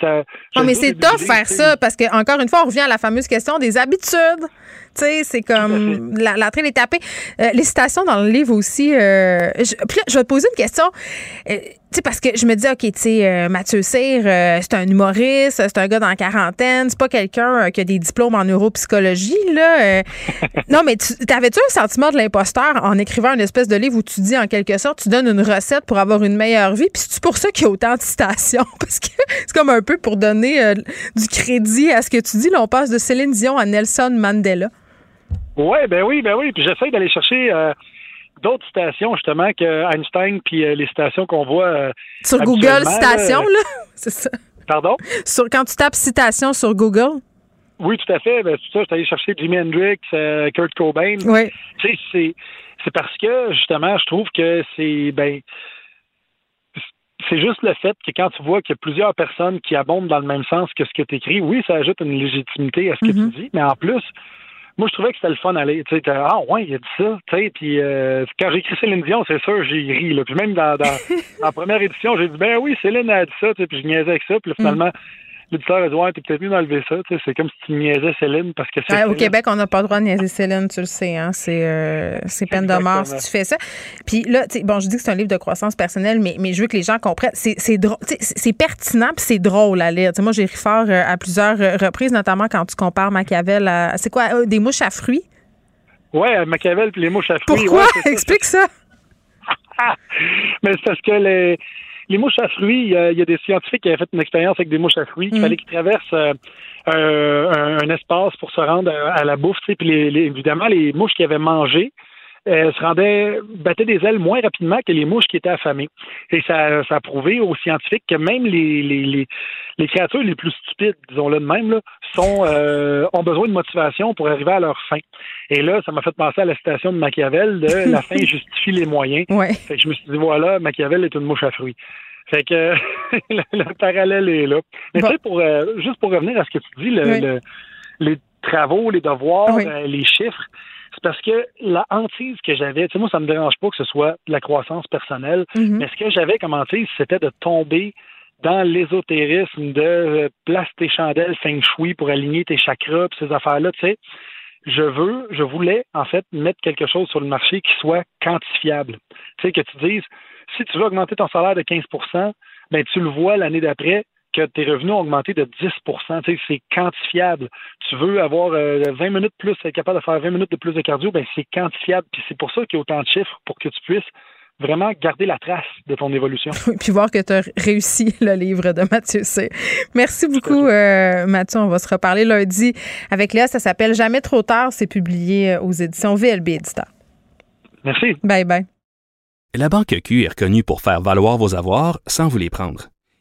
ça, non, mais c'est tough faire ça parce que encore une fois, on revient à la fameuse question des habitudes. Tu sais, c'est comme la, la traîne est tapée. Euh, les citations dans le livre aussi. Euh, je, je vais te poser une question. Tu sais, parce que je me dis, OK, tu sais, euh, Mathieu Cyr, euh, c'est un humoriste, c'est un gars dans la quarantaine, c'est pas quelqu'un euh, qui a des diplômes en neuropsychologie, là. non, mais t'avais-tu un sentiment de l'imposteur en écrivant une espèce de livre où tu dis, en quelque sorte, tu donnes une recette pour avoir une meilleure vie, puis c'est pour ça qu'il y a autant de citations? Parce que c'est comme un peu pour donner du crédit à ce que tu dis. Là, on passe de Céline Dion à Nelson Mandela. Ouais, ben oui, ben oui. Puis j'essaie d'aller chercher d'autres citations, justement, que Einstein, puis euh, les citations qu'on voit. Euh, sur Google, citations, là? C'est ça. Pardon? Sur, quand tu tapes citation sur Google? Oui, tout à fait. Ben, c'est ça, je suis allé chercher Jimi Hendrix, euh, Kurt Cobain. Oui. Tu sais, c'est, c'est parce que, justement, je trouve que c'est, ben, c'est juste le fait que quand tu vois qu'il y a plusieurs personnes qui abondent dans le même sens que ce que tu écris, oui, ça ajoute une légitimité à ce que tu Mm-hmm. dis, mais en plus, moi, je trouvais que c'était le fun d'aller. Tu sais, ah, ouais, il a dit ça. Tu sais, puis euh, quand j'ai écrit Céline Dion, c'est sûr, j'ai ri. Là. Puis même dans, dans, dans la première édition, j'ai dit, ben oui, Céline a dit ça. Tu sais, puis je niaisais avec ça. Puis là, finalement, l'éditeur a dit, ouais, t'es peut-être mieux d'enlever ça. C'est comme si tu niaisais Céline parce que c'est. Ah, au. Québec, on n'a pas le droit de niaiser Céline, tu le sais. Hein? C'est, euh, c'est peine de mort si tu fais ça. Puis là, bon, je dis que c'est un livre de croissance personnelle, mais, mais je veux que les gens comprennent. C'est, pertinent puis c'est drôle à lire. Moi, j'ai ri fort euh, à plusieurs euh, reprises, notamment quand tu compares Machiavel à. C'est quoi? euh, des mouches à fruits? Ouais, Machiavel puis les mouches à fruits. Pourquoi? ouais, ça. Explique ça. Mais c'est parce que les, les mouches à fruits, il y, a, il y a des scientifiques qui avaient fait une expérience avec des mouches à fruits. Il Mm. fallait qu'ils traversent euh, un, espace pour se rendre à, à la bouffe. tu sais. Puis les, les- évidemment, les mouches qui avaient mangé euh, se rendaient, battaient des ailes moins rapidement que les mouches qui étaient affamées. Et ça, ça a prouvé aux scientifiques que même les, les, les, les créatures les plus stupides, disons-le de même, là, sont, euh, ont besoin de motivation pour arriver à leur fin. Et là, ça m'a fait penser à la citation de Machiavel de la fin justifie les moyens. Ouais. Fait que je me suis dit, voilà, Machiavel est une mouche à fruits. Fait que le, le parallèle est là. Mais tu sais, pour, euh, juste pour revenir à ce que tu dis, le, Oui. le- les travaux, les devoirs, Oui. euh, les chiffres, c'est parce que la hantise que j'avais, tu sais, moi, ça me dérange pas que ce soit de la croissance personnelle, Mhm. mais ce que j'avais comme hantise, c'était de tomber dans l'ésotérisme de euh, place tes chandelles feng shui pour aligner tes chakras, puis ces affaires-là, tu sais je veux, je voulais en fait mettre quelque chose sur le marché qui soit quantifiable. Tu sais, que tu dises, si tu veux augmenter ton salaire de 15% ben tu le vois l'année d'après que tes revenus ont augmenté de 10 Tu sais, c'est quantifiable. Tu veux avoir euh, 20 minutes plus, être capable de faire 20 minutes de plus de cardio, ben c'est quantifiable. Puis c'est pour ça qu'il y a autant de chiffres pour que tu puisses vraiment garder la trace de ton évolution. Puis voir que tu as réussi le livre de Mathieu C. Merci beaucoup, euh, Mathieu. On va se reparler lundi avec Léa. Ça s'appelle Jamais trop tard. C'est publié euh, aux éditions VLB Éditeur. Merci. Bye bye. La Banque Q est reconnue pour faire valoir vos avoirs sans vous les prendre.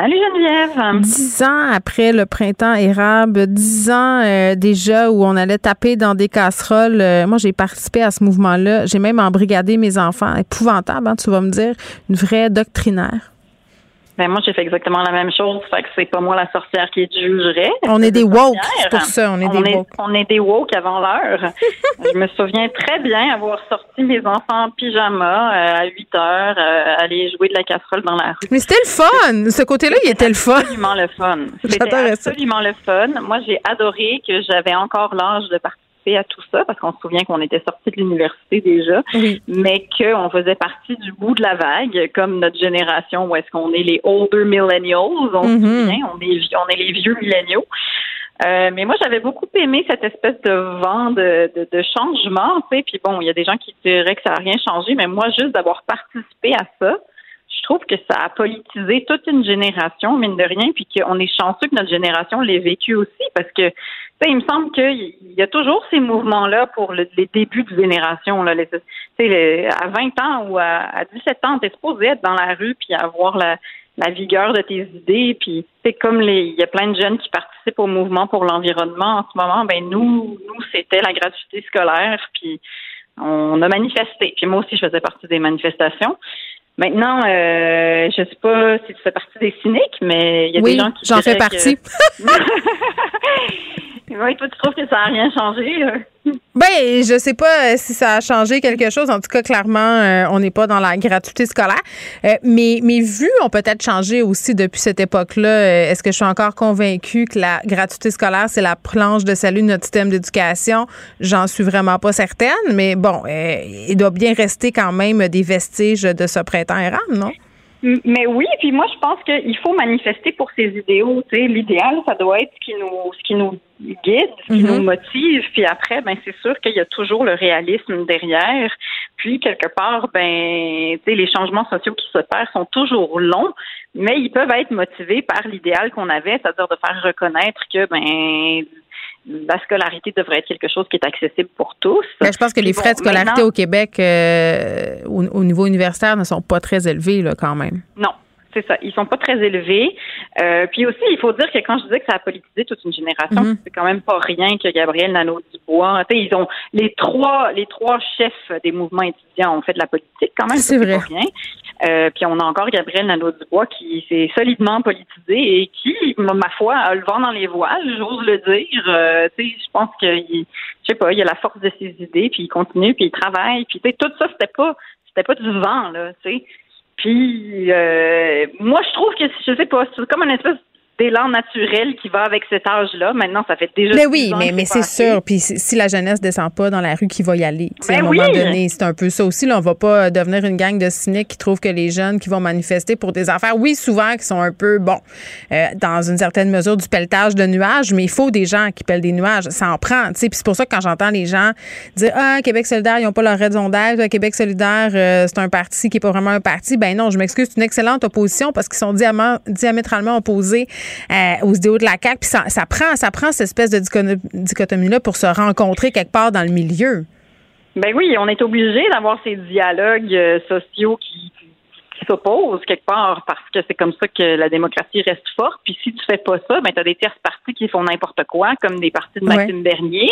Salut Geneviève. Dix ans après le printemps érable, dix ans euh, déjà où on allait taper dans des casseroles. Euh, moi, j'ai participé à ce mouvement-là. J'ai même embrigadé mes enfants. Épouvantable, hein, tu vas me dire. Une vraie doctrinaire. Ben moi, j'ai fait exactement la même chose. Fait que c'est pas moi la sorcière qui jugerait. On est des woke, c'est pour ça. On est des woke. On est des woke avant l'heure. je me souviens très bien avoir sorti mes enfants en pyjama euh, à 8 heures, euh, aller jouer de la casserole dans la rue. Mais c'était le fun. Ce côté-là, il était le fun. Absolument le fun. C'était absolument le fun. Moi, j'ai adoré que j'avais encore l'âge de partir à tout ça parce qu'on se souvient qu'on était sorti de l'université déjà, mais qu'on faisait partie du bout de la vague, comme notre génération où est-ce qu'on est les older millennials, on se Mm-hmm. souvient, on est, on est les vieux milléniaux. Euh, mais moi, j'avais beaucoup aimé cette espèce de vent de, de, de changement, tu sais. Puis bon, il y a des gens qui diraient que ça n'a rien changé, mais moi, juste d'avoir participé à ça, trouve que ça a politisé toute une génération, mine de rien, puis qu'on est chanceux que notre génération l'ait vécu aussi, parce que il me semble qu'il y a toujours ces mouvements-là pour le, les débuts de génération. Là, les, à 20 ans ou à, à 17 ans, t'es supposé être dans la rue puis avoir la, vigueur de tes idées. Puis c'est comme il y a plein de jeunes qui participent au mouvement pour l'environnement en ce moment. Ben nous, nous c'était la gratuité scolaire. Puis on a manifesté. Puis moi aussi, je faisais partie des manifestations. Maintenant, euh, je sais pas si tu fais partie des cyniques, mais il y a oui, des gens qui j'en fais partie. Que... oui, toi, tu trouves que ça n'a rien changé? euh? Ben, je sais pas si ça a changé quelque chose. En tout cas, clairement, euh, on n'est pas dans la gratuité scolaire. Euh, mais mes vues ont peut-être changé aussi depuis cette époque-là. Euh, Est-ce que je suis encore convaincue que la gratuité scolaire, c'est la planche de salut de notre système d'éducation? J'en suis vraiment pas certaine. Mais bon, euh, il doit bien rester quand même des vestiges de ce printemps érable, non? Mais oui, puis moi je pense qu'il faut manifester pour ses idéaux. L'idéal, ça doit être ce qui nous, ce qui nous guide, ce qui nous motive. Puis après, ben c'est sûr qu'il y a toujours le réalisme derrière. Puis quelque part, ben, tu sais, les changements sociaux qui s'opèrent sont toujours longs, mais ils peuvent être motivés par l'idéal qu'on avait, c'est-à-dire de faire reconnaître que ben la scolarité devrait être quelque chose qui est accessible pour tous. Ben, je pense que les bon, frais de scolarité au Québec euh, au, au niveau universitaire ne sont pas très élevés, là, quand même. Non, c'est ça. Ils sont pas très élevés. Euh, puis aussi, il faut dire que quand je disais que ça a politisé toute une génération, Mhm. c'est quand même pas rien que Gabriel Nadeau-Dubois. Tu sais, ils ont les trois, les trois chefs des mouvements étudiants ont fait de la politique quand même. C'est vrai. pas rien. Euh, puis on a encore Gabriel Nadeau-Dubois qui s'est solidement politisé et qui, ma foi, a le vent dans les voiles, j'ose le dire. Euh, tu sais, je pense qu'il, je sais pas, il a la force de ses idées, puis il continue, puis il travaille, puis tu sais, tout ça, c'était pas, c'était pas du vent là, tu sais. Puis euh, moi, je trouve que je sais pas, c'est comme une espèce d'élan naturel qui va avec cet âge-là. Maintenant, ça fait déjà. Mais oui, ans mais, mais c'est sûr. Puis si la jeunesse descend pas dans la rue, qui va y aller? Sais, à un Ben moment oui. donné, c'est un peu ça aussi. Là, on va pas devenir une gang de cyniques qui trouvent que les jeunes qui vont manifester pour des affaires, oui, souvent, qui sont un peu, bon, euh, dans une certaine mesure du pelletage de nuages, mais il faut des gens qui pellent des nuages. Ça en prend. Puis c'est pour ça que quand j'entends les gens dire Ah, Québec solidaire, ils n'ont pas leur raison d'être. Québec solidaire, euh, c'est un parti qui est pas vraiment un parti. Ben non, je m'excuse, c'est une excellente opposition parce qu'ils sont diama- diamétralement opposés euh, aux idéaux de la CAQ. Puis ça, prend, ça prend cette espèce de dichotomie-là pour se rencontrer quelque part dans le milieu. Ben oui, on est obligé d'avoir ces dialogues euh, sociaux qui s'opposent quelque part parce que c'est comme ça que la démocratie reste forte. Puis si tu fais pas ça, ben t'as des tierces partis qui font n'importe quoi, comme des partis de Ouais. Maxime Bernier.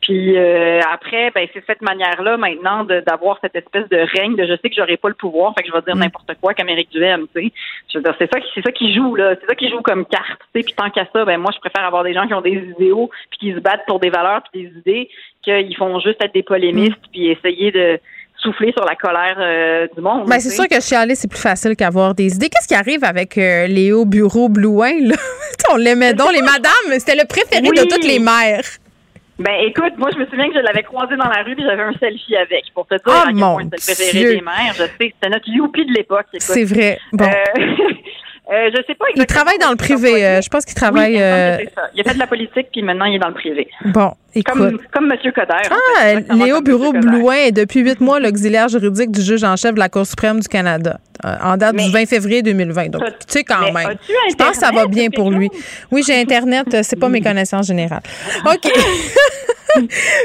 Puis euh, après, ben c'est cette manière-là maintenant d'avoir cette espèce de règne de je sais que j'aurai pas le pouvoir, fait que je vais dire n'importe quoi qu'Amérique Duhem, tu sais. Je veux dire, c'est ça, qui- c'est ça qui joue là, c'est ça qui joue comme carte, tu sais. Puis tant qu'à ça, ben moi je préfère avoir des gens qui ont des idéaux puis qui se battent pour des valeurs puis des idées qu'ils font juste être des polémistes puis essayer de souffler sur la colère euh, du monde. Ben, c'est sûr que chialer, c'est plus facile qu'avoir des idées. Qu'est-ce qui arrive avec euh, Léo Bureau Blouin? Là? On l'aimait donc, les madames. C'était le préféré Oui. de toutes les mères. Ben écoute, moi je me souviens que je l'avais croisé dans la rue puis j'avais un selfie avec pour te dire Oh, à quel mon point c'était le préféré Dieu. des mères. Je sais, c'était notre youpi de l'époque. C'est vrai. Bon. Euh, Euh, je sais pas. Il travaille dans le privé. euh, je pense qu'il travaille. Oui, euh, ça. Il a fait de la politique, puis maintenant, il est dans le privé. Bon, écoute. Comme, comme M. Coder. en Ah, fait, Léo Bureau. Blouin est depuis huit mois l'auxiliaire juridique du juge en chef de la Cour suprême du Canada, euh, en date du 20 février 2020. Donc, tu sais quand même. Je pense que ça va bien ou pour lui. Oui, j'ai Internet, euh, c'est pas mes connaissances générales. OK.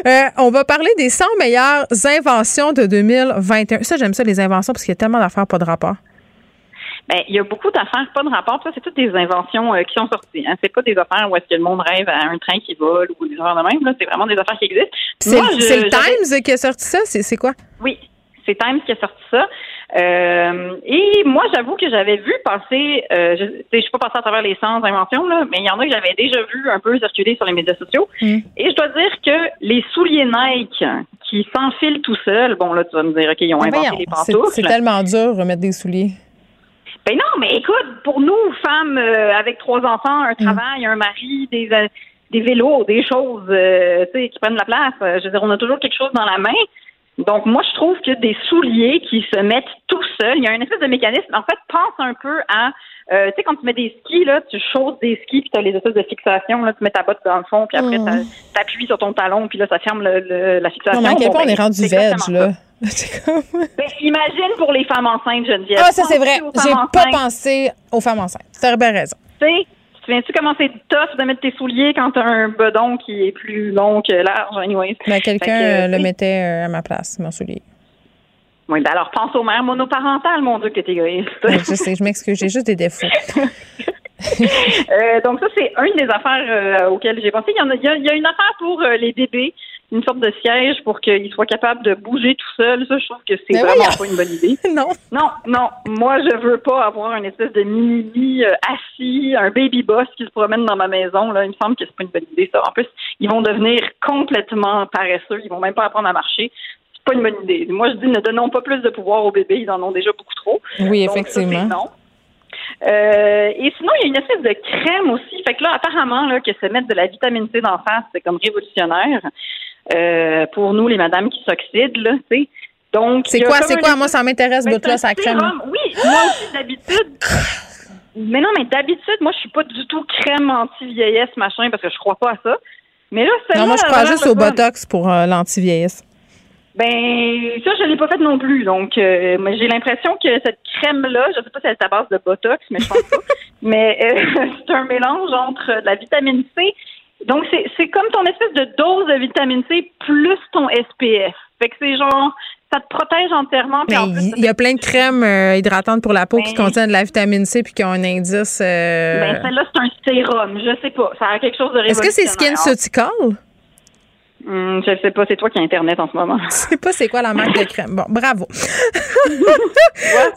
Euh, on va parler des 100 meilleures inventions de 2021. Ça, j'aime ça, les inventions, parce qu'il y a tellement d'affaires pas de rapport. Ben, il y a beaucoup d'affaires, pas de rapport. Ça, c'est toutes des inventions euh, qui sont sorties. Hein. C'est pas des affaires où est-ce que le monde rêve à un train qui vole ou des affaires de même. Là. C'est vraiment des affaires qui existent. C'est le Times qui a sorti ça? C'est quoi? Oui, c'est Times qui a sorti ça. Euh, et moi, j'avoue que j'avais vu passer, euh, je je suis pas passée à travers les 100 inventions, là, mais il y en a que j'avais déjà vu un peu circuler sur les médias sociaux. Et je dois dire que les souliers Nike qui s'enfilent tout seuls, bon, là, tu vas me dire, OK, ils ont inventé c'est- pantoufles. C'est tellement dur de remettre des souliers. Ben non, mais écoute, pour nous, femmes euh, avec trois enfants, un travail, un mari, des, euh, des vélos, des choses euh, qui prennent la place, je veux dire, on a toujours quelque chose dans la main. Donc, moi, je trouve que des souliers qui se mettent tout seuls, il y a une espèce de mécanisme. En fait, pense un peu à, euh, tu sais, quand tu mets des skis, là, tu chausses des skis, puis tu as les espèces de fixation, là, tu mets ta botte dans le fond, puis après, Mm. tu appuies sur ton talon, puis là, ça ferme le- le- la fixation. Non, mais à quel Bon, point on ben, est rendu veg, là? Ben, imagine pour les femmes enceintes, Geneviève. Ah, ça, c'est vrai. J'ai pas pensé aux femmes enceintes. Tu as bien raison. Tu sais, tu te souviens-tu comment c'est tough de mettre tes souliers quand t'as un bedon qui est plus long que large, anyway? Mais quelqu'un que, euh, le mettait euh, à ma place, mon soulier. Oui, ben alors pense aux mères monoparentales, mon Dieu, que t'es égoïste. Ouais, je sais, je m'excuse, j'ai juste des défauts. Euh, donc ça, c'est une des affaires euh, auxquelles j'ai pensé. Il y, en a, il, y a, il y a une affaire pour euh, les bébés, une sorte de siège pour qu'ils soient capables de bouger tout seuls. Ça, je trouve que c'est Mais vraiment pas une bonne idée. non. Non, non. Moi, je veux pas avoir une espèce de mini assis, un baby boss qui se promène dans ma maison. Là. Il me semble que c'est pas une bonne idée, ça. En plus, ils vont devenir complètement paresseux. Ils vont même pas apprendre à marcher. C'est pas une bonne idée. Moi, je dis ne donnons pas plus de pouvoir aux bébés. Ils en ont déjà beaucoup trop. Oui, Donc, ça, effectivement. c'est non. Euh, et sinon, il y a une espèce de crème aussi. Fait que là, apparemment, là, que se mettre de la vitamine C d'en face, c'est comme révolutionnaire euh, pour nous, les madames qui s'oxydent, là, tu sais. Donc, C'est quoi, c'est quoi? Moi, ça m'intéresse, bout là, c'est ça crème. Oui, moi aussi, d'habitude. Mais non, mais d'habitude, moi, je suis pas du tout crème anti-vieillesse, machin, parce que je crois pas à ça. Mais là, celle-là, Non, moi, je crois juste au. Botox pour euh, l'anti-vieillesse. Ben, ça, je l'ai pas fait non plus. Donc, euh, j'ai l'impression que cette crème-là, je sais pas si elle est à base de Botox, mais je pense pas. mais euh, c'est un mélange entre de la vitamine C. Donc, c'est c'est comme ton espèce de dose de vitamine C plus ton SPF. Fait que c'est genre, ça te protège entièrement. Puis Mais en plus, il y a plein de crèmes euh, hydratantes pour la peau qui Ben- contiennent de la vitamine C puis qui ont un indice. euh, ben, celle-là, c'est un sérum. Je sais pas. Ça a quelque chose de Est-ce que c'est révolutionnaire. SkinCeutical? Hum, je sais pas. C'est toi qui as Internet en ce moment. Je sais pas c'est quoi la marque de crème. Bon, bravo. Ouais,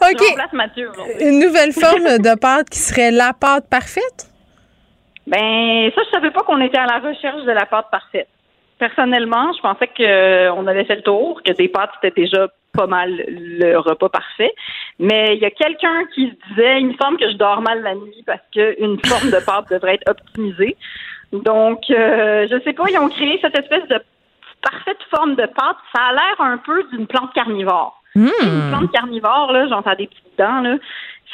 Mathieu. Une nouvelle forme de pâte qui serait la pâte parfaite? Ben, ça, je savais pas qu'on était à la recherche de la pâte parfaite. Personnellement, je pensais qu'on avait fait le tour, que des pâtes, c'était déjà pas mal le repas parfait. Mais il y a quelqu'un qui se disait, il me semble que je dors mal la nuit parce qu'une forme de pâte devrait être optimisée. Donc, euh, je sais pas, ils ont créé cette espèce de parfaite forme de pâte. Ça a l'air un peu d'une plante carnivore. Hmm. Une plante carnivore, là, genre, des petites dents, là.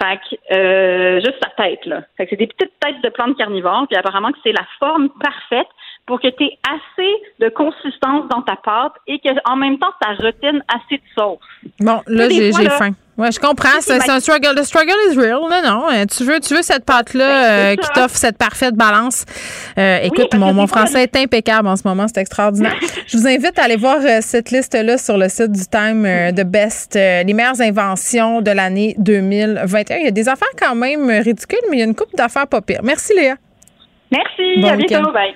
Fait que, euh, juste sa tête, là. Fait que c'est des petites têtes de plantes carnivores, puis apparemment que c'est la forme parfaite pour que tu aies assez de consistance dans ta pâte et que en même temps, ça retienne assez de sauce. Bon, là, j'ai faim. Ouais, je comprends. C'est un struggle. Le struggle is real. Non, non. euh, Tu veux, tu veux cette pâte-là Ben, euh, qui t'offre cette parfaite balance. Euh, écoute, mon, mon français est impeccable en ce moment. C'est extraordinaire. je vous invite à aller voir euh, cette liste-là sur le site du Time de Best, les meilleures inventions de l'année 2021. Il y a des affaires quand même ridicules, mais il y a une coupe d'affaires pas pires. Merci, Léa. Merci, Bon à bientôt, bye.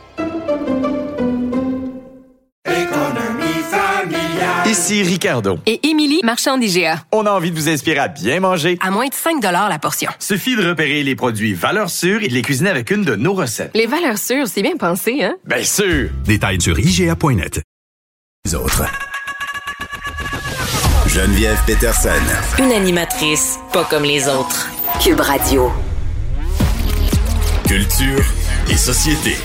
Ici Ricardo. Et Émilie, marchand d'IGA. On a envie de vous inspirer à bien manger. À moins de 5 la portion. Suffit de repérer les produits valeurs sûres et de les cuisiner avec une de nos recettes. Les valeurs sûres, c'est bien pensé, hein? Bien sûr! Détails sur IGA.net. Les autres. Geneviève Peterson. Une animatrice pas comme les autres. Cube Radio. Culture et société.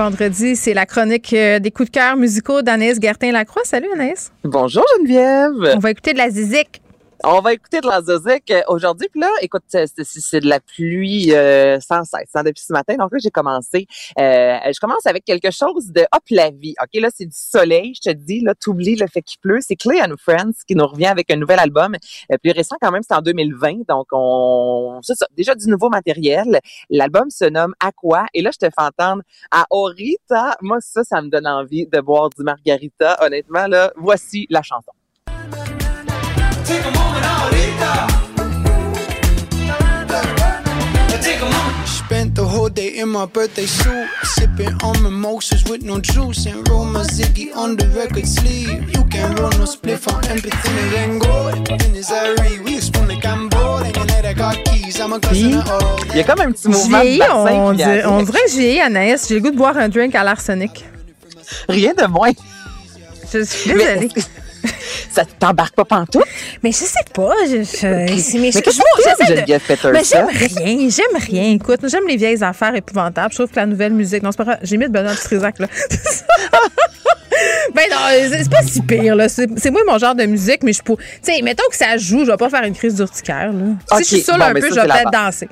Vendredi, c'est la chronique euh, des coups de cœur musicaux d'Anaïs Gertin-Lacroix. Salut Anaïs. Bonjour Geneviève. On va écouter de la zizik. On va écouter de la zizik euh, aujourd'hui. Puis là, écoute, c'est de la pluie euh, sans cesse hein, depuis ce matin. Donc là, j'ai commencé. Euh, je commence avec quelque chose de hop la vie. Ok, là, c'est du soleil. Je te dis, là, t'oublies le fait qu'il pleut. C'est Clay and Friends qui nous revient avec un nouvel album, euh, plus récent quand même. C'est en 2020. Donc on, ça, déjà du nouveau matériel. L'album se nomme Aqua. Et là, je te fais entendre à Orita. Moi, ça, ça me donne envie de boire du margarita. Honnêtement, là, voici la chanson. In my birthday suit, sipping on mimosas with no juice, and roll my ziggy on the record sleeve. You can roll no spliff on empathy, me vengo. In his Ari, we spoon the gambo, and you let I got keys. I'm a cousin of all. Il y a comme un petit mouvement de Vieilli, bassin on, arrive. on dirait que j'ai Anaïs. J'ai le goût de boire un drink à l'arsenic. Rien de moins. Je suis désolée. Ça t'embarque pas pantoute? Mais je sais pas. Je, je- mais qu'est-ce que tu Peterson? Mais j'aime rien. J'aime rien. Écoute, j'aime les vieilles affaires épouvantables. Je trouve que la nouvelle musique. Non, c'est pas grave. J'ai mis de Benoît Trisac, là. ben non, c'est pas si pire, là. C'est moi mon genre de musique, mais je peux. Tu sais, mettons que ça joue, je vais pas faire une crise d'urticaire, là. Si je suis bon, un peu, je vais peut-être danser.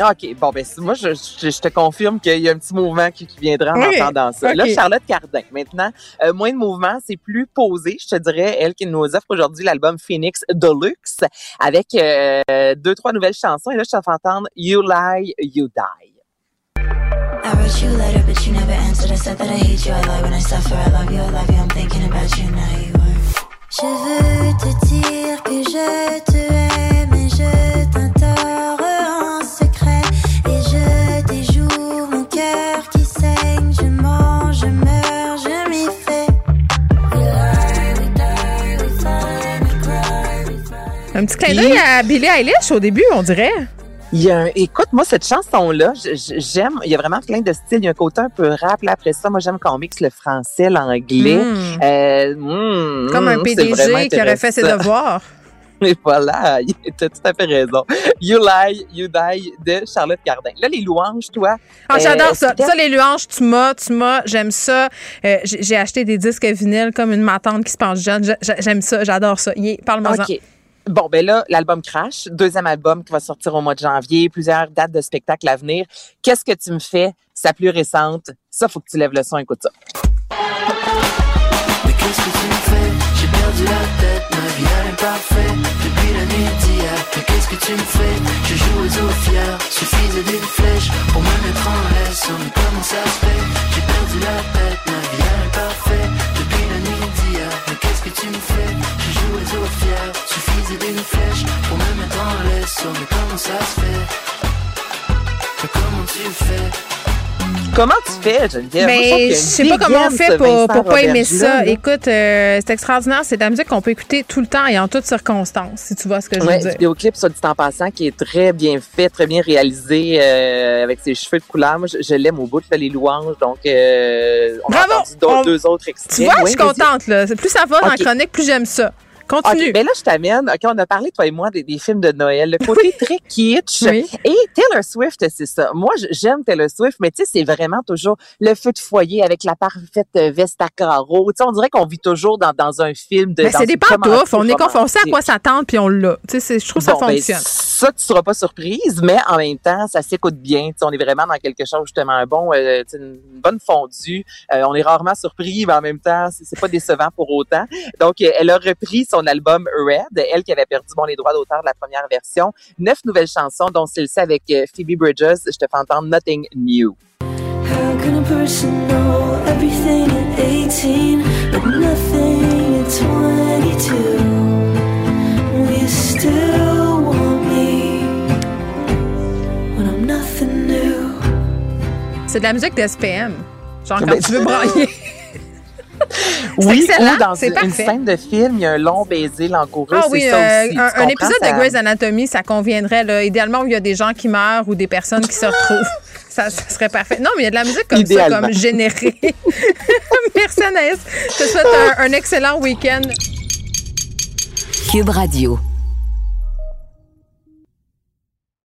OK, bon, ben, moi, je, je, je te confirme qu'il y a un petit mouvement qui, qui viendra en Oui, entendant ça. Là, OK. Charlotte Cardin, maintenant, euh, moins de mouvement, c'est plus posé, je te dirais, elle qui nous offre aujourd'hui l'album Phoenix Deluxe avec euh, deux, trois nouvelles chansons. Et là, je te fais entendre You Lie, You Die. I wrote you a letter, but you never answered. I said that I hate you. I lie when I suffer. I love you. I love you. I'm thinking about you now. You are. Je veux te dire que je te aime et je petit clin d'œil à Billie Eilish au début, on dirait. Il y a un- écoute, moi, cette chanson-là, j'aime, il y a vraiment plein de styles. Il y a un côté un peu rap. Là, après ça, moi, j'aime qu'on mixe le français, l'anglais. Mm. Euh, mm, Comme un mm, vraiment PDG qui aurait fait ses devoirs. Et voilà, tu as tout à fait raison. You Lie, You Die de Charlotte Cardin. Là, les louanges, toi. Ah, euh, j'adore ça. Ça, les louanges, tu m'as, tu m'as, j'aime ça. Euh, j'ai acheté des disques vinyles comme une matante qui se pense jeune. J'a- j'a- J'aime ça, j'adore ça. Yeah, Parle-moi-en. Bon, ben là, l'album Crash, deuxième album qui va sortir au mois de janvier, plusieurs dates de spectacles à venir. Qu'est-ce que tu me fais? Sa plus récente? Ça, faut que tu lèves le son, écoute ça. Mais qu'est-ce que tu me fais? J'ai perdu la tête, ma vie elle est Depuis la nuit d'hier Mais qu'est-ce que tu me fais? Je joue aux eaux fières Suffisait d'une flèche pour me mettre en laisse Mais comment ça se fait J'ai perdu la tête, ma vie elle est parfaite tu me fais. Joue aux eaux fières Suffisait d'une flèche pour me mettre en laisse mais comment ça se fait? Comment tu fais? Comment tu fais, Geneviève? Je Mais je sais pas comment on fait pour, pour pas aimer ça. là. Écoute, euh, c'est extraordinaire. C'est de la musique qu'on peut écouter tout le temps et en toutes circonstances, si tu vois ce que je Ouais, veux dire. vidéoclip, soit dit en passant, qui est très bien fait, très bien réalisé, euh, avec ses cheveux de couleur. Moi, je, je l'aime au bout, je fais les louanges, donc euh, on Bravo! a entendu On- deux autres extraits. Tu vois, je Oui, suis vas-y. contente. Là. Plus ça va dans la chronique, plus j'aime ça. Continue. OK, ben là, je t'amène. OK, on a parlé, toi et moi, des, des films de Noël. Le côté très kitsch. Oui. Et Taylor Swift, c'est ça. Moi, j'aime Taylor Swift, mais tu sais, c'est vraiment toujours le feu de foyer avec la parfaite veste à carreaux. Tu sais, on dirait qu'on vit toujours dans, dans un film de. Ben, dans c'est des pantoufles. On est on sait à quoi s'attendre, puis on l'a. Tu sais, je trouve que ça ben, fonctionne. ça, tu seras pas surprise, mais en même temps, ça s'écoute bien. Tu sais, on est vraiment dans quelque chose, justement, un bon, euh, une bonne fondue. Euh, on est rarement surpris, mais en même temps, c'est pas décevant pour autant. Donc, elle a repris son son album Red, elle qui avait perdu bon, les droits d'auteur de la première version. Neuf nouvelles chansons, dont celle-ci avec euh, Phoebe Bridges. Je te fais entendre Nothing New. How can a person know everything at 18 but nothing at 22? Will you still want me when I'm nothing new? C'est de la musique d'SPM. Genre quand Ben, tu veux brailler. Oui, ou dans une, parfait. scène de film, il y a un long baiser langoureux, Ah oui, c'est ça euh, aussi. un, épisode ça- de Grey's Anatomy, ça conviendrait. Là. Idéalement, où il y a des gens qui meurent ou des personnes qui se retrouvent. Ça, ça serait parfait. Non, mais il y a de la musique comme ça, comme générée. Merci Anaïs. Je te souhaite un, un excellent week-end. Cube Radio.